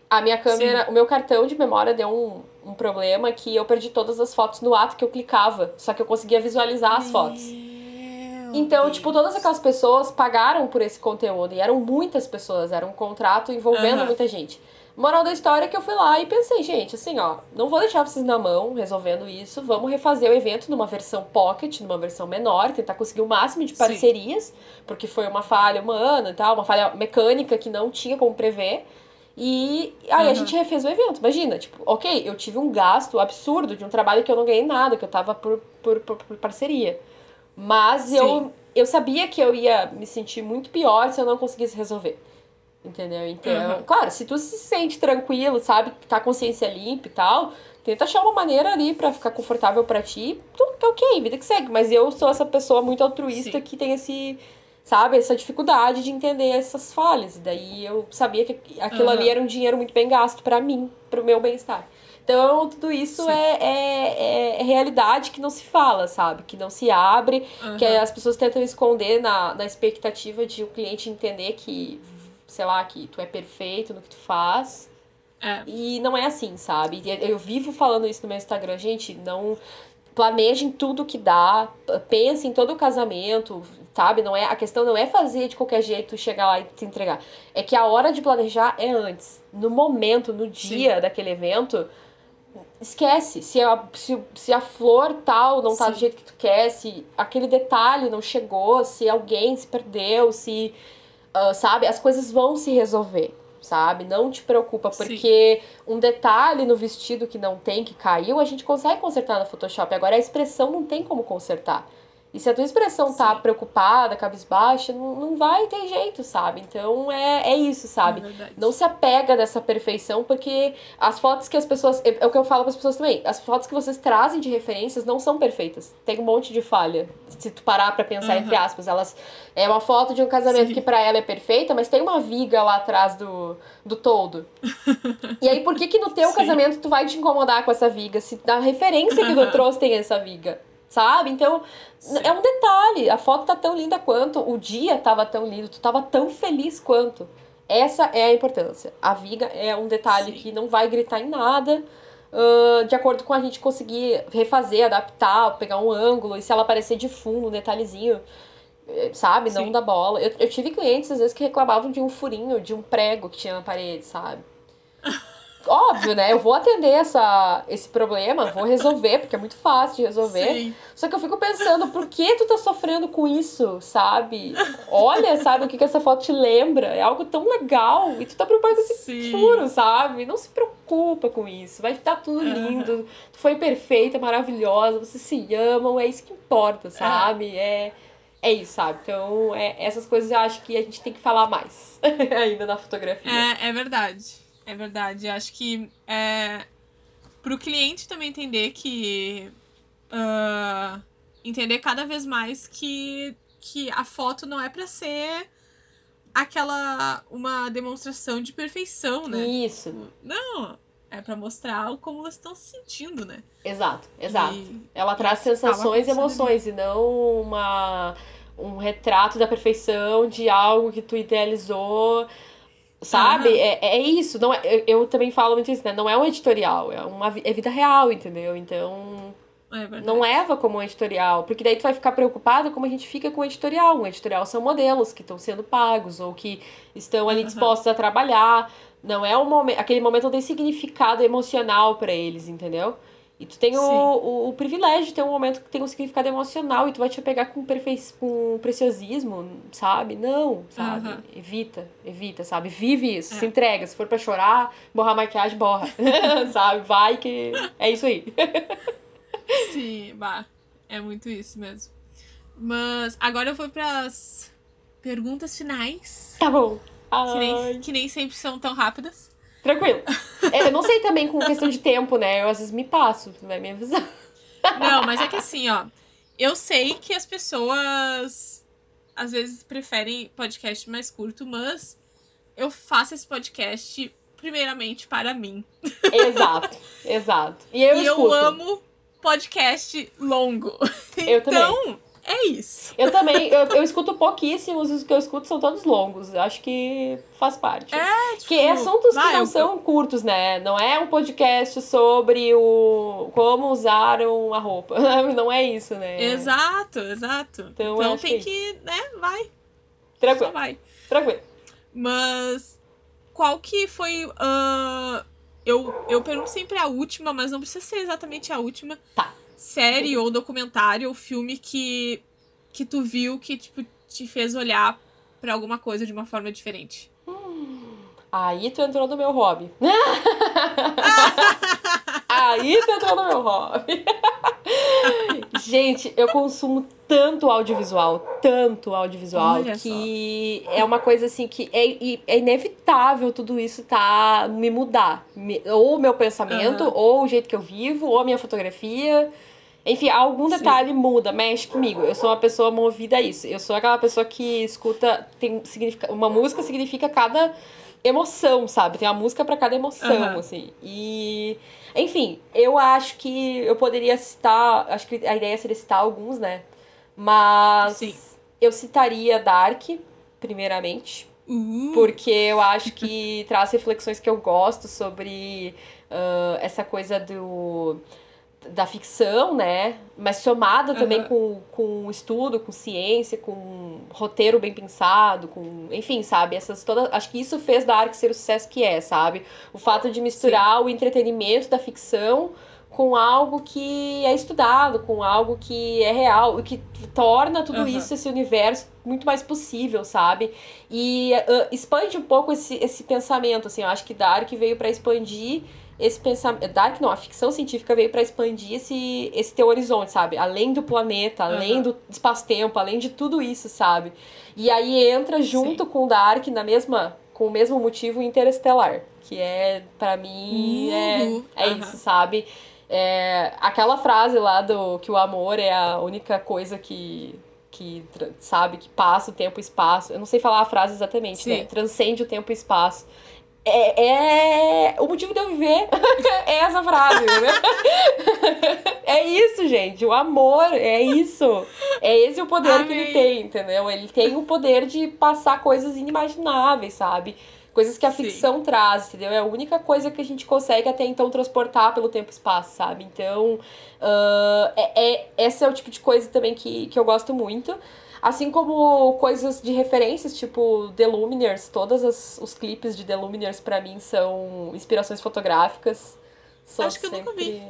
A minha câmera, Sim. o meu cartão de memória deu um, um problema que eu perdi todas as fotos no ato que eu clicava, só que eu conseguia visualizar as fotos. Então, tipo, todas aquelas pessoas pagaram por esse conteúdo. E eram muitas pessoas, era um contrato envolvendo uhum. muita gente. Moral da história é que eu fui lá e pensei, gente, assim, ó, não vou deixar vocês na mão resolvendo isso. Vamos refazer o evento numa versão pocket, numa versão menor, tentar conseguir o máximo de parcerias, Sim. porque foi uma falha humana e tal, uma falha mecânica que não tinha como prever. E aí uhum. a gente refez o evento. Imagina, tipo, ok, eu tive um gasto absurdo de um trabalho que eu não ganhei nada, que eu tava por, por, por, por parceria. Mas eu, eu sabia que eu ia me sentir muito pior se eu não conseguisse resolver. Entendeu? Então, uhum. claro, se tu se sente tranquilo, sabe, tá consciência limpa e tal, tenta achar uma maneira ali para ficar confortável para ti. Tudo tá ok, vida que segue. Mas eu sou essa pessoa muito altruísta Sim. que tem esse, sabe, essa dificuldade de entender essas falhas. E daí eu sabia que aquilo uhum. ali era um dinheiro muito bem gasto para mim, pro meu bem-estar. Então, tudo isso é, é, é, realidade que não se fala, sabe? Que não se abre, uhum. que as pessoas tentam esconder na, na expectativa de o cliente entender que, sei lá, que tu é perfeito no que tu faz. É. E não é assim, sabe? Eu vivo falando isso no meu Instagram, gente, não planejem tudo que dá, pense em todo o casamento, sabe? Não é a questão não é fazer de qualquer jeito chegar lá e se entregar. É que a hora de planejar é antes, no momento, no dia Sim. daquele evento esquece se a, se, se a flor tal não tá Sim. do jeito que tu quer, se aquele detalhe não chegou, se alguém se perdeu, se. Uh, sabe? As coisas vão se resolver, sabe? Não te preocupa, porque Sim. um detalhe no vestido que não tem, que caiu, a gente consegue consertar no Photoshop. Agora a expressão não tem como consertar. E se a tua expressão tá Sim. tá preocupada, cabisbaixa, não, não vai ter jeito, sabe? Então é, é isso, sabe? É não se apega dessa perfeição, porque as fotos que as pessoas. É, é o que eu falo para as pessoas também. As fotos que vocês trazem de referências não são perfeitas. Tem um monte de falha. Se tu parar pra pensar, uhum. entre aspas. Elas. É uma foto de um casamento Sim. que para ela é perfeita, mas tem uma viga lá atrás do, do todo. e aí, por que que no teu Sim. casamento tu vai te incomodar com essa viga? Se na referência que tu trouxe tem essa viga? Sabe? Então, Sim. é um detalhe. A foto tá tão linda quanto, o dia tava tão lindo, tu tava tão feliz quanto. Essa é a importância. A viga é um detalhe Sim. que não vai gritar em nada. Uh, de acordo com a gente conseguir refazer, adaptar, pegar um ângulo, e se ela aparecer de fundo, um detalhezinho, eh, sabe? Sim. Não dá bola. Eu, eu tive clientes, às vezes, que reclamavam de um furinho, de um prego que tinha na parede, sabe? óbvio, né? Eu vou atender essa, esse problema, vou resolver, porque é muito fácil de resolver. Sim. Só que eu fico pensando, por que tu tá sofrendo com isso, sabe? Olha, sabe, o que, que essa foto te lembra? É algo tão legal. E tu tá preocupado com esse Sim. furo, sabe? Não se preocupa com isso. Vai estar tudo lindo. Tu foi perfeita, maravilhosa, vocês se amam, é isso que importa, sabe? É. É isso, sabe? Então, é, essas coisas eu acho que a gente tem que falar mais ainda na fotografia. É, é verdade. É verdade. Acho que é, pro cliente também entender que. Uh, entender cada vez mais que, que a foto não é para ser aquela uma demonstração de perfeição, né? Isso. Não, é para mostrar como elas estão se sentindo, né? Exato, exato. E, Ela traz sensações e emoções ali. e não uma um retrato da perfeição de algo que tu idealizou Sabe? Uhum. É, é isso. Não é, eu, eu, também falo muito isso, né? Não é um editorial, é uma é vida real, entendeu? Então. É não leva como um editorial, porque daí tu vai ficar preocupado como a gente fica com o editorial. Um editorial são modelos que estão sendo pagos ou que estão ali dispostos uhum. a trabalhar. Não é um momento, aquele momento não tem significado emocional para eles, entendeu? E tu tem o, o, o, privilégio de ter um momento que tem um significado emocional e tu vai te pegar com, perfe... com preciosismo, sabe? Não, sabe? Uhum. Evita, evita, sabe? Vive isso, é. se entrega. Se for pra chorar, borrar maquiagem, borra. sabe? Vai que é isso aí. Sim, bah. É muito isso mesmo. Mas agora eu vou pras perguntas finais. Tá bom. Que nem, que nem sempre são tão rápidas. Tranquilo. É, eu não sei também com questão de tempo, né? Eu às vezes me passo, tu vai me avisar. Não, mas é que assim, ó. Eu sei que as pessoas às vezes preferem podcast mais curto, mas eu faço esse podcast primeiramente para mim. Exato, exato. E eu, e eu amo podcast longo. Eu então, também. É isso. Eu também, eu, eu escuto pouquíssimos, os que eu escuto são todos longos. Acho que faz parte. É, tipo, que assuntos vai, que não eu... são curtos, né? Não é um podcast sobre o como usaram a roupa. Não é isso, né? Exato, exato. Então, então tem que, que, né, vai. Tranquilo. Só vai. Tranquilo. Mas qual que foi. Uh, eu, eu pergunto sempre a última, mas não precisa ser exatamente a última. Tá série ou documentário ou filme que, que tu viu que, tipo, te fez olhar para alguma coisa de uma forma diferente? Hum, aí tu entrou no meu hobby. aí tu entrou no meu hobby. Gente, eu consumo tanto audiovisual, tanto audiovisual, Olha que só. é uma coisa assim que é, é inevitável tudo isso tá me mudar. ou o meu pensamento, uhum. ou o jeito que eu vivo, ou a minha fotografia. Enfim, algum detalhe Sim. muda, mexe comigo. Eu sou uma pessoa movida a isso. Eu sou aquela pessoa que escuta. Tem, significa, uma música significa cada emoção, sabe? Tem uma música para cada emoção, uhum. assim. E. Enfim, eu acho que eu poderia citar. Acho que a ideia seria citar alguns, né? Mas. Sim. Eu citaria Dark, primeiramente. Uhum. Porque eu acho que traz reflexões que eu gosto sobre uh, essa coisa do da ficção, né? Mas somada também com, com estudo, com ciência, com roteiro bem pensado, com. Enfim, sabe? Essas todas. Acho que isso fez Dark ser o sucesso que é, sabe? O fato de misturar Sim. o entretenimento da ficção com algo que é estudado, com algo que é real, o que torna tudo uhum. isso, esse universo, muito mais possível, sabe? E uh, expande um pouco esse, esse pensamento, assim. Eu acho que Dark veio para expandir esse pensamento. Dark não, a ficção científica veio para expandir esse, esse teu horizonte, sabe? Além do planeta, além uhum. do espaço-tempo, além de tudo isso, sabe? E aí entra junto Sim. com Dark na mesma. Com o mesmo motivo interestelar. Que é, para mim, uhum. é, é uhum. isso, sabe? É, aquela frase lá do que o amor é a única coisa que que sabe que passa o tempo e espaço. Eu não sei falar a frase exatamente, Sim. né? Transcende o tempo e espaço é, é o motivo de eu viver é essa frase, né? é isso, gente. O amor é isso. É esse o poder Amém. que ele tem, entendeu? Ele tem o poder de passar coisas inimagináveis, sabe? Coisas que a Sim. ficção traz, entendeu? É a única coisa que a gente consegue até então transportar pelo tempo e espaço, sabe? Então, uh, é, é, esse é o tipo de coisa também que, que eu gosto muito. Assim como coisas de referências, tipo The Lumineers, todos os clipes de The Lumineers pra mim são inspirações fotográficas. Acho que sempre... eu nunca vi.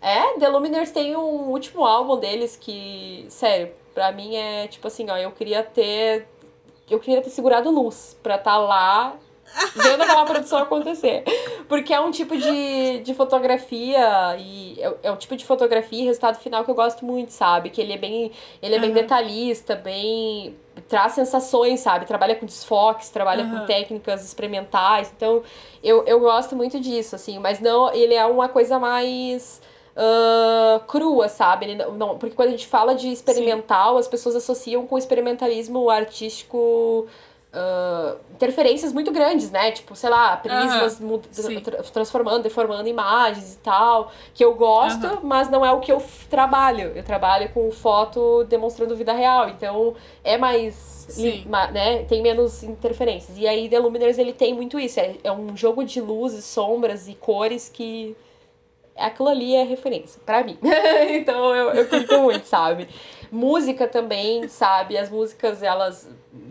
É, The Lumineers tem um último álbum deles que, sério, pra mim é tipo assim, ó, eu queria ter. Eu queria ter segurado luz pra estar tá lá vendo aquela produção acontecer. Porque é um tipo de, de fotografia e é, é um tipo de fotografia e resultado final que eu gosto muito, sabe? Que ele é bem, ele é bem detalhista, bem traz sensações, sabe? Trabalha com desfoques, trabalha uhum. com técnicas experimentais. Então, eu, eu gosto muito disso, assim, mas não, ele é uma coisa mais uh, crua, sabe? Ele não, porque quando a gente fala de experimental, Sim. as pessoas associam com experimentalismo artístico uh, interferências muito grandes, né? Tipo, sei lá, prismas transformando, deformando imagens e tal, que eu gosto, mas não é o que eu trabalho. Eu trabalho com foto demonstrando vida real, então é mais né, tem menos interferências. E aí The Luminers ele tem muito isso, é, é um jogo de luzes, sombras e cores que aquilo ali é referência para mim. então eu, eu curto muito, sabe? Música também, sabe? As músicas, elas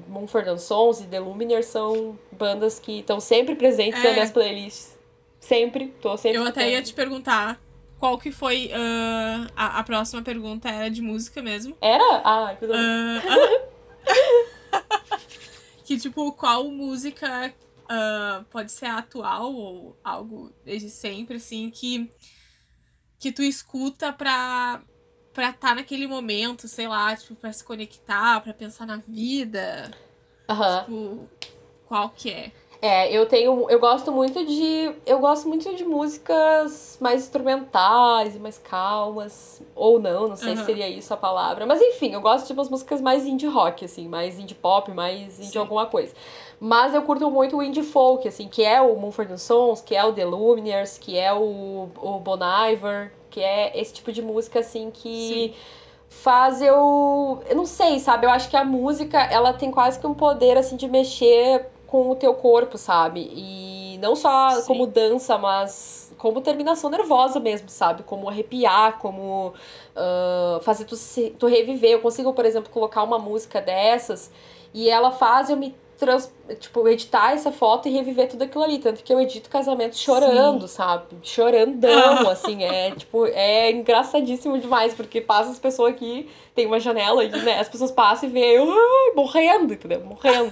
Mumford Sons e The Lumineers são bandas que estão sempre presentes é. nas minhas playlists. Sempre, tô sempre. Eu até ia te perguntar qual que foi uh, a, a próxima pergunta era de música mesmo. Era? Ah, que uh, Que tipo, qual música uh, pode ser atual ou algo desde sempre, assim, que, que tu escuta pra pra estar tá naquele momento, sei lá, tipo, pra se conectar, pra pensar na vida. Aham. Tipo, qual que é? É, eu tenho. Eu gosto muito de. Eu gosto muito de músicas mais instrumentais e mais calmas. Ou não, não sei uhum. se seria isso a palavra. Mas enfim, eu gosto de umas músicas mais indie rock, assim, mais indie pop, mais indie Sim. alguma coisa. Mas eu curto muito o indie folk, assim, que é o Mumford Sons, que é o The Lumineers, que é o, o Bon Iver, que é esse tipo de música, assim, que. Sim faz eu. Eu não sei, sabe? Eu acho que a música, ela tem quase que um poder, assim, de mexer com o teu corpo, sabe? E não só Sim. como dança, mas como terminação nervosa mesmo, sabe? Como arrepiar, como uh, fazer tu, se, tu reviver. Eu consigo, por exemplo, colocar uma música dessas e ela faz eu me trans, tipo, editar essa foto e reviver tudo aquilo ali. Tanto que eu edito casamento chorando, Sim. sabe? Chorandão, assim. É, tipo, é engraçadíssimo demais, porque passa as pessoas aqui, tem uma janela e, né? As pessoas passam e veem eu morrendo, entendeu? Morrendo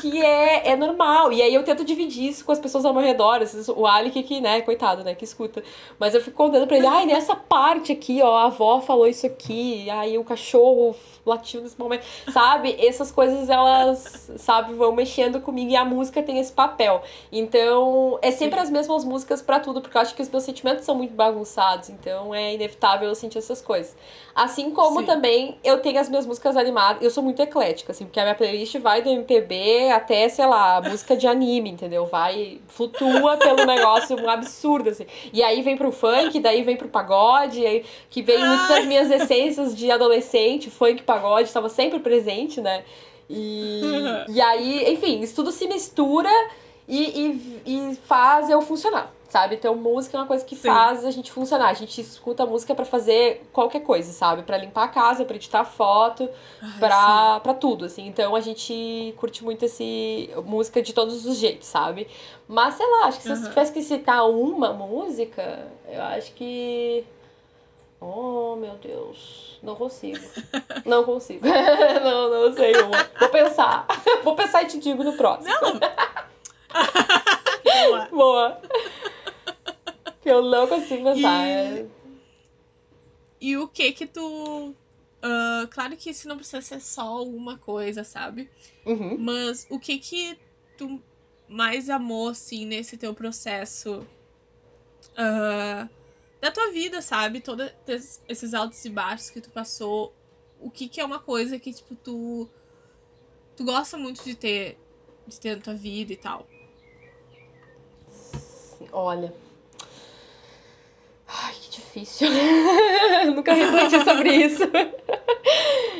que é, é normal. E aí eu tento dividir isso com as pessoas ao meu redor. O Alec que, né, coitado, né, que escuta. Mas eu fico contando pra ele, ai, nessa parte aqui, ó, a avó falou isso aqui, aí o cachorro latiu nesse momento. Sabe? Essas coisas, elas, sabe, vão mexendo comigo e a música tem esse papel. Então, é sempre as mesmas músicas para tudo, porque eu acho que os meus sentimentos são muito bagunçados. Então, é inevitável eu sentir essas coisas. Assim como Sim. também eu tenho as minhas músicas animadas. Eu sou muito eclética, assim, porque a minha playlist vai do MPB até, sei lá, música de anime, entendeu? Vai, flutua pelo negócio um absurdo, assim. E aí vem pro funk, daí vem pro pagode, aí, que vem muitas das minhas essências de adolescente, funk, pagode, estava sempre presente, né? E, e aí, enfim, isso tudo se mistura e, e, e faz eu funcionar sabe? Então, música é uma coisa que Sim. faz a gente funcionar. A gente escuta música para fazer qualquer coisa, sabe? para limpar a casa, pra editar foto, para pra tudo, assim. Então, a gente curte muito esse música de todos os jeitos, sabe? Mas, sei lá, acho que se uhum. eu tivesse que citar uma música, eu acho que... Oh, meu Deus. Não consigo. Não consigo. não, não sei uma. Vou pensar. Vou pensar e te digo no próximo. Não. Boa. Boa. Eu não consigo pensar. E, é. e o que que tu. Uh, claro que isso não precisa ser só uma coisa, sabe? Uhum. Mas o que que tu mais amou, assim, nesse teu processo uh, da tua vida, sabe? Todos esses altos e baixos que tu passou. O que que é uma coisa que, tipo, tu. Tu gosta muito de ter, de ter na tua vida e tal? Olha, difícil. Nunca refleti sobre isso.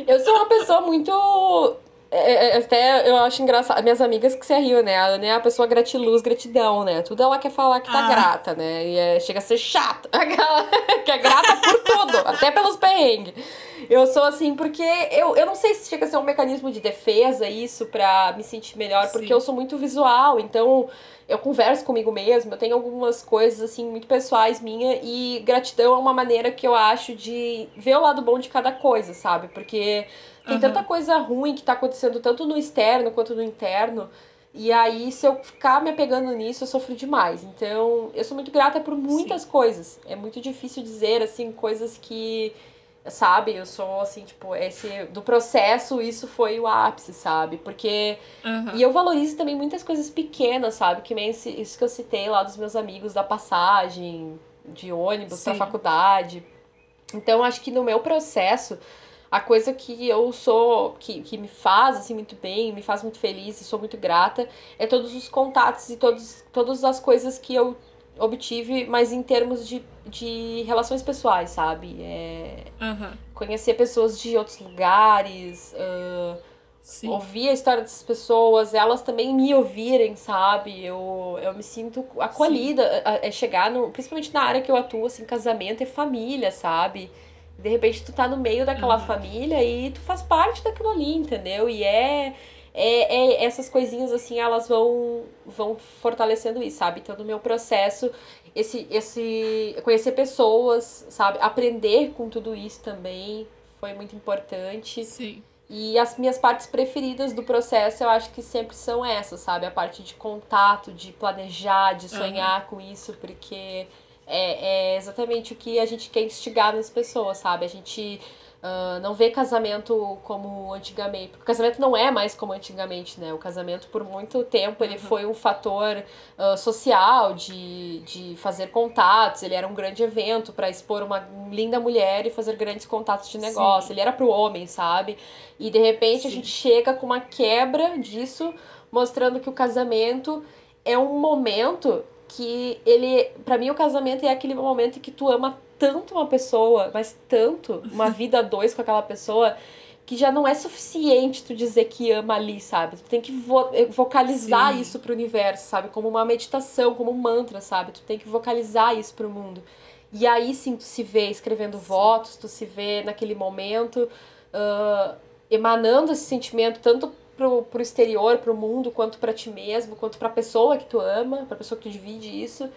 eu sou uma pessoa muito. É, é, até eu acho engraçado. Minhas amigas que se riam, né? A Ana é a pessoa gratiluz, gratidão, né? Tudo ela quer falar que tá ah. grata, né? E é, chega a ser chata. que é grata por tudo, até pelos perrengues. Eu sou assim porque eu, eu não sei se chega a ser um mecanismo de defesa isso pra me sentir melhor, porque Sim. eu sou muito visual, então eu converso comigo mesma, eu tenho algumas coisas assim muito pessoais minha e gratidão é uma maneira que eu acho de ver o lado bom de cada coisa, sabe? Porque tem uhum. tanta coisa ruim que tá acontecendo tanto no externo quanto no interno. E aí, se eu ficar me apegando nisso, eu sofro demais. Então, eu sou muito grata por muitas Sim. coisas. É muito difícil dizer, assim, coisas que sabe? Eu sou assim, tipo, esse do processo, isso foi o ápice, sabe? Porque uhum. e eu valorizo também muitas coisas pequenas, sabe? Que nem esse, isso que eu citei lá dos meus amigos da passagem, de ônibus para faculdade. Então, acho que no meu processo, a coisa que eu sou, que, que me faz assim muito bem, me faz muito feliz e sou muito grata, é todos os contatos e todos, todas as coisas que eu obtive, mas em termos de, de relações pessoais, sabe? É, uhum. Conhecer pessoas de outros lugares, uh, ouvir a história dessas pessoas, elas também me ouvirem, sabe? Eu, eu me sinto acolhida. É chegar no. Principalmente na área que eu atuo, assim, casamento e família, sabe? De repente tu tá no meio daquela uhum. família e tu faz parte daquilo ali, entendeu? E é, é, é, essas coisinhas assim, elas vão vão fortalecendo isso, sabe? Então no meu processo, esse esse conhecer pessoas, sabe? Aprender com tudo isso também foi muito importante. Sim. E as minhas partes preferidas do processo eu acho que sempre são essas, sabe? A parte de contato, de planejar, de sonhar uhum. com isso, porque é, é exatamente o que a gente quer instigar nas pessoas, sabe? A gente Uh, não vê casamento como antigamente. Porque o casamento não é mais como antigamente, né? O casamento, por muito tempo, ele uhum. foi um fator uh, social de, de fazer contatos. Ele era um grande evento para expor uma linda mulher e fazer grandes contatos de negócio. Sim. Ele era para o homem, sabe? E de repente Sim. a gente chega com uma quebra disso, mostrando que o casamento é um momento que ele. para mim, o casamento é aquele momento que tu ama tanto uma pessoa, mas tanto, uma vida a dois com aquela pessoa, que já não é suficiente tu dizer que ama ali, sabe? Tu tem que vo eh, vocalizar Sim. isso pro universo, sabe? Como uma meditação, como um mantra, sabe? Tu tem que vocalizar isso pro mundo. E aí sim tu se vê escrevendo sim. votos, tu se vê naquele momento uh, emanando esse sentimento tanto pro, pro exterior, pro mundo, quanto para ti mesmo, quanto pra pessoa que tu ama, pra pessoa que tu divide isso.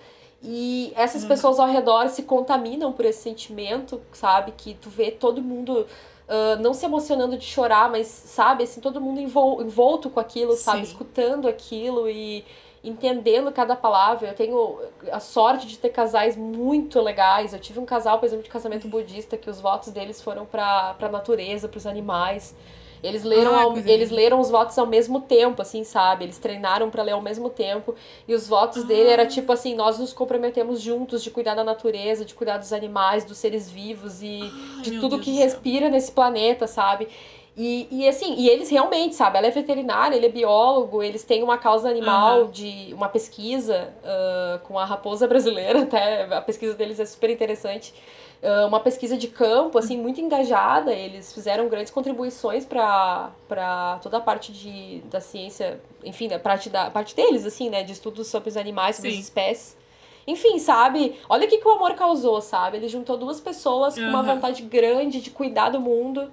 E essas uhum. pessoas ao redor se contaminam por esse sentimento, sabe? Que tu vê todo mundo uh, não se emocionando de chorar, mas, sabe, assim, todo mundo envol envolto com aquilo, Sim. sabe? Escutando aquilo e entendendo cada palavra. Eu tenho a sorte de ter casais muito legais. Eu tive um casal, por exemplo, de casamento budista, que os votos deles foram pra, pra natureza, pros animais. Eles leram, ah, ao, eles leram os votos ao mesmo tempo, assim, sabe? Eles treinaram para ler ao mesmo tempo. E os votos ah. dele era tipo assim: nós nos comprometemos juntos de cuidar da natureza, de cuidar dos animais, dos seres vivos e Ai, de tudo Deus que respira nesse planeta, sabe? E, e assim, e eles realmente, sabe? Ela é veterinária, ele é biólogo, eles têm uma causa animal uhum. de uma pesquisa uh, com a raposa brasileira, até a pesquisa deles é super interessante. Uh, uma pesquisa de campo, assim, muito engajada. Eles fizeram grandes contribuições para toda a parte de, da ciência, enfim, da parte, da parte deles, assim, né? De estudos sobre os animais, sobre Sim. as espécies. Enfim, sabe? Olha o que, que o amor causou, sabe? Ele juntou duas pessoas uhum. com uma vontade grande de cuidar do mundo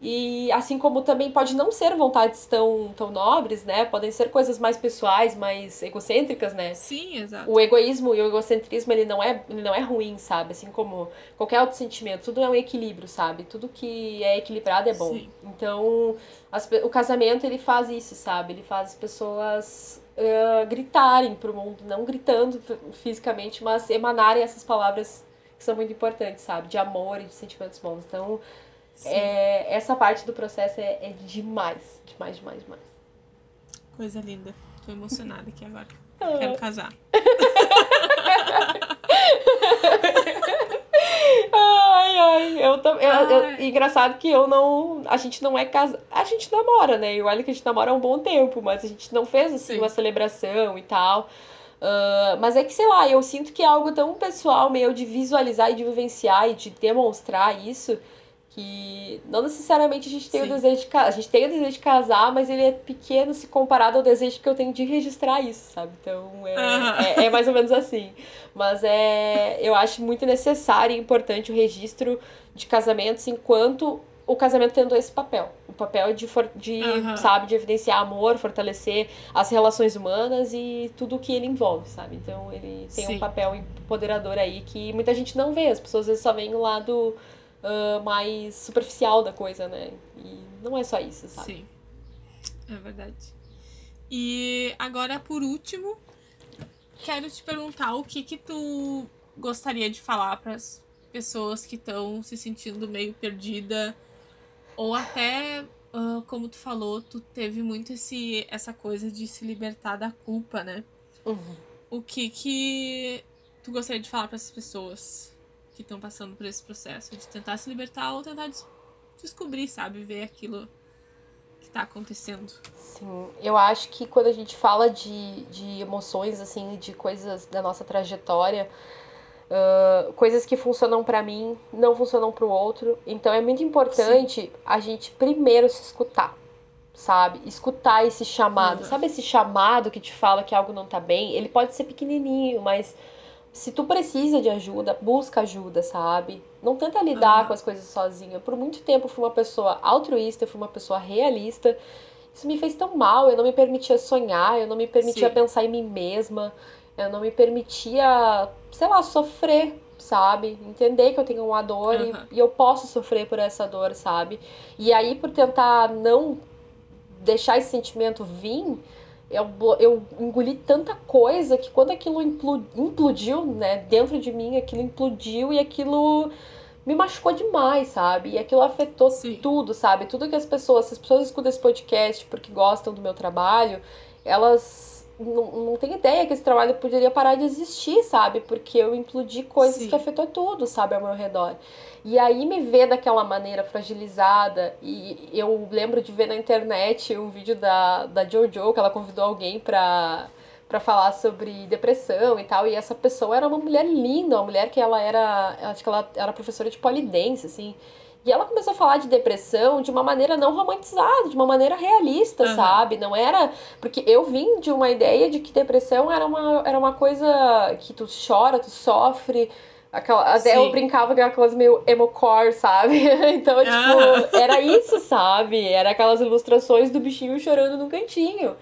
e assim como também pode não ser vontades tão, tão nobres, né? Podem ser coisas mais pessoais, mais egocêntricas, né? Sim, exato. O egoísmo e o egocentrismo, ele não é, ele não é ruim, sabe? Assim como qualquer outro sentimento, tudo é um equilíbrio, sabe? Tudo que é equilibrado é bom. Sim. Então, as, o casamento, ele faz isso, sabe? Ele faz as pessoas uh, gritarem pro mundo, não gritando fisicamente, mas emanarem essas palavras que são muito importantes, sabe? De amor e de sentimentos bons. Então, é, essa parte do processo é, é demais. Demais, demais, demais. Coisa linda. Tô emocionada aqui agora. Ah. Quero casar. ai, ai. Eu, eu, engraçado que eu não. A gente não é casa. A gente namora, né? E olha que a gente namora há um bom tempo, mas a gente não fez assim Sim. uma celebração e tal. Uh, mas é que, sei lá, eu sinto que é algo tão pessoal meu de visualizar e de vivenciar e de demonstrar isso que não necessariamente a gente tem Sim. o desejo de casar. A gente tem o desejo de casar, mas ele é pequeno se comparado ao desejo que eu tenho de registrar isso, sabe? Então é, é, é, mais ou menos assim. Mas é, eu acho muito necessário e importante o registro de casamentos enquanto o casamento tendo esse papel. O papel de, for, de uhum. sabe, de evidenciar amor, fortalecer as relações humanas e tudo o que ele envolve, sabe? Então ele tem Sim. um papel empoderador aí que muita gente não vê. As pessoas às vezes só veem o lado uh, mais superficial da coisa, né? E não é só isso, sabe? Sim. É verdade. E agora, por último, quero te perguntar o que que tu gostaria de falar para as pessoas que estão se sentindo meio perdida ou até uh, como tu falou, tu teve muito esse essa coisa de se libertar da culpa, né? Uhum. O que que tu gostaria de falar para essas pessoas que estão passando por esse processo de tentar se libertar ou tentar des descobrir, sabe, ver aquilo que tá acontecendo? Sim, eu acho que quando a gente fala de, de emoções, assim, de coisas da nossa trajetória, uh, coisas que funcionam para mim não funcionam para o outro. Então é muito importante Sim. a gente primeiro se escutar, sabe? Escutar esse chamado. Uhum. Sabe esse chamado que te fala que algo não tá bem? Ele pode ser pequenininho, mas se tu precisa de ajuda, busca ajuda, sabe? Não tenta lidar uhum. com as coisas sozinha. Por muito tempo eu fui uma pessoa altruísta, eu fui uma pessoa realista. Isso me fez tão mal, eu não me permitia sonhar, eu não me permitia Sim. pensar em mim mesma, eu não me permitia, sei lá, sofrer, sabe? Entender que eu tenho uma dor uhum. e, e eu posso sofrer por essa dor, sabe? E aí, por tentar não deixar esse sentimento vir, eu, eu engoli tanta coisa que quando aquilo implodiu, né, dentro de mim, aquilo implodiu e aquilo me machucou demais, sabe? E aquilo afetou Sim. tudo, sabe? Tudo que as pessoas, se as pessoas escutam esse podcast porque gostam do meu trabalho, elas não, não tem ideia que esse trabalho poderia parar de existir, sabe? Porque eu implodi coisas Sim. que afetou tudo, sabe, ao meu redor. E aí me ver daquela maneira fragilizada, e eu lembro de ver na internet um vídeo da, da Jojo, que ela convidou alguém pra, pra falar sobre depressão e tal, e essa pessoa era uma mulher linda, uma mulher que ela era, acho que ela era professora de polidense, assim, e ela começou a falar de depressão de uma maneira não romantizada, de uma maneira realista, uhum. sabe? Não era. Porque eu vim de uma ideia de que depressão era uma, era uma coisa que tu chora, tu sofre. Aquela, até eu brincava com aquelas meio emo-core, sabe? então, tipo, era isso, sabe? Era aquelas ilustrações do bichinho chorando no cantinho.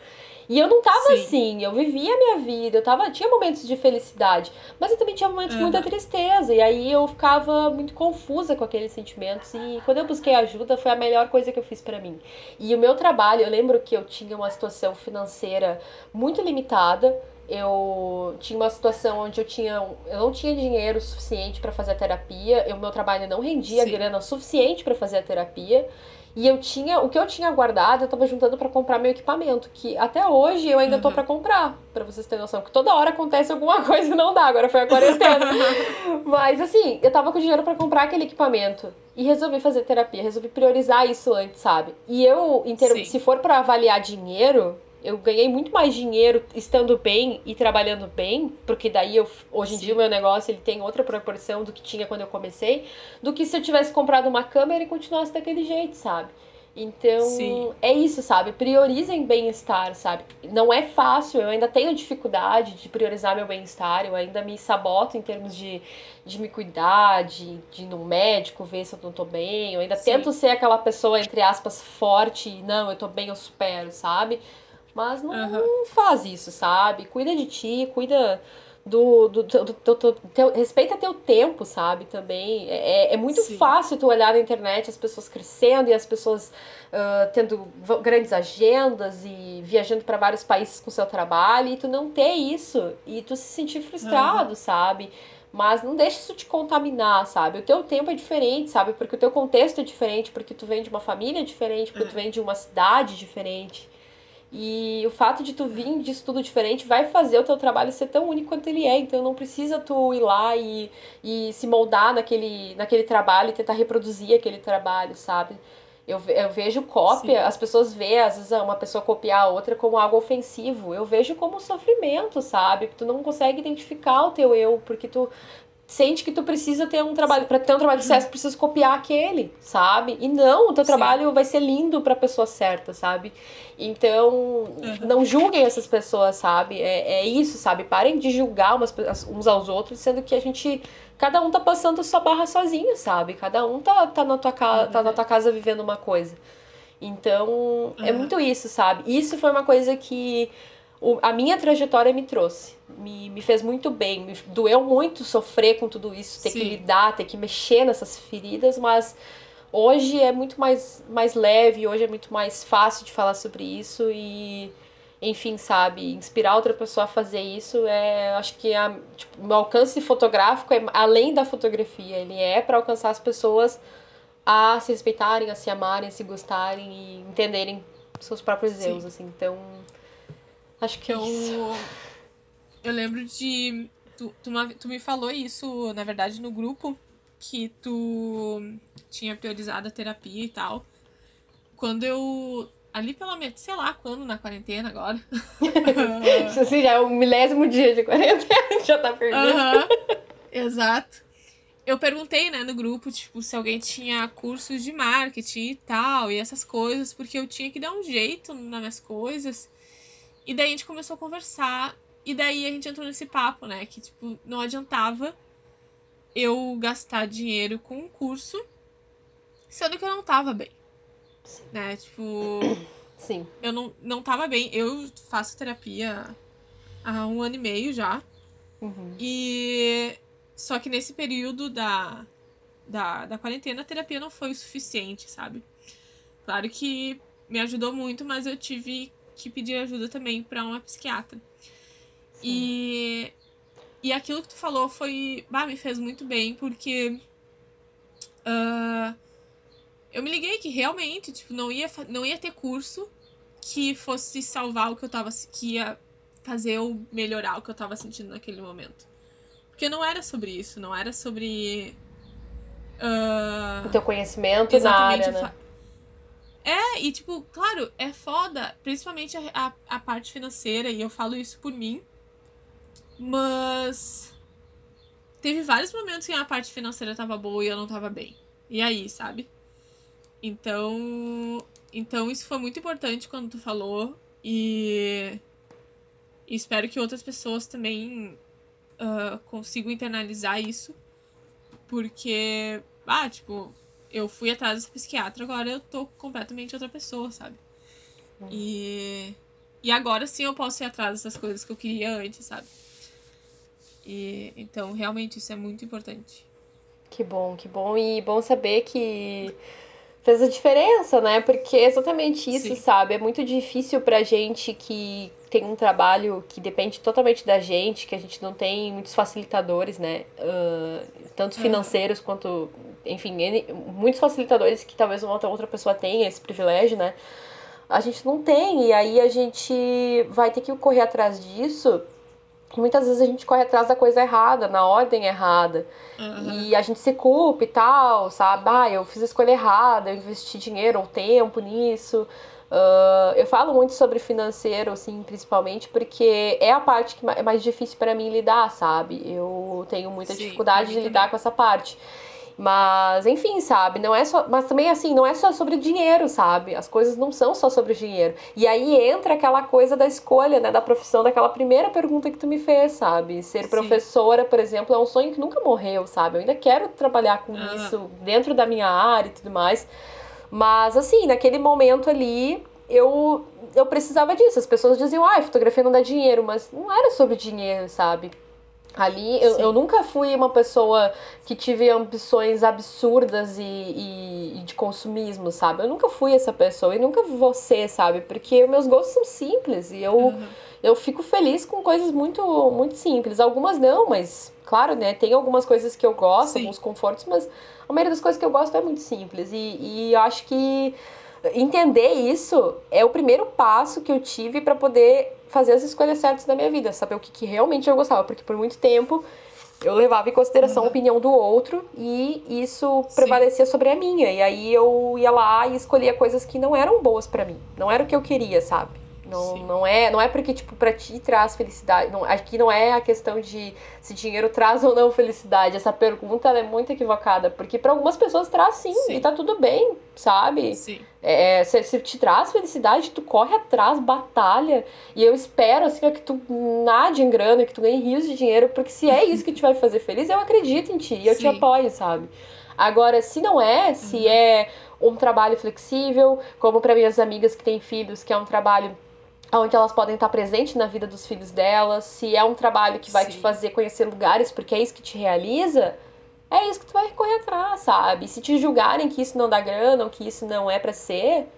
E eu não tava Sim. assim, eu vivia a minha vida, eu tava, tinha momentos de felicidade, mas eu também tinha momentos uhum. de muita tristeza, e aí eu ficava muito confusa com aqueles sentimentos, e quando eu busquei ajuda foi a melhor coisa que eu fiz para mim. E o meu trabalho, eu lembro que eu tinha uma situação financeira muito limitada, eu tinha uma situação onde eu tinha eu não tinha dinheiro suficiente para fazer a terapia, o meu trabalho não rendia Sim. grana suficiente para fazer a terapia. E eu tinha, o que eu tinha guardado, eu tava juntando para comprar meu equipamento, que até hoje eu ainda uhum. tô para comprar, para vocês terem noção, que toda hora acontece alguma coisa e não dá, agora foi a quarentena. Mas assim, eu tava com dinheiro para comprar aquele equipamento e resolvi fazer terapia, resolvi priorizar isso antes, sabe? E eu, em termos, se for para avaliar dinheiro, eu ganhei muito mais dinheiro estando bem e trabalhando bem, porque daí eu, hoje em Sim. dia o meu negócio ele tem outra proporção do que tinha quando eu comecei, do que se eu tivesse comprado uma câmera e continuasse daquele jeito, sabe? Então, Sim. é isso, sabe? Priorizem bem-estar, sabe? Não é fácil, eu ainda tenho dificuldade de priorizar meu bem-estar, eu ainda me saboto em termos de, de me cuidar, de, de ir no médico, ver se eu não tô bem. Eu ainda Sim. tento ser aquela pessoa, entre aspas, forte, e não, eu tô bem, eu supero, sabe? Mas não, uhum. não faz isso, sabe? Cuida de ti, cuida do, do, do, do, do teu, respeita teu tempo, sabe? Também. É, é muito Sim. fácil tu olhar na internet as pessoas crescendo e as pessoas uh, tendo grandes agendas e viajando para vários países com seu trabalho e tu não ter isso e tu se sentir frustrado, uhum. sabe? Mas não deixa isso te contaminar, sabe? O teu tempo é diferente, sabe? Porque o teu contexto é diferente, porque tu vem de uma família diferente, porque tu vem de uma cidade diferente. E o fato de tu vir de estudo diferente vai fazer o teu trabalho ser tão único quanto ele é. Então não precisa tu ir lá e, e se moldar naquele, naquele trabalho e tentar reproduzir aquele trabalho, sabe? Eu, eu vejo cópia, Sim. as pessoas veem, às vezes, uma pessoa copiar a outra como algo ofensivo. Eu vejo como sofrimento, sabe? Tu não consegue identificar o teu eu, porque tu sente que tu precisa ter um trabalho para ter um trabalho de sucesso precisa copiar aquele sabe? E não o teu Sim. trabalho vai ser lindo para pessoa certa sabe? Então uhum. não julguem essas pessoas sabe? É, é isso sabe? Parem de julgar umas, uns aos outros sendo que a gente cada um tá passando sua barra sozinho sabe? Cada um tá, tá na tua casa tá na tua casa vivendo uma coisa. Então uhum. é muito isso sabe? Isso foi uma coisa que o, a minha trajetória me trouxe. Me, me fez muito bem. Me doeu muito sofrer com tudo isso, ter Sim. que lidar, ter que mexer nessas feridas, mas hoje é muito mais, mais leve, hoje é muito mais fácil de falar sobre isso e enfim, sabe, inspirar outra pessoa a fazer isso é, acho que a, tipo, o alcance fotográfico é além da fotografia, ele é para alcançar as pessoas a se respeitarem, a se amarem, a se gostarem e entenderem seus próprios erros, assim. Então, Acho que é eu, isso. Eu lembro de. tu, tu, tu me falou isso, na verdade, no grupo, que tu tinha priorizado a terapia e tal. Quando eu. Ali pela metade, sei lá quando, na quarentena agora. Isso assim, já é o milésimo dia de quarentena, já tá perdendo. Uhum, exato. Eu perguntei, né, no grupo, tipo, se alguém tinha cursos de marketing e tal, e essas coisas, porque eu tinha que dar um jeito nas minhas coisas. E daí a gente começou a conversar, e daí a gente entrou nesse papo, né, que, tipo, não adiantava eu gastar dinheiro com um curso, sendo que eu não tava bem. Sim. Né? Tipo. Sim. Eu não, não tava bem. Eu faço terapia há um ano e meio já. Uhum. E. Só que nesse período da, da, da quarentena, a terapia não foi o suficiente, sabe? Claro que me ajudou muito, mas eu tive que pedir ajuda também para uma psiquiatra. Sim. E e aquilo que tu falou foi. Bah, me fez muito bem, porque. Uh, eu me liguei que realmente, tipo, não ia, não ia ter curso que fosse salvar o que eu tava. que ia fazer eu melhorar o que eu tava sentindo naquele momento. Porque não era sobre isso, não era sobre. Uh, o teu conhecimento na área, né? É, e tipo, claro, é foda, principalmente a, a, a parte financeira, e eu falo isso por mim mas teve vários momentos que a parte financeira tava boa e eu não tava bem. E aí, sabe? Então, então isso foi muito importante quando tu falou e, e espero que outras pessoas também uh, consigam internalizar isso, porque, ah, tipo, eu fui atrás desse psiquiatra, agora eu tô completamente outra pessoa, sabe? E, e agora sim eu posso ir atrás dessas coisas que eu queria antes, sabe? E então realmente isso é muito importante. Que bom, que bom e bom saber que fez a diferença, né? Porque é exatamente isso, Sim. sabe? É muito difícil pra gente que tem um trabalho que depende totalmente da gente, que a gente não tem muitos facilitadores, né? Uh, tanto financeiros quanto, enfim, muitos facilitadores que talvez uma outra pessoa tenha esse privilégio, né? A gente não tem, e aí a gente vai ter que correr atrás disso muitas vezes a gente corre atrás da coisa errada, na ordem errada. Uhum. E a gente se culpa e tal, sabe? Ah, eu fiz a escolha errada, eu investi dinheiro ou tempo nisso. Uh, eu falo muito sobre financeiro, assim, principalmente, porque é a parte que é mais difícil para mim lidar, sabe? Eu tenho muita Sim, dificuldade de lidar com essa parte. Mas, enfim, sabe? Não é só. Mas também, assim, não é só sobre dinheiro, sabe? As coisas não são só sobre dinheiro. E aí entra aquela coisa da escolha, né? Da profissão, daquela primeira pergunta que tu me fez, sabe? Ser Sim. professora, por exemplo, é um sonho que nunca morreu, sabe? Eu ainda quero trabalhar com ah. isso dentro da minha área e tudo mais. Mas, assim, naquele momento ali, eu, eu precisava disso. As pessoas diziam, ah, fotografia não dá dinheiro, mas não era sobre dinheiro, sabe? Ali, eu, eu nunca fui uma pessoa que tive ambições absurdas e, e, e, de consumismo, sabe? Eu nunca fui essa pessoa e nunca você, sabe? Porque meus gostos são simples e eu, uhum. eu fico feliz com coisas muito, muito simples. Algumas não, mas, claro, né? Tem algumas coisas que eu gosto, Sim. alguns confortos, mas a maioria das coisas que eu gosto é muito simples. E, e eu acho que entender isso é o primeiro passo que eu tive para poder fazer as escolhas certas da minha vida, saber o que, que realmente eu gostava, porque por muito tempo eu levava em consideração uhum. a opinião do outro e isso Sim. prevalecia sobre a minha. E aí eu ia lá e escolhia coisas que não eram boas para mim, não era o que eu queria, sabe? Não, não, é, não é porque, tipo, pra ti traz felicidade. Não, aqui não é a questão de se dinheiro traz ou não felicidade. Essa pergunta é muito equivocada. Porque para algumas pessoas traz sim, sim, e tá tudo bem, sabe? Sim. É, se, se te traz felicidade, tu corre atrás, batalha. E eu espero, assim, que tu nade em grana, que tu ganhe rios de dinheiro. Porque se é isso que te vai fazer feliz, eu acredito em ti e eu sim. te apoio, sabe? Agora, se não é, se uhum. é um trabalho flexível, como para minhas amigas que têm filhos, que é um trabalho onde elas podem estar presentes na vida dos filhos delas, se é um trabalho que vai Sim. te fazer conhecer lugares porque é isso que te realiza, é isso que tu vai correr atrás, sabe? Se te julgarem que isso não dá grana ou que isso não é para ser,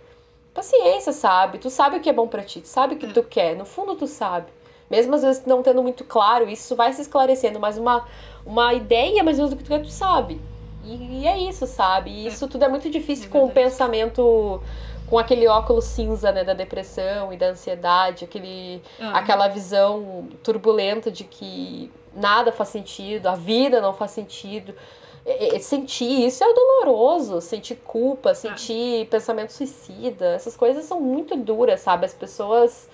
paciência, sabe? Tu sabe o que é bom para ti, tu sabe o que é. tu quer, no fundo tu sabe. Mesmo às vezes não tendo muito claro, isso vai se esclarecendo, mas uma, uma ideia mais ou menos do que tu quer, tu sabe. E, e é isso, sabe? E é. isso tudo é muito difícil é com o pensamento com aquele óculos cinza, né, da depressão e da ansiedade, aquele, uhum. aquela visão turbulenta de que nada faz sentido, a vida não faz sentido. Sentir isso é doloroso, sentir culpa, sentir pensamento suicida, essas coisas são muito duras, sabe? As pessoas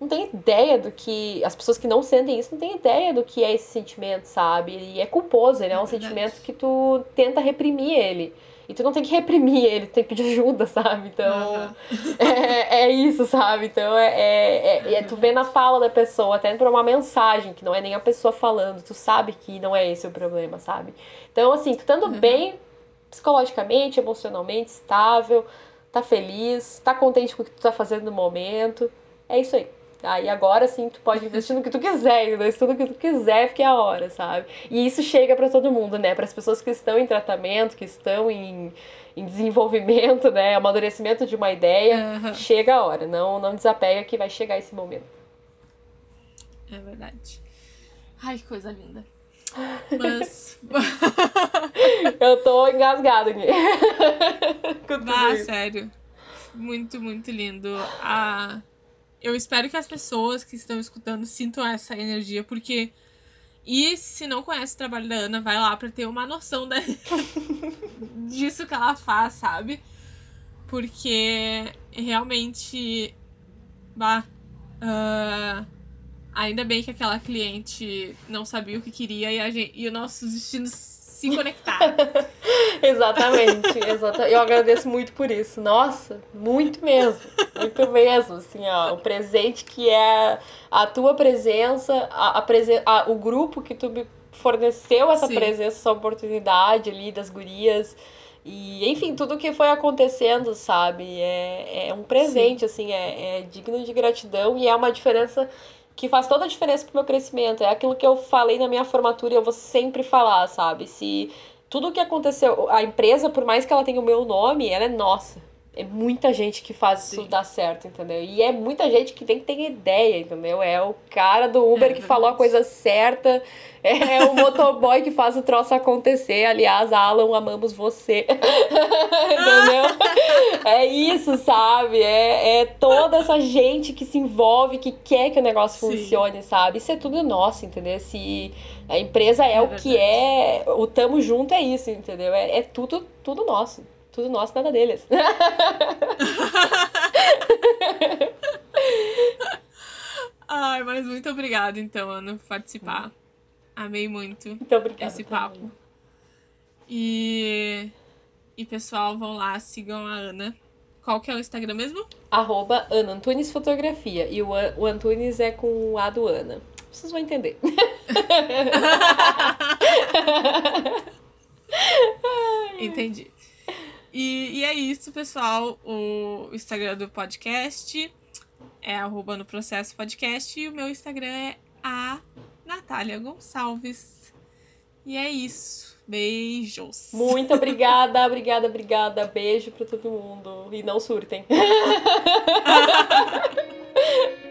não têm ideia do que. As pessoas que não sentem isso não têm ideia do que é esse sentimento, sabe? E é culposo, ele é um sentimento que tu tenta reprimir ele. E tu não tem que reprimir ele, tu tem que pedir ajuda, sabe? Então, uhum. é, é isso, sabe? Então, é, é, é, tu vê na fala da pessoa, até por uma mensagem, que não é nem a pessoa falando, tu sabe que não é esse o problema, sabe? Então, assim, tu estando uhum. bem psicologicamente, emocionalmente, estável, tá feliz, tá contente com o que tu tá fazendo no momento, é isso aí. Aí agora sim tu pode investir no que tu quiser, entendeu? Tudo que tu quiser, porque é a hora, sabe? E isso chega para todo mundo, né? Para as pessoas que estão em tratamento, que estão em, em desenvolvimento, né? Amadurecimento de uma ideia, uhum. chega a hora. Não, não desapega que vai chegar esse momento. É verdade. Ai, que coisa linda. Mas. Eu tô engasgada aqui. ah, sério. Muito, muito lindo. A eu espero que as pessoas que estão escutando sintam essa energia, porque. E se não conhece o trabalho da Ana, vai lá pra ter uma noção da... disso que ela faz, sabe? Porque realmente. Bah. Uh, ainda bem que aquela cliente não sabia o que queria e, gente, e os nossos destinos se conectar. exatamente, exatamente. Eu agradeço muito por isso. Nossa, muito mesmo. Muito mesmo. Assim, ó, o presente que é a tua presença, a, a, presen a o grupo que tu me forneceu essa Sim. presença, essa oportunidade ali das gurias. E, enfim, tudo que foi acontecendo, sabe? É, é um presente, Sim. assim, é, é digno de gratidão e é uma diferença que faz toda a diferença pro meu crescimento. É aquilo que eu falei na minha formatura e eu vou sempre falar, sabe? Se tudo que aconteceu, a empresa, por mais que ela tenha o meu nome, ela é nossa. É muita gente que faz Sim. isso dar certo, entendeu? E é muita gente que tem que ter ideia, entendeu? É o cara do Uber é, que falou a coisa certa, é o motoboy que faz o troço acontecer. Aliás, Alan, amamos você. entendeu? é isso, sabe? É, é toda essa gente que se envolve, que quer que o negócio Sim. funcione, sabe? Isso é tudo nosso, entendeu? Se a empresa é, é o verdade. que é, o tamo junto é isso, entendeu? É, é tudo, tudo nosso. Tudo nosso, nada deles. Ai, mas muito obrigada, então, Ana, por participar. Amei muito muito obrigada, esse papo. Também. E... E, pessoal, vão lá, sigam a Ana. Qual que é o Instagram mesmo? Arroba Ana Antunes Fotografia. E o, o Antunes é com o A do Ana. Vocês vão entender. Entendi. E, e é isso, pessoal. O Instagram do podcast é arroba no processo podcast e o meu Instagram é a Natália Gonçalves. E é isso. Beijos. Muito obrigada, obrigada, obrigada. Beijo para todo mundo. E não surtem.